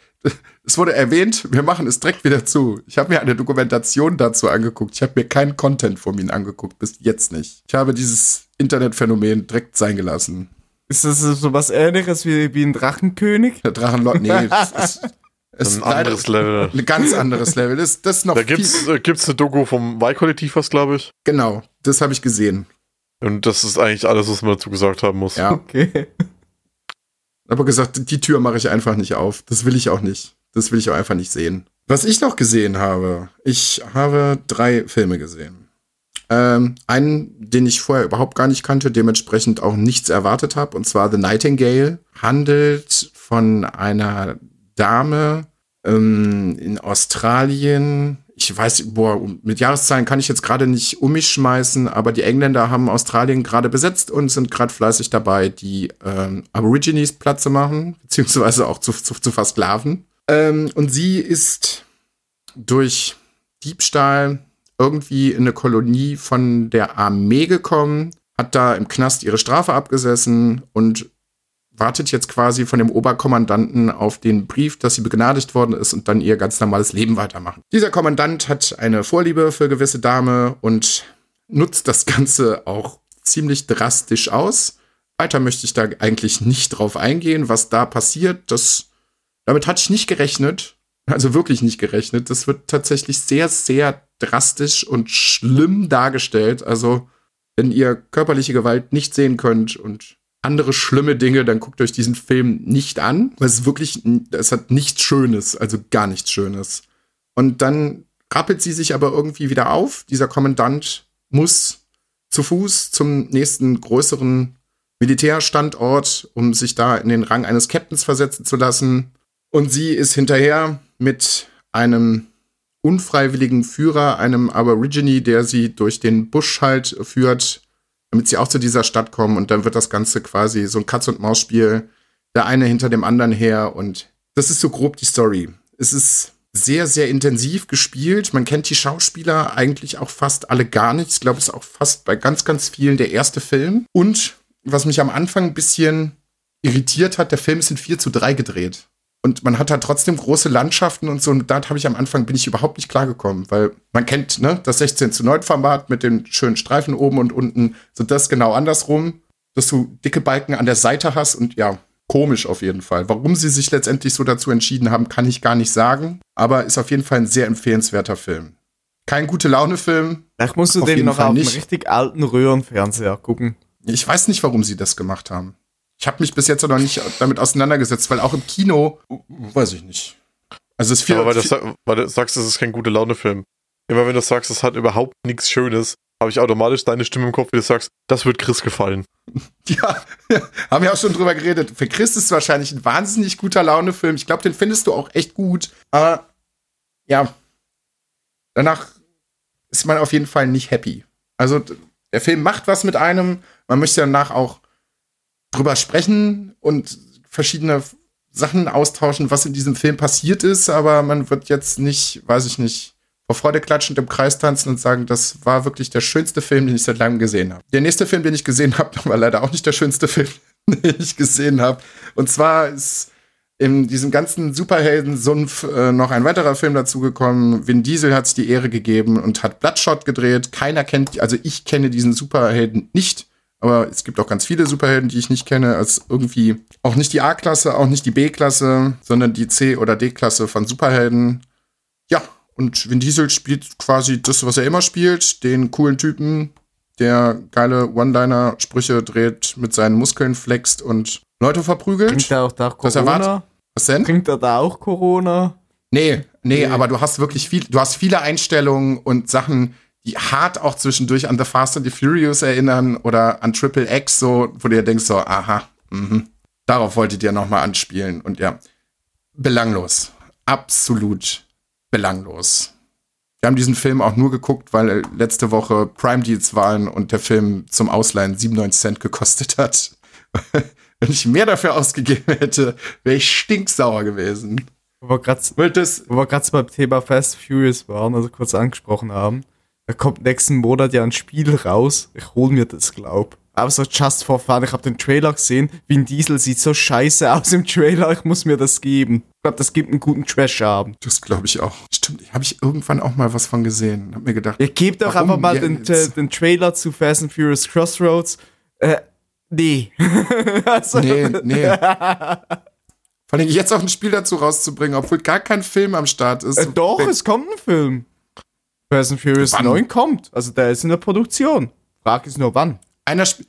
Es wurde erwähnt, wir machen es direkt wieder zu. Ich habe mir eine Dokumentation dazu angeguckt. Ich habe mir keinen Content von ihnen angeguckt, bis jetzt nicht. Ich habe dieses Internetphänomen direkt sein gelassen. Ist das so was ähnliches wie, wie ein Drachenkönig? Der Drachenlord, nee, das ist, es Ein anderes Level. ein ganz anderes Level. Das, das ist noch Da viel, gibt's, äh, gibt's eine Doku vom Y-Kollektiv, was glaube ich. genau, das habe ich gesehen. Und das ist eigentlich alles, was man dazu gesagt haben muss. Ja, Okay. Aber gesagt, die Tür mache ich einfach nicht auf. Das will ich auch nicht. Das will ich auch einfach nicht sehen. Was ich noch gesehen habe, ich habe drei Filme gesehen. Ähm, einen, den ich vorher überhaupt gar nicht kannte, dementsprechend auch nichts erwartet habe, und zwar The Nightingale, handelt von einer Dame ähm, in Australien. Ich weiß, boah, mit Jahreszahlen kann ich jetzt gerade nicht um mich schmeißen, aber die Engländer haben Australien gerade besetzt und sind gerade fleißig dabei, die ähm, Aborigines Platz zu machen, beziehungsweise auch zu, zu, zu versklaven. Ähm, und sie ist durch Diebstahl irgendwie in eine Kolonie von der Armee gekommen, hat da im Knast ihre Strafe abgesessen und wartet jetzt quasi von dem Oberkommandanten auf den Brief, dass sie begnadigt worden ist und dann ihr ganz normales Leben weitermachen. Dieser Kommandant hat eine Vorliebe für gewisse Dame und nutzt das Ganze auch ziemlich drastisch aus. Weiter möchte ich da eigentlich nicht drauf eingehen, was da passiert. Das, damit hatte ich nicht gerechnet. Also wirklich nicht gerechnet. Das wird tatsächlich sehr, sehr drastisch und schlimm dargestellt. Also, wenn ihr körperliche Gewalt nicht sehen könnt und andere schlimme Dinge, dann guckt euch diesen Film nicht an. Weil es wirklich, es hat nichts Schönes, also gar nichts Schönes. Und dann rappelt sie sich aber irgendwie wieder auf. Dieser Kommandant muss zu Fuß zum nächsten größeren Militärstandort, um sich da in den Rang eines Captains versetzen zu lassen. Und sie ist hinterher mit einem unfreiwilligen Führer, einem Aborigine, der sie durch den Busch halt führt, damit sie auch zu dieser Stadt kommen. Und dann wird das Ganze quasi so ein Katz-und-Maus-Spiel. Der eine hinter dem anderen her. Und das ist so grob die Story. Es ist sehr, sehr intensiv gespielt. Man kennt die Schauspieler eigentlich auch fast alle gar nicht. Ich glaube, es ist auch fast bei ganz, ganz vielen der erste Film. Und was mich am Anfang ein bisschen irritiert hat, der Film ist in 4 zu 3 gedreht. Und man hat da trotzdem große Landschaften und so. Und da habe ich am Anfang, bin ich überhaupt nicht klargekommen, weil man kennt ne, das 16 zu 9 Format mit den schönen Streifen oben und unten. So das genau andersrum, dass du dicke Balken an der Seite hast und ja, komisch auf jeden Fall. Warum sie sich letztendlich so dazu entschieden haben, kann ich gar nicht sagen. Aber ist auf jeden Fall ein sehr empfehlenswerter Film. Kein gute Laune-Film. Vielleicht musst du den noch Fall auf einem nicht. richtig alten Röhrenfernseher gucken. Ich weiß nicht, warum sie das gemacht haben. Ich habe mich bis jetzt noch nicht damit auseinandergesetzt, weil auch im Kino, weiß ich nicht. Also es ist viel, Aber weil du, viel sa- weil du sagst, es ist kein guter Laune-Film. Immer wenn du sagst, es hat überhaupt nichts Schönes, habe ich automatisch deine Stimme im Kopf, wie du sagst, das wird Chris gefallen. ja, ja, haben wir auch schon drüber geredet. Für Chris ist es wahrscheinlich ein wahnsinnig guter Laune-Film. Ich glaube, den findest du auch echt gut. Aber ja, danach ist man auf jeden Fall nicht happy. Also der Film macht was mit einem. Man möchte danach auch drüber sprechen und verschiedene Sachen austauschen, was in diesem Film passiert ist. Aber man wird jetzt nicht, weiß ich nicht, vor Freude klatschend im Kreis tanzen und sagen, das war wirklich der schönste Film, den ich seit langem gesehen habe. Der nächste Film, den ich gesehen habe, war leider auch nicht der schönste Film, den ich gesehen habe. Und zwar ist in diesem ganzen Superhelden-Sumpf äh, noch ein weiterer Film dazugekommen. Vin Diesel hat sich die Ehre gegeben und hat Bloodshot gedreht. Keiner kennt, also ich kenne diesen Superhelden nicht. Aber es gibt auch ganz viele Superhelden, die ich nicht kenne, als irgendwie auch nicht die A-Klasse, auch nicht die B-Klasse, sondern die C- oder D-Klasse von Superhelden. Ja, und Vin Diesel spielt quasi das, was er immer spielt, den coolen Typen, der geile One-Liner-Sprüche dreht, mit seinen Muskeln flext und Leute verprügelt. Bringt er auch da Corona? Was denn? Bringt er da auch Corona? Nee, nee, Nee. aber du hast wirklich viel, du hast viele Einstellungen und Sachen, hart auch zwischendurch an The Fast and the Furious erinnern oder an Triple X, so, wo du dir denkst, so, aha, mhm. Darauf wolltet ihr nochmal anspielen. Und ja, belanglos. Absolut belanglos. Wir haben diesen Film auch nur geguckt, weil letzte Woche Prime Deals waren und der Film zum Ausleihen 97 Cent gekostet hat. Wenn ich mehr dafür ausgegeben hätte, wäre ich stinksauer gewesen. Wo wir gerade beim Thema Fast Furious waren, also kurz angesprochen haben. Da kommt nächsten Monat ja ein Spiel raus. Ich hol mir das, glaub. Aber so just for fun. Ich habe den Trailer gesehen. Vin Diesel sieht so scheiße aus im Trailer. Ich muss mir das geben. Ich glaube, das gibt einen guten Trash-Abend. Das glaube ich auch. Stimmt, habe ich irgendwann auch mal was von gesehen. Hab mir gedacht, Ihr gebt doch einfach mal den, den Trailer zu Fast and Furious Crossroads. Äh, nee. also, nee, nee. Vor allem jetzt auch ein Spiel dazu rauszubringen, obwohl gar kein Film am Start ist. Äh, doch, es kommt ein Film. Fast and Furious Wann? 9 kommt. Also der ist in der Produktion. Frage ist nur wann. Einer sp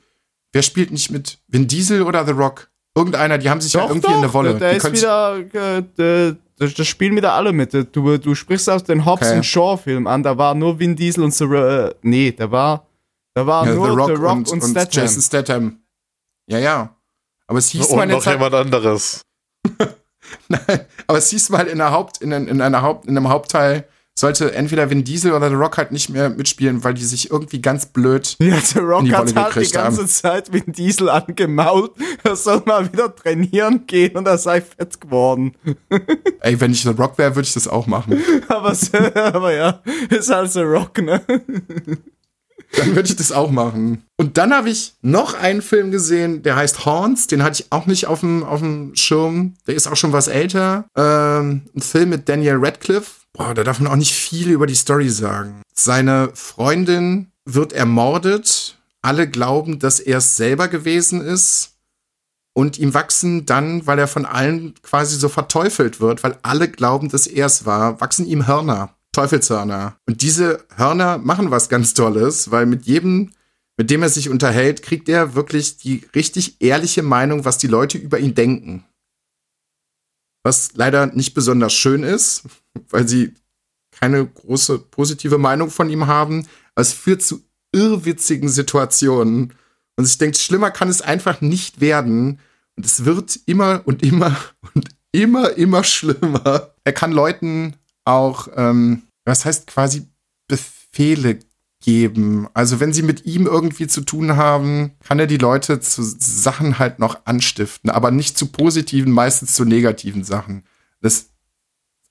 Wer spielt nicht mit? Vin Diesel oder The Rock? Irgendeiner, die haben sich ja Doch, irgendwie doch, in der Wolle. Der, der Die ist wieder, äh, der, das, das spielen wieder alle mit. Du, du sprichst aus den Hobbs Okay. und Shaw Film an. Da war nur Vin Diesel und The, äh, nee, da war, da war ja, nur The Rock, The Rock und, und, und Statham. Jason Statham. Ja, ja. Aber es hieß mal Und eine noch Zeit, jemand anderes. Nein, aber es hieß mal in, einer Haupt, in, in, einer Haupt, in einem Hauptteil sollte entweder Vin Diesel oder The Rock halt nicht mehr mitspielen, weil die sich irgendwie ganz blöd. Ja, der Rock in die hat Rolle halt die ganze haben. Zeit mit Diesel angemault. Er soll mal wieder trainieren gehen und er sei fett geworden. Ey, wenn ich The Rock wäre, würde ich das auch machen. Aber, aber ja, ist halt so Rock, ne? Dann würde ich das auch machen. Und dann habe ich noch einen Film gesehen, der heißt Horns. Den hatte ich auch nicht auf dem, auf dem Schirm. Der ist auch schon was älter. Ähm, ein Film mit Daniel Radcliffe. Boah, da darf man auch nicht viel über die Story sagen. Seine Freundin wird ermordet. Alle glauben, dass er es selber gewesen ist. Und ihm wachsen dann, weil er von allen quasi so verteufelt wird, weil alle glauben, dass er es war, wachsen ihm Hörner. Teufelshörner. Und diese Hörner machen was ganz Tolles, weil mit jedem, mit dem er sich unterhält, kriegt er wirklich die richtig ehrliche Meinung, was die Leute über ihn denken. Was leider nicht besonders schön ist, weil sie keine große positive Meinung von ihm haben. Aber es führt zu irrwitzigen Situationen. Und ich denke, schlimmer kann es einfach nicht werden. Und es wird immer und immer und immer, immer schlimmer. Er kann Leuten auch, ähm, was heißt quasi Befehle geben. Also wenn sie mit ihm irgendwie zu tun haben, kann er die Leute zu Sachen halt noch anstiften, aber nicht zu positiven, meistens zu negativen Sachen. Das ist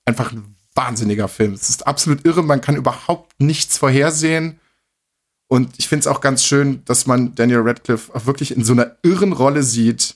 einfach ein wahnsinniger Film. Es ist absolut irre, man kann überhaupt nichts vorhersehen. Und ich finde es auch ganz schön, dass man Daniel Radcliffe auch wirklich in so einer irren Rolle sieht,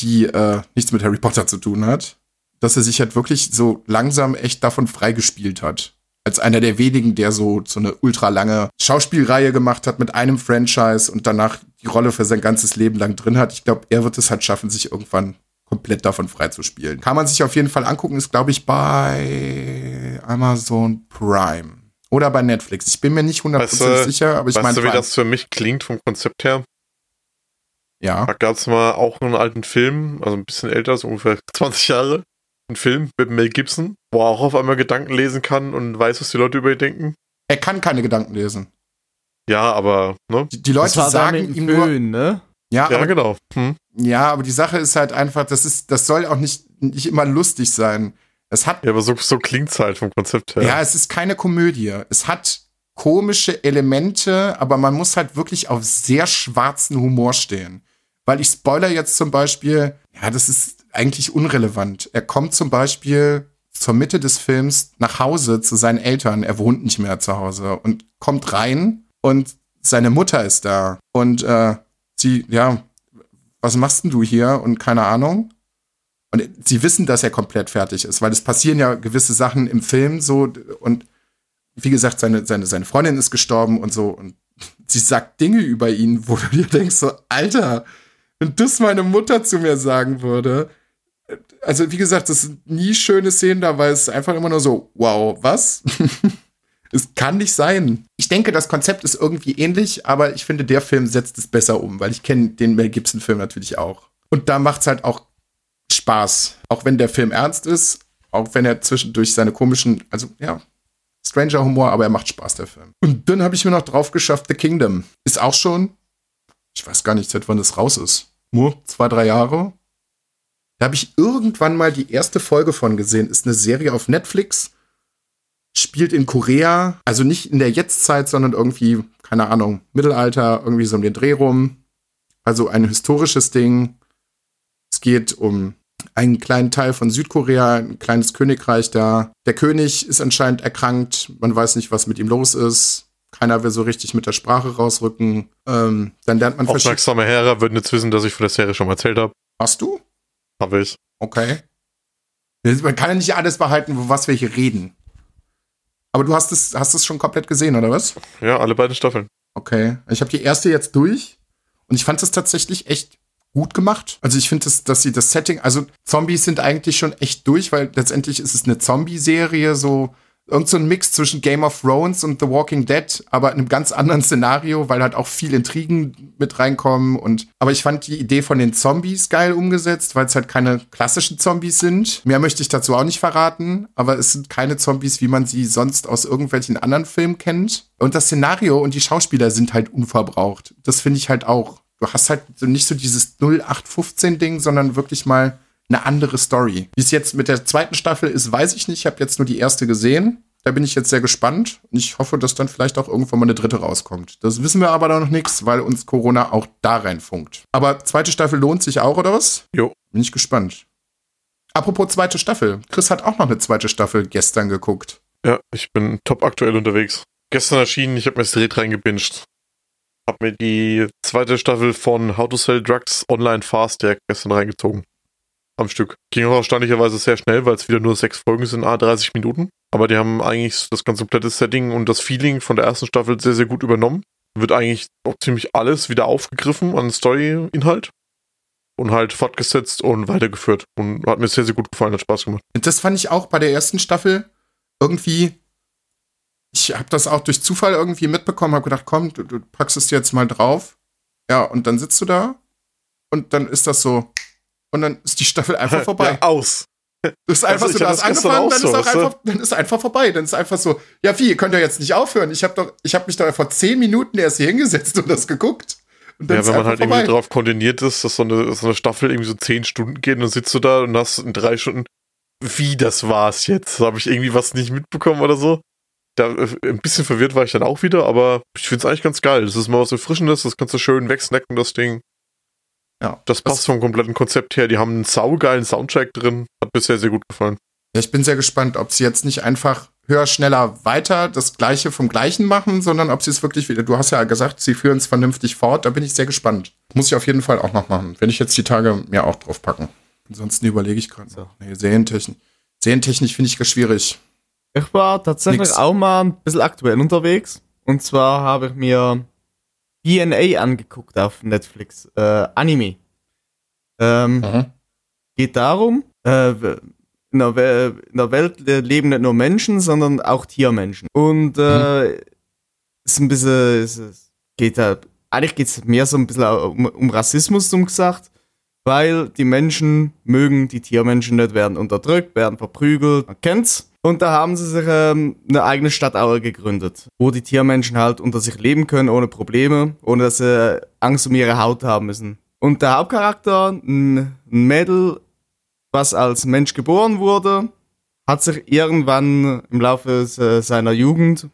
die äh, nichts mit Harry Potter zu tun hat. Dass er sich halt wirklich so langsam echt davon freigespielt hat. Als einer der wenigen, der so, so eine ultra lange Schauspielreihe gemacht hat mit einem Franchise und danach die Rolle für sein ganzes Leben lang drin hat. Ich glaube, er wird es halt schaffen, sich irgendwann komplett davon freizuspielen. Kann man sich auf jeden Fall angucken, ist, glaube ich, bei Amazon Prime. Oder bei Netflix. Ich bin mir nicht 100% Weißt du- sicher, aber ich weißt meine, du, wie das für mich klingt vom Konzept her? ja. Da gab es mal auch einen alten Film, also ein bisschen älter, so ungefähr 20 Jahre. Ein Film mit Mel Gibson, wo er auch auf einmal Gedanken lesen kann und weiß, was die Leute über ihn denken. Er kann keine Gedanken lesen. Ja, aber, ne? Die, die Leute sagen ihm nur, ne? ja, Ja, aber, genau. Hm. ja, aber die Sache ist halt einfach, das ist, das soll auch nicht, nicht immer lustig sein. Es hat Ja, aber so, so klingt's halt vom Konzept her. Ja. es ist keine Komödie. Es hat komische Elemente, aber man muss halt wirklich auf sehr schwarzen Humor stehen. Weil ich spoiler jetzt zum Beispiel, ja, das ist eigentlich unrelevant. Er kommt zum Beispiel zur Mitte des Films nach Hause zu seinen Eltern. Er wohnt nicht mehr zu Hause und kommt rein und seine Mutter ist da. Und äh, sie, ja, was machst denn du hier? Und keine Ahnung. Und sie wissen, dass er komplett fertig ist, weil es passieren ja gewisse Sachen im Film so und wie gesagt, seine, seine, seine Freundin ist gestorben und so und sie sagt Dinge über ihn, wo du dir denkst so, Alter, wenn das meine Mutter zu mir sagen würde, also wie gesagt, das sind nie schöne Szenen da, weil es einfach immer nur so, wow, was? es kann nicht sein. Ich denke, das Konzept ist irgendwie ähnlich, aber ich finde, der Film setzt es besser um, weil ich kenne den Mel Gibson-Film natürlich auch. Und da macht es halt auch Spaß. Auch wenn der Film ernst ist, auch wenn er zwischendurch seine komischen, also ja, Stranger Humor, aber er macht Spaß, der Film. Und dann habe ich mir noch drauf geschafft, The Kingdom. Ist auch schon, ich weiß gar nicht, seit wann das raus ist. Nur zwei, drei Jahre. Da habe ich irgendwann mal die erste Folge von gesehen. Ist eine Serie auf Netflix. Spielt in Korea. Also nicht in der Jetztzeit, sondern irgendwie, keine Ahnung, Mittelalter, irgendwie so um den Dreh rum. Also ein historisches Ding. Es geht um einen kleinen Teil von Südkorea, ein kleines Königreich da. Der König ist anscheinend erkrankt. Man weiß nicht, was mit ihm los ist. Keiner will so richtig mit der Sprache rausrücken. Ähm, dann lernt man verschiedene. Aufmerksame Hörer würden jetzt wissen, dass ich von der Serie schon mal erzählt habe. Hast du? Habe ich. Okay. Man kann ja nicht alles behalten, wo was wir hier reden. Aber du hast es, hast es schon komplett gesehen, oder was? Ja, alle beiden Staffeln. Okay. Ich habe die erste jetzt durch und ich fand es tatsächlich echt gut gemacht. Also ich finde, dass, dass sie das Setting, also Zombies sind eigentlich schon echt durch, weil letztendlich ist es eine Zombie-Serie, so irgend so ein Mix zwischen Game of Thrones und The Walking Dead, aber in einem ganz anderen Szenario, weil halt auch viel Intrigen mit reinkommen und aber ich fand die Idee von den Zombies geil umgesetzt, weil es halt keine klassischen Zombies sind. Mehr möchte ich dazu auch nicht verraten, aber es sind keine Zombies, wie man sie sonst aus irgendwelchen anderen Filmen kennt. Und das Szenario und die Schauspieler sind halt unverbraucht. Das finde ich halt auch. Du hast halt so nicht so dieses 0815-Ding, sondern wirklich mal eine andere Story. Wie es jetzt mit der zweiten Staffel ist, weiß ich nicht. Ich habe jetzt nur die erste gesehen. Da bin ich jetzt sehr gespannt. Und ich hoffe, dass dann vielleicht auch irgendwann mal eine dritte rauskommt. Das wissen wir aber noch nichts, weil uns Corona auch da reinfunkt. Aber zweite Staffel lohnt sich auch, oder was? Jo. Bin ich gespannt. Apropos zweite Staffel. Chris hat auch noch eine zweite Staffel gestern geguckt. Ja, ich bin top aktuell unterwegs. Gestern erschienen, ich habe mir das Dreht reingebinged. Hab mir die zweite Staffel von How to Sell Drugs Online Fast direkt gestern reingezogen. Am Stück. Ging auch erstaunlicherweise sehr schnell, weil es wieder nur sechs Folgen sind, a 30 Minuten. Aber die haben eigentlich das ganze komplette Setting und das Feeling von der ersten Staffel sehr, sehr gut übernommen. Wird eigentlich auch ziemlich alles wieder aufgegriffen an Story-Inhalt. Und halt fortgesetzt und weitergeführt. Und hat mir sehr, sehr gut gefallen, hat Spaß gemacht. Das fand ich auch bei der ersten Staffel irgendwie. Ich habe das auch durch Zufall irgendwie mitbekommen, habe gedacht, komm, du, du packst es dir jetzt mal drauf. Ja, und dann sitzt du da und dann ist das so. Und dann ist die Staffel einfach vorbei. Ja, aus. Das ist einfach Also, so, das gestern angefangen, dann so, ist auch einfach, dann ist einfach vorbei. Dann ist einfach so, ja, wie, ihr könnt ja jetzt nicht aufhören. Ich habe doch, ich habe mich doch vor zehn Minuten erst hier hingesetzt und das geguckt. Und dann Ja, ist wenn man halt vorbei. irgendwie drauf konditioniert ist, dass so eine, so eine Staffel irgendwie so zehn Stunden geht und dann sitzt du da und hast in drei Stunden, wie das war's jetzt? Habe ich irgendwie was nicht mitbekommen oder so? Da, äh, ein bisschen verwirrt war ich dann auch wieder, aber ich find's eigentlich ganz geil. Das ist mal was Erfrischendes, das kannst du schön wegsnacken, das Ding. Ja. Das passt vom kompletten Konzept her. Die haben einen saugeilen Soundtrack drin. Hat bisher sehr gut gefallen. Ja, ich bin sehr gespannt, ob sie jetzt nicht einfach höher, schneller, weiter das Gleiche vom Gleichen machen, sondern ob sie es wirklich wieder, du hast ja gesagt, sie führen es vernünftig fort, da bin ich sehr gespannt. Muss ich auf jeden Fall auch noch machen, wenn ich jetzt die Tage mir auch drauf packen. Ansonsten überlege ich gerade. So. Nee, Serientechnik. Serientechnik finde ich ganz schwierig. Ich war tatsächlich Nix. auch mal ein bisschen aktuell unterwegs. Und zwar habe ich mir DNA angeguckt auf Netflix. Äh, Anime. Ähm, Mhm. geht darum, äh, in, der We in der Welt leben nicht nur Menschen, sondern auch Tiermenschen. Und äh, ist ein bisschen, es es geht da, eigentlich geht es mehr so ein bisschen um, um Rassismus, um gesagt, weil die Menschen mögen die Tiermenschen nicht, werden unterdrückt, werden verprügelt, man kennt's. Und da haben sie sich ähm, eine eigene Stadtaue gegründet, wo die Tiermenschen halt unter sich leben können, ohne Probleme, ohne dass sie Angst um ihre Haut haben müssen. Und der Hauptcharakter, ein Mädel, was als Mensch geboren wurde, hat sich irgendwann im Laufe se- seiner Jugend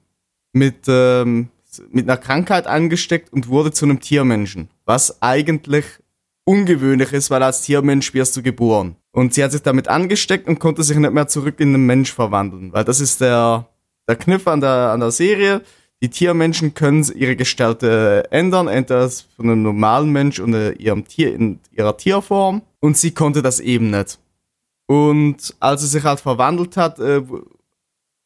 mit, ähm, mit einer Krankheit angesteckt und wurde zu einem Tiermenschen. Was eigentlich ungewöhnlich ist, weil als Tiermensch wirst du geboren. Und sie hat sich damit angesteckt und konnte sich nicht mehr zurück in einen Mensch verwandeln. Weil das ist der, der Kniff an der, an der Serie. Die Tiermenschen können ihre Gestalt ändern, entweder von einem normalen Mensch und äh, ihrem Tier in ihrer Tierform. Und sie konnte das eben nicht. Und als sie sich halt verwandelt hat, äh,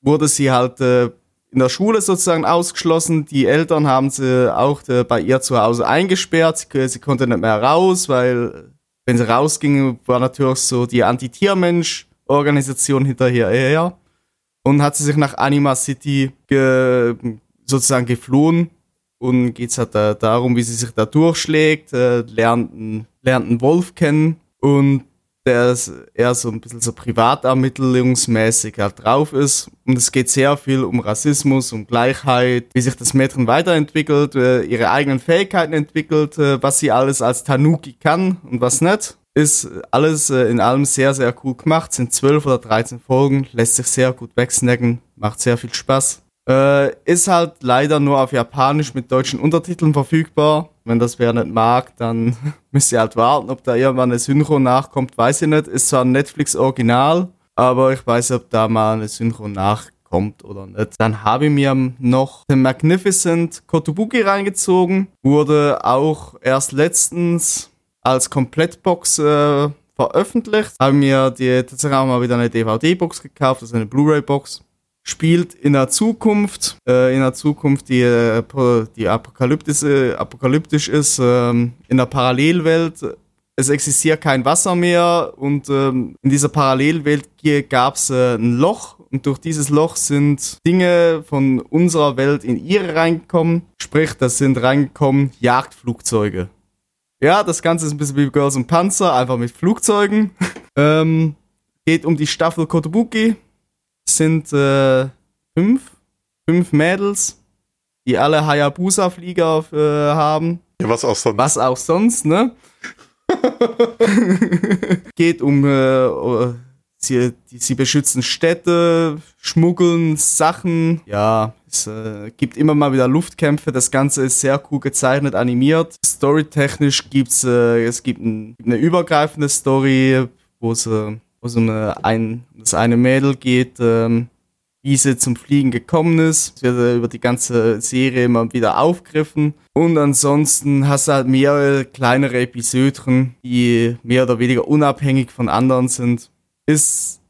wurde sie halt äh, in der Schule sozusagen ausgeschlossen. Die Eltern haben sie auch bei ihr zu Hause eingesperrt. Sie konnte nicht mehr raus, weil wenn sie rausging, war natürlich so die Anti-Tiermensch-Organisation hinterher. Und hat sie sich nach Anima City ge sozusagen geflohen. Und geht's halt da, darum, wie sie sich da durchschlägt, äh, lernt, lernt einen Wolf kennen und der eher so ein bisschen so privatermittlungsmäßig halt drauf ist. Und es geht sehr viel um Rassismus, um Gleichheit, wie sich das Mädchen weiterentwickelt, äh, ihre eigenen Fähigkeiten entwickelt, äh, was sie alles als Tanuki kann und was nicht. Ist alles äh, in allem sehr, sehr cool gemacht. Sind 12 oder 13 Folgen, lässt sich sehr gut wegsnacken, macht sehr viel Spaß. Äh, ist halt leider nur auf Japanisch mit deutschen Untertiteln verfügbar. Wenn das wer nicht mag, dann müsst ihr halt warten, ob da irgendwann eine Synchro nachkommt, weiß ich nicht. Ist zwar ein Netflix-Original, aber ich weiß, ob da mal eine Synchro nachkommt oder nicht. Dann habe ich mir noch The Magnificent Kotobuki reingezogen. Wurde auch erst letztens als Komplettbox äh, veröffentlicht. Habe mir die, tatsächlich auch mal wieder eine DVD-Box gekauft, also eine Blu-ray-Box spielt in der Zukunft, äh, in der Zukunft, die, äh, die apokalyptisch, apokalyptisch ist, ähm, in der Parallelwelt. Es existiert kein Wasser mehr und ähm, in dieser Parallelwelt gab es äh, ein Loch und durch dieses Loch sind Dinge von unserer Welt in ihre reingekommen. Sprich, das sind reingekommen Jagdflugzeuge. Ja, das Ganze ist ein bisschen wie Girls und Panzer, einfach mit Flugzeugen. ähm, geht um die Staffel Kotobuki sind äh, fünf, fünf Mädels, die alle Hayabusa-Flieger äh, haben. Ja, was auch sonst. Was auch sonst, ne? Geht um, äh, sie, die, sie beschützen Städte, schmuggeln Sachen. Ja, es äh, gibt immer mal wieder Luftkämpfe. Das Ganze ist sehr cool gezeichnet, animiert. Storytechnisch gibt's äh, es gibt ein, eine übergreifende Story, wo äh, wo es um ein, das eine Mädel geht, ähm, wie sie zum Fliegen gekommen ist. Es wird äh, über die ganze Serie immer wieder aufgriffen. Und ansonsten hast du halt mehrere kleinere Episoden, die mehr oder weniger unabhängig von anderen sind. Ist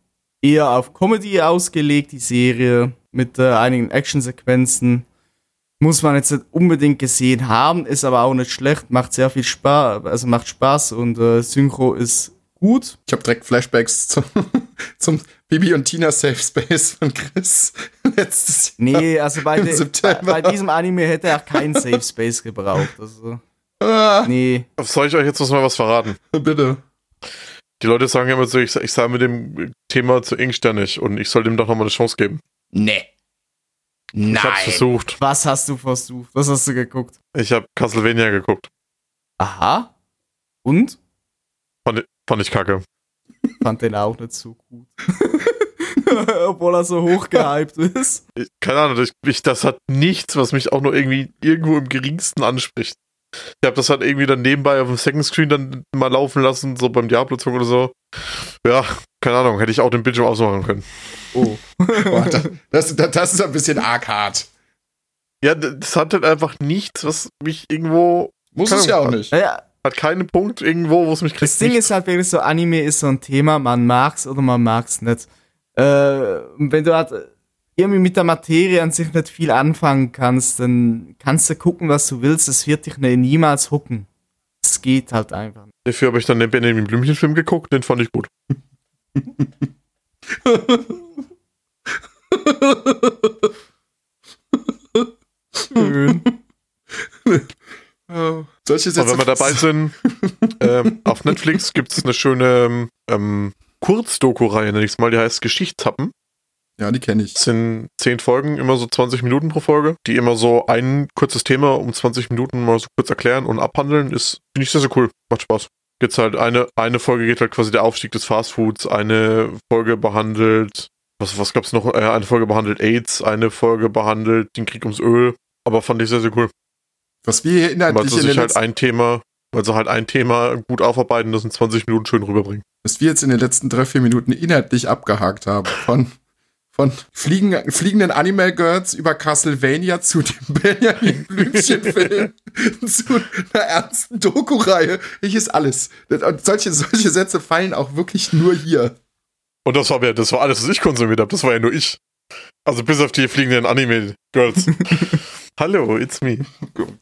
eher auf Comedy ausgelegt, die Serie, mit äh, einigen Actionsequenzen. Muss man jetzt nicht unbedingt gesehen haben, ist aber auch nicht schlecht, macht sehr viel Spaß, also macht Spaß und äh, Synchro ist gut. Ich habe direkt Flashbacks zum, zum Bibi und Tina Safe Space von Chris letztes Jahr. Nee, also bei, Im de, bei, diesem Anime hätte er keinen Safe Space gebraucht. Also, Ah, nee. Soll ich euch jetzt mal was verraten? bitte. Die Leute sagen immer so, ich, ich sei mit dem Thema zu engsternig und ich soll dem doch nochmal eine Chance geben. Nee. Ich hab's Nein. versucht. Was hast du versucht? Was hast du geguckt? Ich habe Castlevania geguckt. Aha. Und? Fand, fand ich kacke. Fand den auch nicht so gut. Obwohl er so hoch gehypt ist. Ich, keine Ahnung, ich, ich, das hat nichts, was mich auch nur irgendwie irgendwo im geringsten anspricht. Ich habe das halt irgendwie dann nebenbei auf dem Second Screen dann mal laufen lassen, so beim Diablo-Zug oder so. Ja, keine Ahnung, hätte ich auch den Bildschirm ausmachen können. Oh. Boah, das, das, das ist ein bisschen arg hart. Ja, das hat halt einfach nichts, was mich irgendwo, Muss es ja auch nicht. Naja, hat keinen Punkt irgendwo, wo es mich kriegt. das Ding ist halt wirklich so, Anime ist so ein Thema, man mag's oder man mag's nicht. Äh, wenn du halt irgendwie mit der Materie an sich nicht viel anfangen kannst, dann kannst du gucken, was du willst, es wird dich niemals hucken. Es geht halt einfach nicht. Dafür habe ich dann den Benjamin Blümchen-Film geguckt, den fand ich gut. Schön. Oh. Solche Und Sätze. wenn wir dabei sind, ähm, auf Netflix gibt es eine schöne ähm, Kurzdoku-Reihe, nenne ich es mal, die heißt Geschichtshappen. Ja, die kenne ich. Das sind zehn Folgen, immer so 20 Minuten pro Folge, die immer so ein kurzes Thema um 20 Minuten mal so kurz erklären und abhandeln. Ist, finde ich sehr, sehr cool. Macht Spaß. Jetzt halt eine, eine Folge geht halt quasi der Aufstieg des Fastfoods, eine Folge behandelt, was, was gab's noch? Äh, eine Folge behandelt AIDS, eine Folge behandelt den Krieg ums Öl. Aber fand ich sehr, sehr cool. Was wir hier Weil inhaltlich sie in den halt ein Thema, weil sie halt ein Thema gut aufarbeiten, das in 20 Minuten schön rüberbringen. was wir jetzt in den letzten drei, vier Minuten inhaltlich abgehakt haben. Von, von fliegen, fliegenden Animal Girls über Castlevania zu dem Benjamin Blümchen-Film zu einer ernsten Doku-Reihe. Ich ist alles. Und solche, solche Sätze fallen auch wirklich nur hier. Und das war, ja- das war alles, was ich konsumiert habe. Das war ja nur ich. Also bis auf die fliegenden Anime-Girls. Hallo, it's me.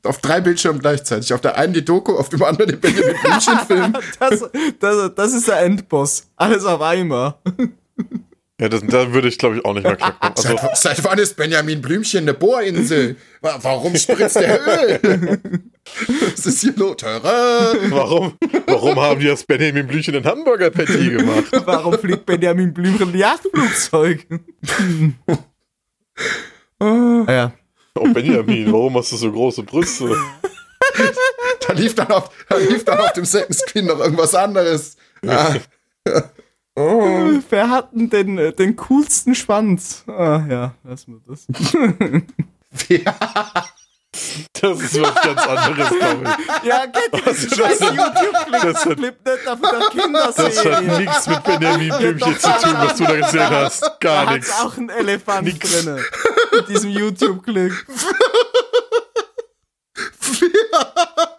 Auf drei Bildschirmen gleichzeitig. Auf der einen die Doku, auf dem anderen den Benjamin Blümchen-Film. Das, das, das ist der Endboss. Alles auf einmal. Ja, das, da würde ich, glaube ich, auch nicht mehr knacken. Also, Seit, seit wann ist Benjamin Blümchen eine Bohrinsel? Wa- Warum spritzt der Öl? Was ist hier los? Warum, warum haben die das Benjamin Blümchen in Hamburger Patty gemacht? Warum fliegt Benjamin Blümchen ein Yachtflugzeug? ah, ja. Oh, Benjamin, warum hast du so große Brüste? Da lief dann auf, da lief dann auf dem Second Screen noch irgendwas anderes. Ah. Oh. Wer hat denn den, äh, den coolsten Schwanz? Ah, ja, lassen wir das. Das ist was ganz anderes, glaube ich. Ja, kennt den ist scheiß? YouTube-Clip? Das hat- Clip nicht auf der Das hat Kinderserie. nichts mit Benjamin Blümchen doch. zu tun, was du da gesehen hast. Da Gar hat's nichts. auch einen Elefant drinne. In diesem YouTube-Clip. Wer,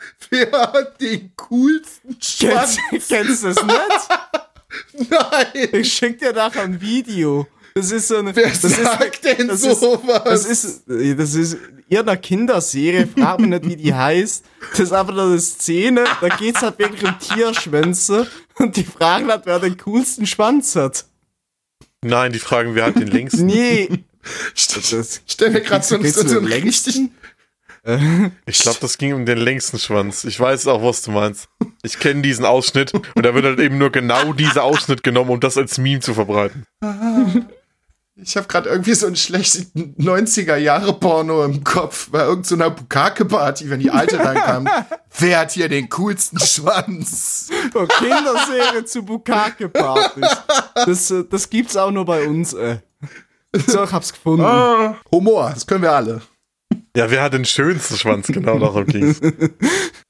wer hat den coolsten Schwanz? Kennst, kennst du das nicht? Nein! Ich schick dir nachher ein Video. Das ist so eine. Wer das ist, sagt denn das ist- sowas? Das ist, das ist irgendeine Kinderserie, frag mich nicht, wie die heißt. Das ist einfach nur eine Szene, da geht's halt wirklich um Tierschwänze und die fragen halt, wer den coolsten Schwanz hat. Nein, die fragen, wer hat den längsten? Nee. St- Stell mir gerade so, Geht's so, um einen richtigen. Ich glaube, das ging um den längsten Schwanz. Ich weiß auch, was du meinst. Ich kenne diesen Ausschnitt und da wird halt eben nur genau dieser Ausschnitt genommen, um das als Meme zu verbreiten. Ich habe gerade irgendwie so einen schlechten 90er-Jahre-Porno im Kopf bei irgendeiner Bukake-Party, wenn die Alte reinkam. Wer hat hier den coolsten Schwanz? Von Kinderserie zu Bukake-Partys. Das, äh, das gibt's auch nur bei uns, ey. So, ich hab's gefunden. Ah, Humor, das können wir alle. Ja, wer hat den schönsten Schwanz? Genau darum ging's.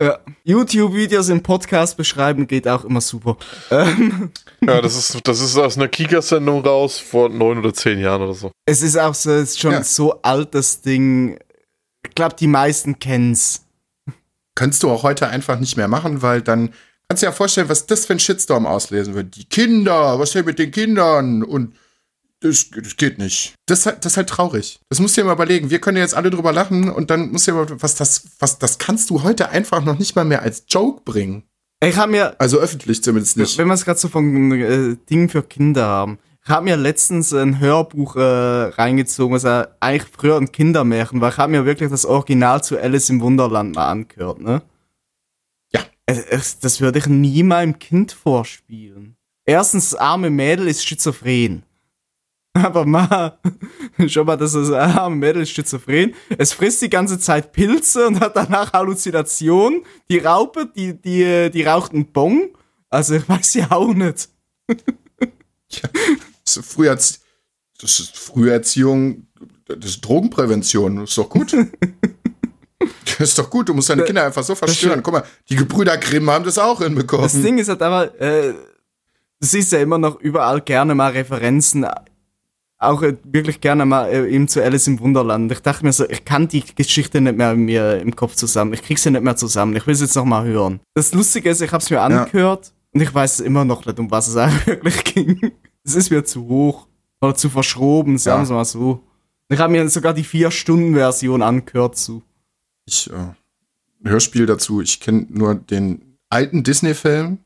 Ja. YouTube-Videos im Podcast beschreiben geht auch immer super. Ähm, Ja, das ist, das ist aus einer Kika-Sendung raus vor neun oder zehn Jahren oder so. es ist auch so, es ist schon Ja. so alt, das Ding. Ich glaube, die meisten kennen's. Könntest du auch heute einfach nicht mehr machen, weil dann kannst du dir ja vorstellen, was das für ein Shitstorm auslesen wird. Die Kinder, was ist denn mit den Kindern? Und das, das geht nicht. Das, ist halt- das ist halt traurig. Das musst du dir mal überlegen. Wir können ja jetzt alle drüber lachen und dann musst du dir mal, was das, was, das kannst du heute einfach noch nicht mal mehr als Joke bringen. Ich habe mir, Also öffentlich zumindest nicht. wenn wir es gerade so von äh, Dingen für Kinder haben, ich habe mir letztens ein Hörbuch äh, reingezogen, was eigentlich früher ein Kindermärchen war. Ich habe mir wirklich das Original zu Alice im Wunderland mal angehört, ne? Ja. Es, das würde ich nie meinem Kind vorspielen. Erstens, das arme Mädel ist schizophren. Aber ma, schau mal, das ist ein arme Mädel ist schizophren. Es frisst die ganze Zeit Pilze und hat danach Halluzinationen. Die Raupe, die, die, die raucht einen Bong. Also ich weiß ja auch nicht. Das ist Früherzie das ist Früherziehung, das ist Drogenprävention. Das ist doch gut. Das ist doch gut, du musst deine Kinder einfach so verstören. Guck mal, die Gebrüder Grimm haben das auch hinbekommen. Das Ding ist halt aber, äh, du siehst ja immer noch überall gerne mal Referenzen, auch äh, wirklich gerne mal äh, eben zu Alice im Wunderland. Ich dachte mir so, ich kann die Geschichte nicht mehr mir im Kopf zusammen. Ich krieg sie nicht mehr zusammen. Ich will sie jetzt noch mal hören. Das Lustige ist, ich hab's mir angehört und ich weiß immer noch nicht, um was es eigentlich wirklich ging. Es ist mir zu hoch oder zu verschroben, sagen Ja. wir mal so. Ich habe mir sogar die 4-Stunden-Version angehört zu. Ich, äh, Hörspiel dazu, ich kenne nur den alten Disney-Film.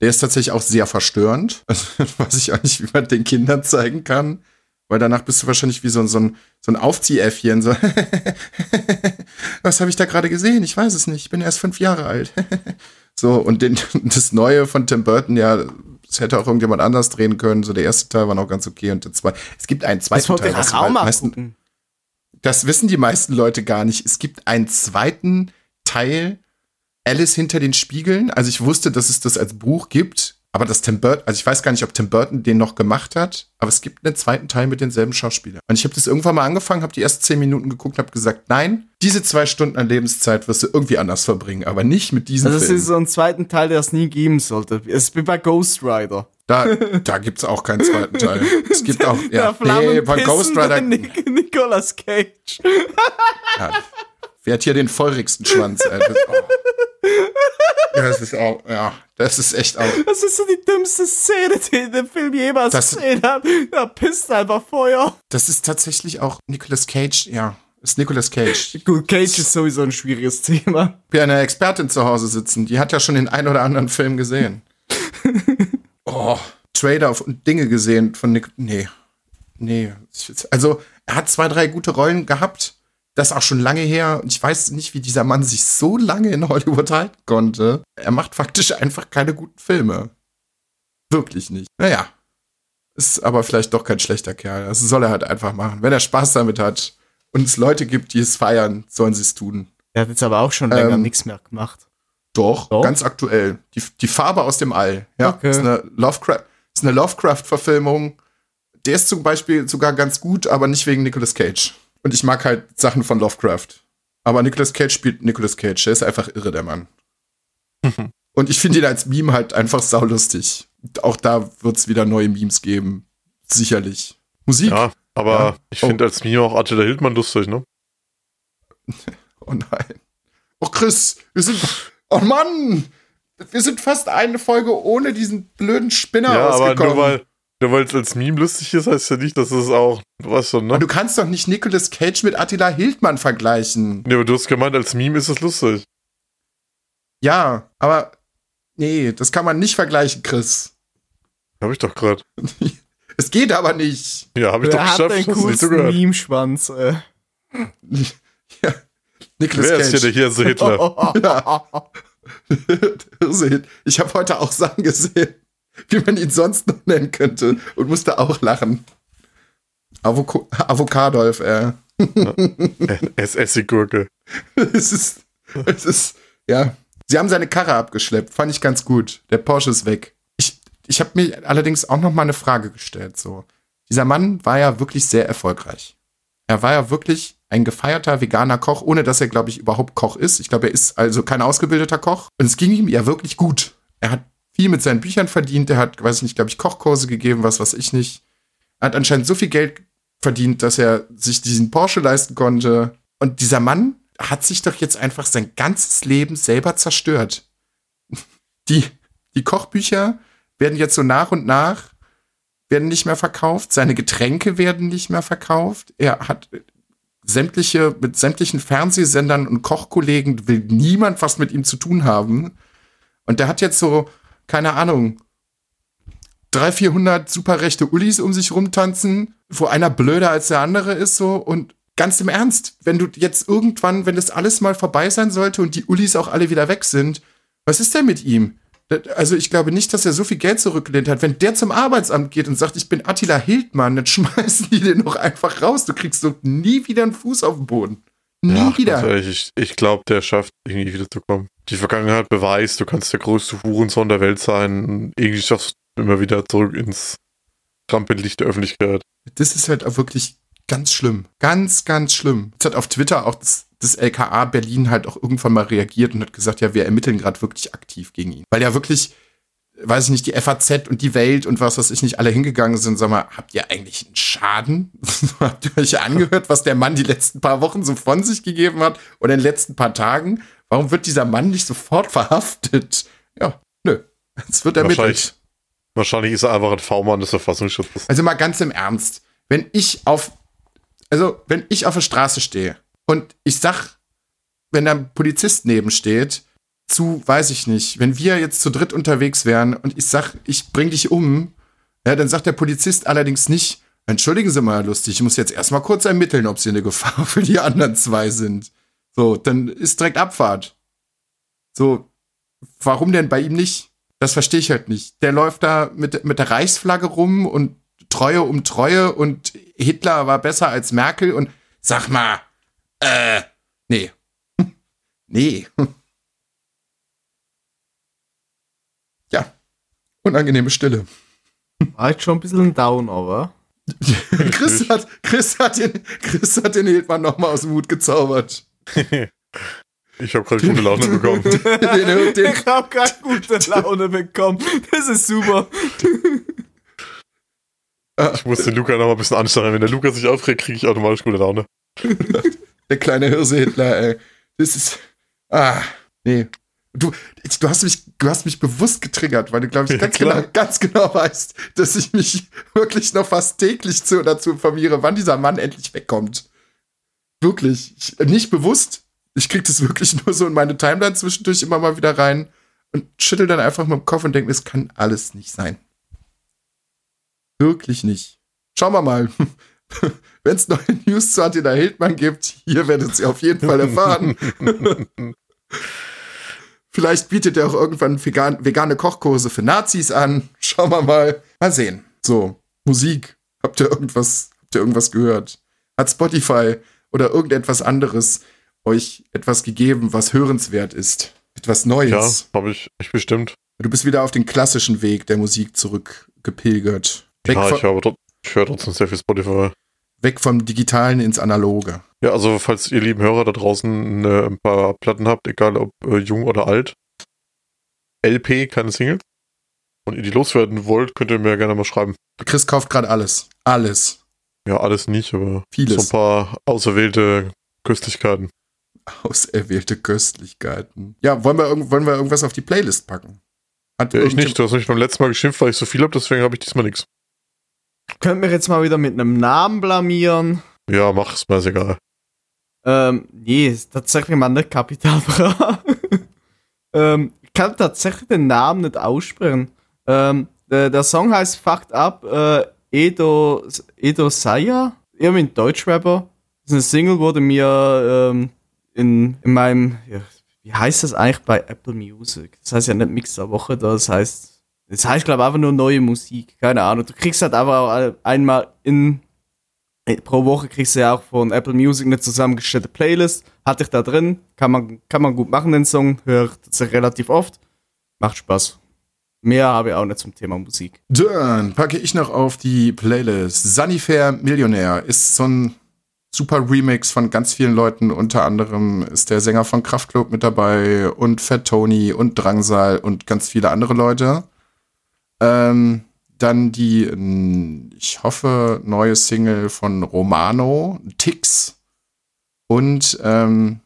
Der ist tatsächlich auch sehr verstörend. Also, weiß ich auch nicht, wie man den Kindern zeigen kann. Weil danach bist du wahrscheinlich wie so, ein- so ein, so ein Aufziehäffchen. So, was habe ich da gerade gesehen? Ich weiß es nicht. Ich bin erst fünf Jahre alt. so, und den, das Neue von Tim Burton, ja, das hätte auch irgendjemand anders drehen können. So, der erste Teil war noch ganz okay und der zweite. Es gibt einen Das zweiten wollte Teil. was auch mal meisten- das wissen die meisten Leute gar nicht. Es gibt einen zweiten Teil, Alice hinter den Spiegeln. Also ich wusste, dass es das als Buch gibt, aber das Tim Burton, also ich weiß gar nicht, ob Tim Burton den noch gemacht hat, aber es gibt einen zweiten Teil mit denselben Schauspielern. Und ich habe das irgendwann mal angefangen, habe die ersten zehn Minuten geguckt, habe gesagt, nein, diese zwei Stunden an Lebenszeit wirst du irgendwie anders verbringen, aber nicht mit diesem Also es Film. ist so ein zweiten Teil, der es nie geben sollte. Es ist wie bei Ghost Rider. Da, da gibt's auch keinen zweiten Teil. Es gibt auch, ja, nee, bei Ghost Rider, Nic Nicolas Cage. Ja, wer hat hier den feurigsten Schwanz? Das, oh. Das ist auch, ja, das ist echt auch. Das ist so die dümmste Szene, die in dem Film jemals Das- gesehen hat. Da pisst einfach Feuer. Das ist tatsächlich auch Nicolas Cage, ja, ist Nicolas Cage. Gut, Cage ist sowieso ein schwieriges Thema. Wir haben eine Expertin zu Hause sitzen, die hat ja schon den einen oder anderen Film gesehen. Oh, Trailer und Dinge gesehen von Nick. Nee. Nee. Also, er hat zwei, drei gute Rollen gehabt. Das ist auch schon lange her. Und ich weiß nicht, wie dieser Mann sich so lange in Hollywood halten konnte. Er macht faktisch einfach keine guten Filme. Wirklich nicht. Naja. Ist aber vielleicht doch kein schlechter Kerl. Das soll er halt einfach machen. Wenn er Spaß damit hat und es Leute gibt, die es feiern, sollen sie es tun. Der hat jetzt aber auch schon länger Ähm, nichts mehr gemacht. Doch, Doch? ganz aktuell. Die, die Farbe aus dem All. Ja, Okay. ist eine Lovecraft, ist eine Lovecraft-Verfilmung. Der ist zum Beispiel sogar ganz gut, aber nicht wegen Nicolas Cage. Und ich mag halt Sachen von Lovecraft. Aber Nicolas Cage spielt Nicolas Cage. Der ist einfach irre, der Mann. Und ich finde ihn als Meme halt einfach saulustig. Auch da wird es wieder neue Memes geben. Sicherlich. Musik? Ja, aber Ja. ich Oh. finde als Meme auch Attila Hildmann lustig, ne? Oh nein. Oh Chris, wir sind. Oh Mann! Wir sind fast eine Folge ohne diesen blöden Spinner ja, aber ausgekommen. nur weil, nur weil es als Meme lustig ist, heißt ja nicht, dass es auch, du weißt schon, Aber ne? du kannst doch nicht Nicolas Cage mit Attila Hildmann vergleichen. Nee, aber du hast gemeint, als Meme ist es lustig. Ja, aber nee, das kann man nicht vergleichen, Chris. Hab ich doch gerade. Es geht aber nicht. Ja, hab ich doch Der hat geschafft. den coolsten. Meme-Schwanz. Äh. Ja. Nicolas Wer ist hier der Cage. hier so Hitler? Ja. Ich habe heute auch Sachen gesehen, wie man ihn sonst noch nennen könnte und musste auch lachen. Avoko Avocadolf, äh. Es Essiggurke. es ist, es ist, ja, Sie haben seine Karre abgeschleppt, fand ich ganz gut. Der Porsche ist weg. Ich, ich habe mir allerdings auch noch mal eine Frage gestellt. So, dieser Mann war ja wirklich sehr erfolgreich. Er war ja wirklich ein gefeierter veganer Koch, ohne dass er, glaube ich, überhaupt Koch ist. Ich glaube, er ist also kein ausgebildeter Koch. Und es ging ihm ja wirklich gut. Er hat viel mit seinen Büchern verdient. Er hat, weiß ich nicht, glaube ich, Kochkurse gegeben, was weiß ich nicht. Er hat anscheinend so viel Geld verdient, dass er sich diesen Porsche leisten konnte. Und dieser Mann hat sich doch jetzt einfach sein ganzes Leben selber zerstört. Die, die Kochbücher werden jetzt so nach und nach werden nicht mehr verkauft, seine Getränke werden nicht mehr verkauft. Er hat sämtliche, mit sämtlichen Fernsehsendern und Kochkollegen will niemand was mit ihm zu tun haben. Und der hat jetzt so, keine Ahnung, 300, 400 super rechte Ullis um sich rumtanzen, wo einer blöder als der andere ist so und ganz im Ernst, wenn du jetzt irgendwann, wenn das alles mal vorbei sein sollte und die Ullis auch alle wieder weg sind, was ist denn mit ihm? Also ich glaube nicht, dass er so viel Geld zurückgelehnt hat. Wenn der zum Arbeitsamt geht und sagt, ich bin Attila Hildmann, dann schmeißen die den noch einfach raus. Du kriegst so nie wieder einen Fuß auf den Boden. Nie Ja, wieder. ehrlich, ich, ich glaube, der schafft irgendwie wiederzukommen. Die Vergangenheit beweist, du kannst der größte Hurensohn der Welt sein. Irgendwie schaffst du immer wieder zurück ins Rampenlicht der Öffentlichkeit. Das ist halt auch wirklich ganz schlimm. Ganz, ganz schlimm. Jetzt hat auf Twitter auch das, das LKA Berlin halt auch irgendwann mal reagiert und hat gesagt, ja, wir ermitteln gerade wirklich aktiv gegen ihn. Weil ja wirklich, weiß ich nicht, die FAZ und die Welt und was weiß ich nicht alle hingegangen sind. Sag mal, habt ihr eigentlich einen Schaden? habt ihr euch angehört, was der Mann die letzten paar Wochen so von sich gegeben hat oder in den letzten paar Tagen? Warum wird dieser Mann nicht sofort verhaftet? Ja, nö. Es wird ermittelt. Wahrscheinlich, wahrscheinlich ist er einfach ein V-Mann des Verfassungsschutzes. Also mal ganz im Ernst, wenn ich auf, also wenn ich auf der Straße stehe und ich sag, wenn da ein Polizist neben steht, zu, weiß ich nicht, wenn wir jetzt zu dritt unterwegs wären und ich sag, ich bring dich um, ja, dann sagt der Polizist allerdings nicht, entschuldigen Sie mal, lustig, ich muss jetzt erstmal kurz ermitteln, ob Sie eine Gefahr für die anderen zwei sind. So, dann ist direkt Abfahrt. So, warum denn bei ihm nicht? Das verstehe ich halt nicht. Der läuft da mit, mit der Reichsflagge rum und Treue um Treue und Hitler war besser als Merkel und sag mal, äh, nee. nee. Ja, unangenehme Stille. War jetzt schon ein bisschen Down, aber. Chris hat, Chris hat den, Chris hat den Hildmann nochmal aus dem Hut gezaubert. Ich habe gerade gute Laune bekommen. den, den, Ich hab gerade gute Laune bekommen. Das ist super. Ich muss den Luca noch mal ein bisschen anstrengen. Wenn der Luca sich aufregt, kriege ich automatisch gute Laune. Der kleine Hirse-Hitler, ey. Das ist. Ah, nee. Du, du, hast mich, du hast mich bewusst getriggert, weil du, glaube ich, Ja, ganz, klar. genau, ganz genau weißt, dass ich mich wirklich noch fast täglich zu, dazu informiere, wann dieser Mann endlich wegkommt. Wirklich. Ich, nicht bewusst. Ich krieg das wirklich nur so in meine Timeline zwischendurch immer mal wieder rein und schüttel dann einfach mit dem Kopf und denke, es kann alles nicht sein. Wirklich nicht. Schauen wir mal. Wenn es neue News zu Attila Hildmann gibt, hier werdet ihr auf jeden Fall erfahren. Vielleicht bietet er auch irgendwann vegan, vegane Kochkurse für Nazis an. Schauen wir mal. Mal sehen. So, Musik. Habt ihr irgendwas, habt ihr irgendwas gehört? Hat Spotify oder irgendetwas anderes euch etwas gegeben, was hörenswert ist? Etwas Ja, Neues? habe ich, ich bestimmt. Du bist wieder auf den klassischen Weg der Musik zurückgepilgert. Weg, Ja, ich, trot- ich höre trotzdem sehr viel Spotify. weg vom Digitalen ins Analoge. Ja, also falls ihr lieben Hörer da draußen äh, ein paar Platten habt, egal ob äh, jung oder alt, LP, keine Singles, und ihr die loswerden wollt, könnt ihr mir gerne mal schreiben. Chris kauft gerade alles. Alles. Ja, alles nicht, aber Vieles. so ein paar auserwählte Köstlichkeiten. Auserwählte Köstlichkeiten. Ja, wollen wir, irgend- wollen wir irgendwas auf die Playlist packen? Hat Ja, ich nicht. Du hast mich beim letzten Mal geschimpft, weil ich so viel habe, deswegen habe ich diesmal nichts. Könnt mir jetzt mal wieder mit einem Namen blamieren. Ja, mach es mir ist egal. Ähm, nee, ist tatsächlich mal nicht Kapital ähm, ich kann tatsächlich den Namen nicht aussprechen. Ähm, der, der Song heißt Fucked Up, äh, Edo, Edo Saya, irgendwie ein Deutschrapper. Das ist eine Single, wurde mir ähm, in, in meinem, ja, wie heißt das eigentlich bei Apple Music? Das heißt ja nicht Mix der Woche, das heißt, das heißt glaube ich einfach nur neue Musik, keine Ahnung. Du kriegst halt einfach auch einmal in pro Woche kriegst du ja auch von Apple Music eine zusammengestellte Playlist. Hatte ich da drin, kann man, kann man gut machen, den Song, hört sich relativ oft. Macht Spaß. Mehr habe ich auch nicht zum Thema Musik. Dann packe ich noch auf die Playlist. Sunnyfair Millionär ist so ein super Remix von ganz vielen Leuten. Unter anderem ist der Sänger von Kraftklub mit dabei und Fat Tony und Drangsal und ganz viele andere Leute. Ähm, dann die, ich hoffe, neue Single von Romano, Tix und ähm,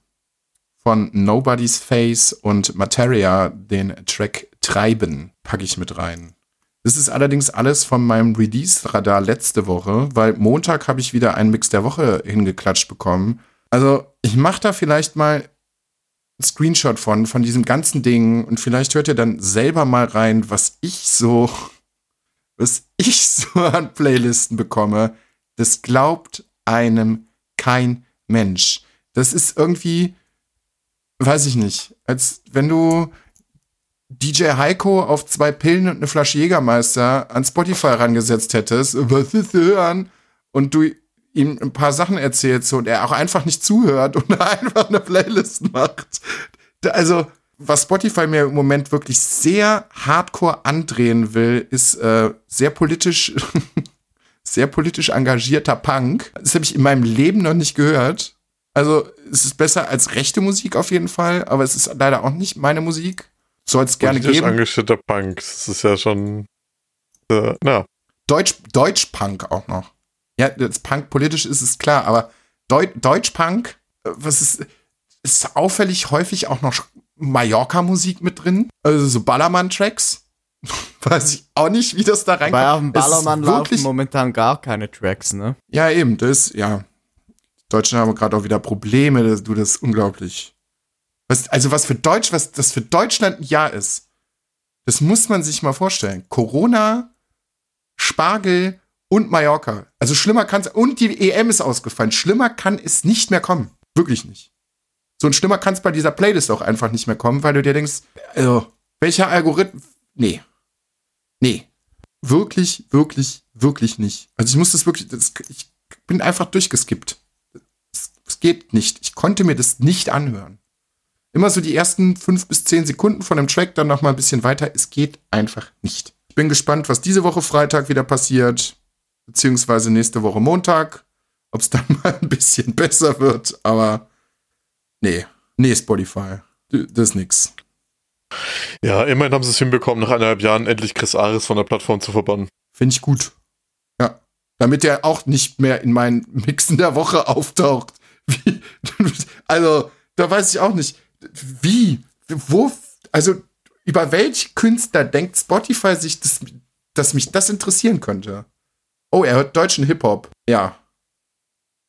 von Nobody's Face und Materia den Track Treiben packe ich mit rein. Das ist allerdings alles von meinem Release-Radar letzte Woche, weil Montag habe ich wieder einen Mix der Woche hingeklatscht bekommen. Also ich mache da vielleicht mal einen Screenshot von, von diesem ganzen Ding und vielleicht hört ihr dann selber mal rein, was ich so, was ich so an Playlisten bekomme. Das glaubt einem kein Mensch. Das ist irgendwie, weiß ich nicht, als wenn du DJ Heiko auf zwei Pillen und eine Flasche Jägermeister an Spotify rangesetzt hättest, was ist hören? Und du ihm ein paar Sachen erzählst und er auch einfach nicht zuhört und einfach eine Playlist macht. Also, was Spotify mir im Moment wirklich sehr hardcore andrehen will, ist äh, sehr politisch, sehr politisch engagierter Punk. Das habe ich in meinem Leben noch nicht gehört. Also, es ist besser als rechte Musik auf jeden Fall, aber es ist leider auch nicht meine Musik. Soll es gerne geben. angestellter Punk. Das ist ja schon. Äh, na, Deutsch, Deutsch-Punk auch noch. Ja, das Punk politisch ist es klar, aber Deu Deutsch-Punk, äh, was ist, ist auffällig häufig auch noch Mallorca-Musik mit drin. Also so Ballermann-Tracks. Weiß ich auch nicht, wie das da reinkommt. Bei auf dem Ballermann laufen momentan gar keine Tracks, ne? Ja, eben, das, ja. Die Deutschen haben gerade auch wieder Probleme, das, du, das ist unglaublich. Was, also was für Deutsch, was das für Deutschland ein Jahr ist, das muss man sich mal vorstellen. Corona, Spargel und Mallorca. Also schlimmer kann es, und die EM ist ausgefallen. Schlimmer kann es nicht mehr kommen. Wirklich nicht. So ein schlimmer kann es bei dieser Playlist auch einfach nicht mehr kommen, weil du dir denkst, also, welcher Algorithmus, nee. Nee. Wirklich, wirklich, wirklich nicht. Also ich muss das wirklich, das, ich bin einfach durchgeskippt. Es, es geht nicht. Ich konnte mir das nicht anhören. Immer so die ersten fünf bis zehn Sekunden von dem Track, dann noch mal ein bisschen weiter. Es geht einfach nicht. Ich bin gespannt, was diese Woche Freitag wieder passiert, beziehungsweise nächste Woche Montag, ob es dann mal ein bisschen besser wird. Aber nee, nee, Spotify, das ist nix. ja, immerhin haben sie es hinbekommen, nach eineinhalb Jahren endlich Chris Ares von der Plattform zu verbannen. Finde ich gut. Ja. Damit der auch nicht mehr in meinen Mixen der Woche auftaucht. Wie, also, da weiß ich auch nicht. Wie? Wo? Also, über welche Künstler denkt Spotify sich, dass, dass mich das interessieren könnte? Oh, er hört deutschen Hip-Hop. Ja.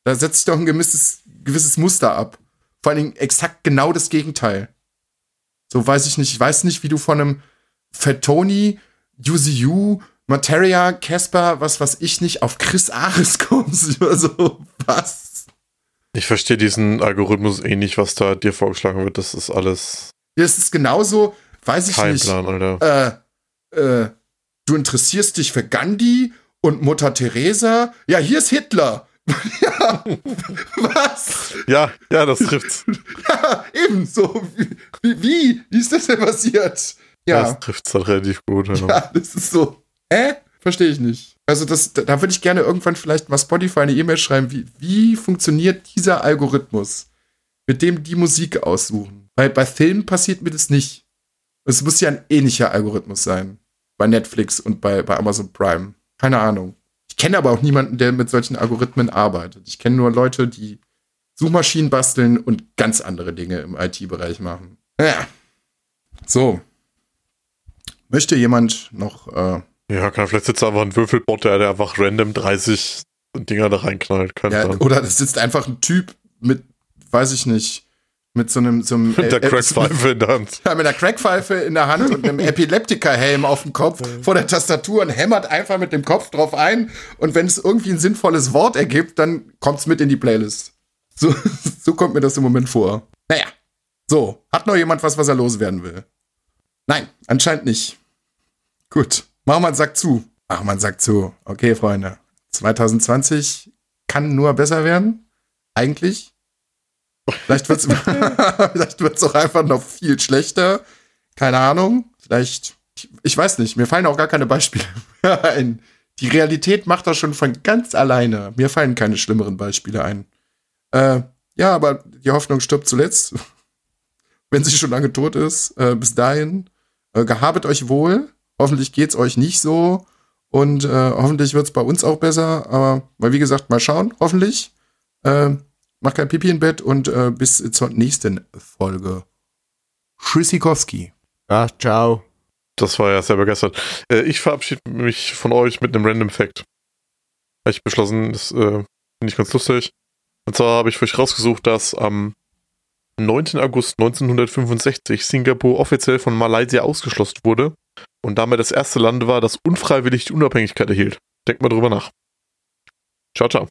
Da setzt sich doch ein gewisses, gewisses Muster ab. Vor allen Dingen exakt genau das Gegenteil. So weiß ich nicht. Ich weiß nicht, wie du von einem Fatoni, UZU, Materia, Casper, was weiß ich nicht, auf Chris Ares kommst. Also, was? Ich verstehe diesen Algorithmus eh nicht, was da dir vorgeschlagen wird. Das ist alles Das ist genauso, weiß ich kein nicht. Plan, Alter. Äh, äh, du interessierst dich für Gandhi und Mutter Teresa. Ja, hier ist Hitler. ja, was? Ja, ja, das trifft's. Ja, eben so. Wie, wie? Wie ist das denn passiert? Ja. Das trifft's halt relativ gut. Ja. Ja, das ist so. Hä? Verstehe ich nicht. Also das, da würde ich gerne irgendwann vielleicht mal Spotify eine E-Mail schreiben, wie, wie funktioniert dieser Algorithmus, mit dem die Musik aussuchen. Weil bei Filmen passiert mir das nicht. Es muss ja ein ähnlicher Algorithmus sein. Bei Netflix und bei, bei Amazon Prime. Keine Ahnung. Ich kenne aber auch niemanden, der mit solchen Algorithmen arbeitet. Ich kenne nur Leute, die Suchmaschinen basteln und ganz andere Dinge im IT-Bereich machen. Ja. So. Möchte jemand noch äh, ja, kann vielleicht sitzt da einfach ein Würfelbot, der, der einfach random 30 Dinger da reinknallt. Ja, oder es sitzt einfach ein Typ mit, weiß ich nicht, mit so einem, so einem Mit der Crackpfeife in der Hand. Ja, mit einer Crackpfeife in der Hand und einem Epileptiker-Helm auf dem Kopf vor der Tastatur und hämmert einfach mit dem Kopf drauf ein. Und wenn es irgendwie ein sinnvolles Wort ergibt, dann kommt es mit in die Playlist. So, so kommt mir das im Moment vor. Naja, so. Hat noch jemand was, was er loswerden will? Nein, anscheinend nicht. Gut. Wir einen Sack zu. Wir einen Sack zu. Okay, Freunde. 2020 kann nur besser werden. Eigentlich. Vielleicht vielleicht wird's auch einfach noch viel schlechter. Keine Ahnung. Vielleicht, ich, ich weiß nicht. Mir fallen auch gar keine Beispiele ein. Die Realität macht das schon von ganz alleine. Mir fallen keine schlimmeren Beispiele ein. Äh, ja, aber die Hoffnung stirbt zuletzt. Wenn sie schon lange tot ist. Äh, bis dahin. Äh, gehabet euch wohl. Hoffentlich geht's euch nicht so. Und äh, hoffentlich wird's bei uns auch besser. Aber mal wie gesagt, mal schauen. Hoffentlich. Äh, mach kein Pipi im Bett und äh, bis zur nächsten Folge. Tschüssikowski. Ja, ciao. Das war ja sehr begeistert. Äh, ich verabschiede mich von euch mit einem Random Fact. Ich beschlossen, das äh, finde ich ganz lustig. Und zwar habe ich für euch rausgesucht, dass am 9. August 1965 Singapur offiziell von Malaysia ausgeschlossen wurde und damit das erste Land war, das unfreiwillig die Unabhängigkeit erhielt. Denkt mal drüber nach. Ciao, ciao.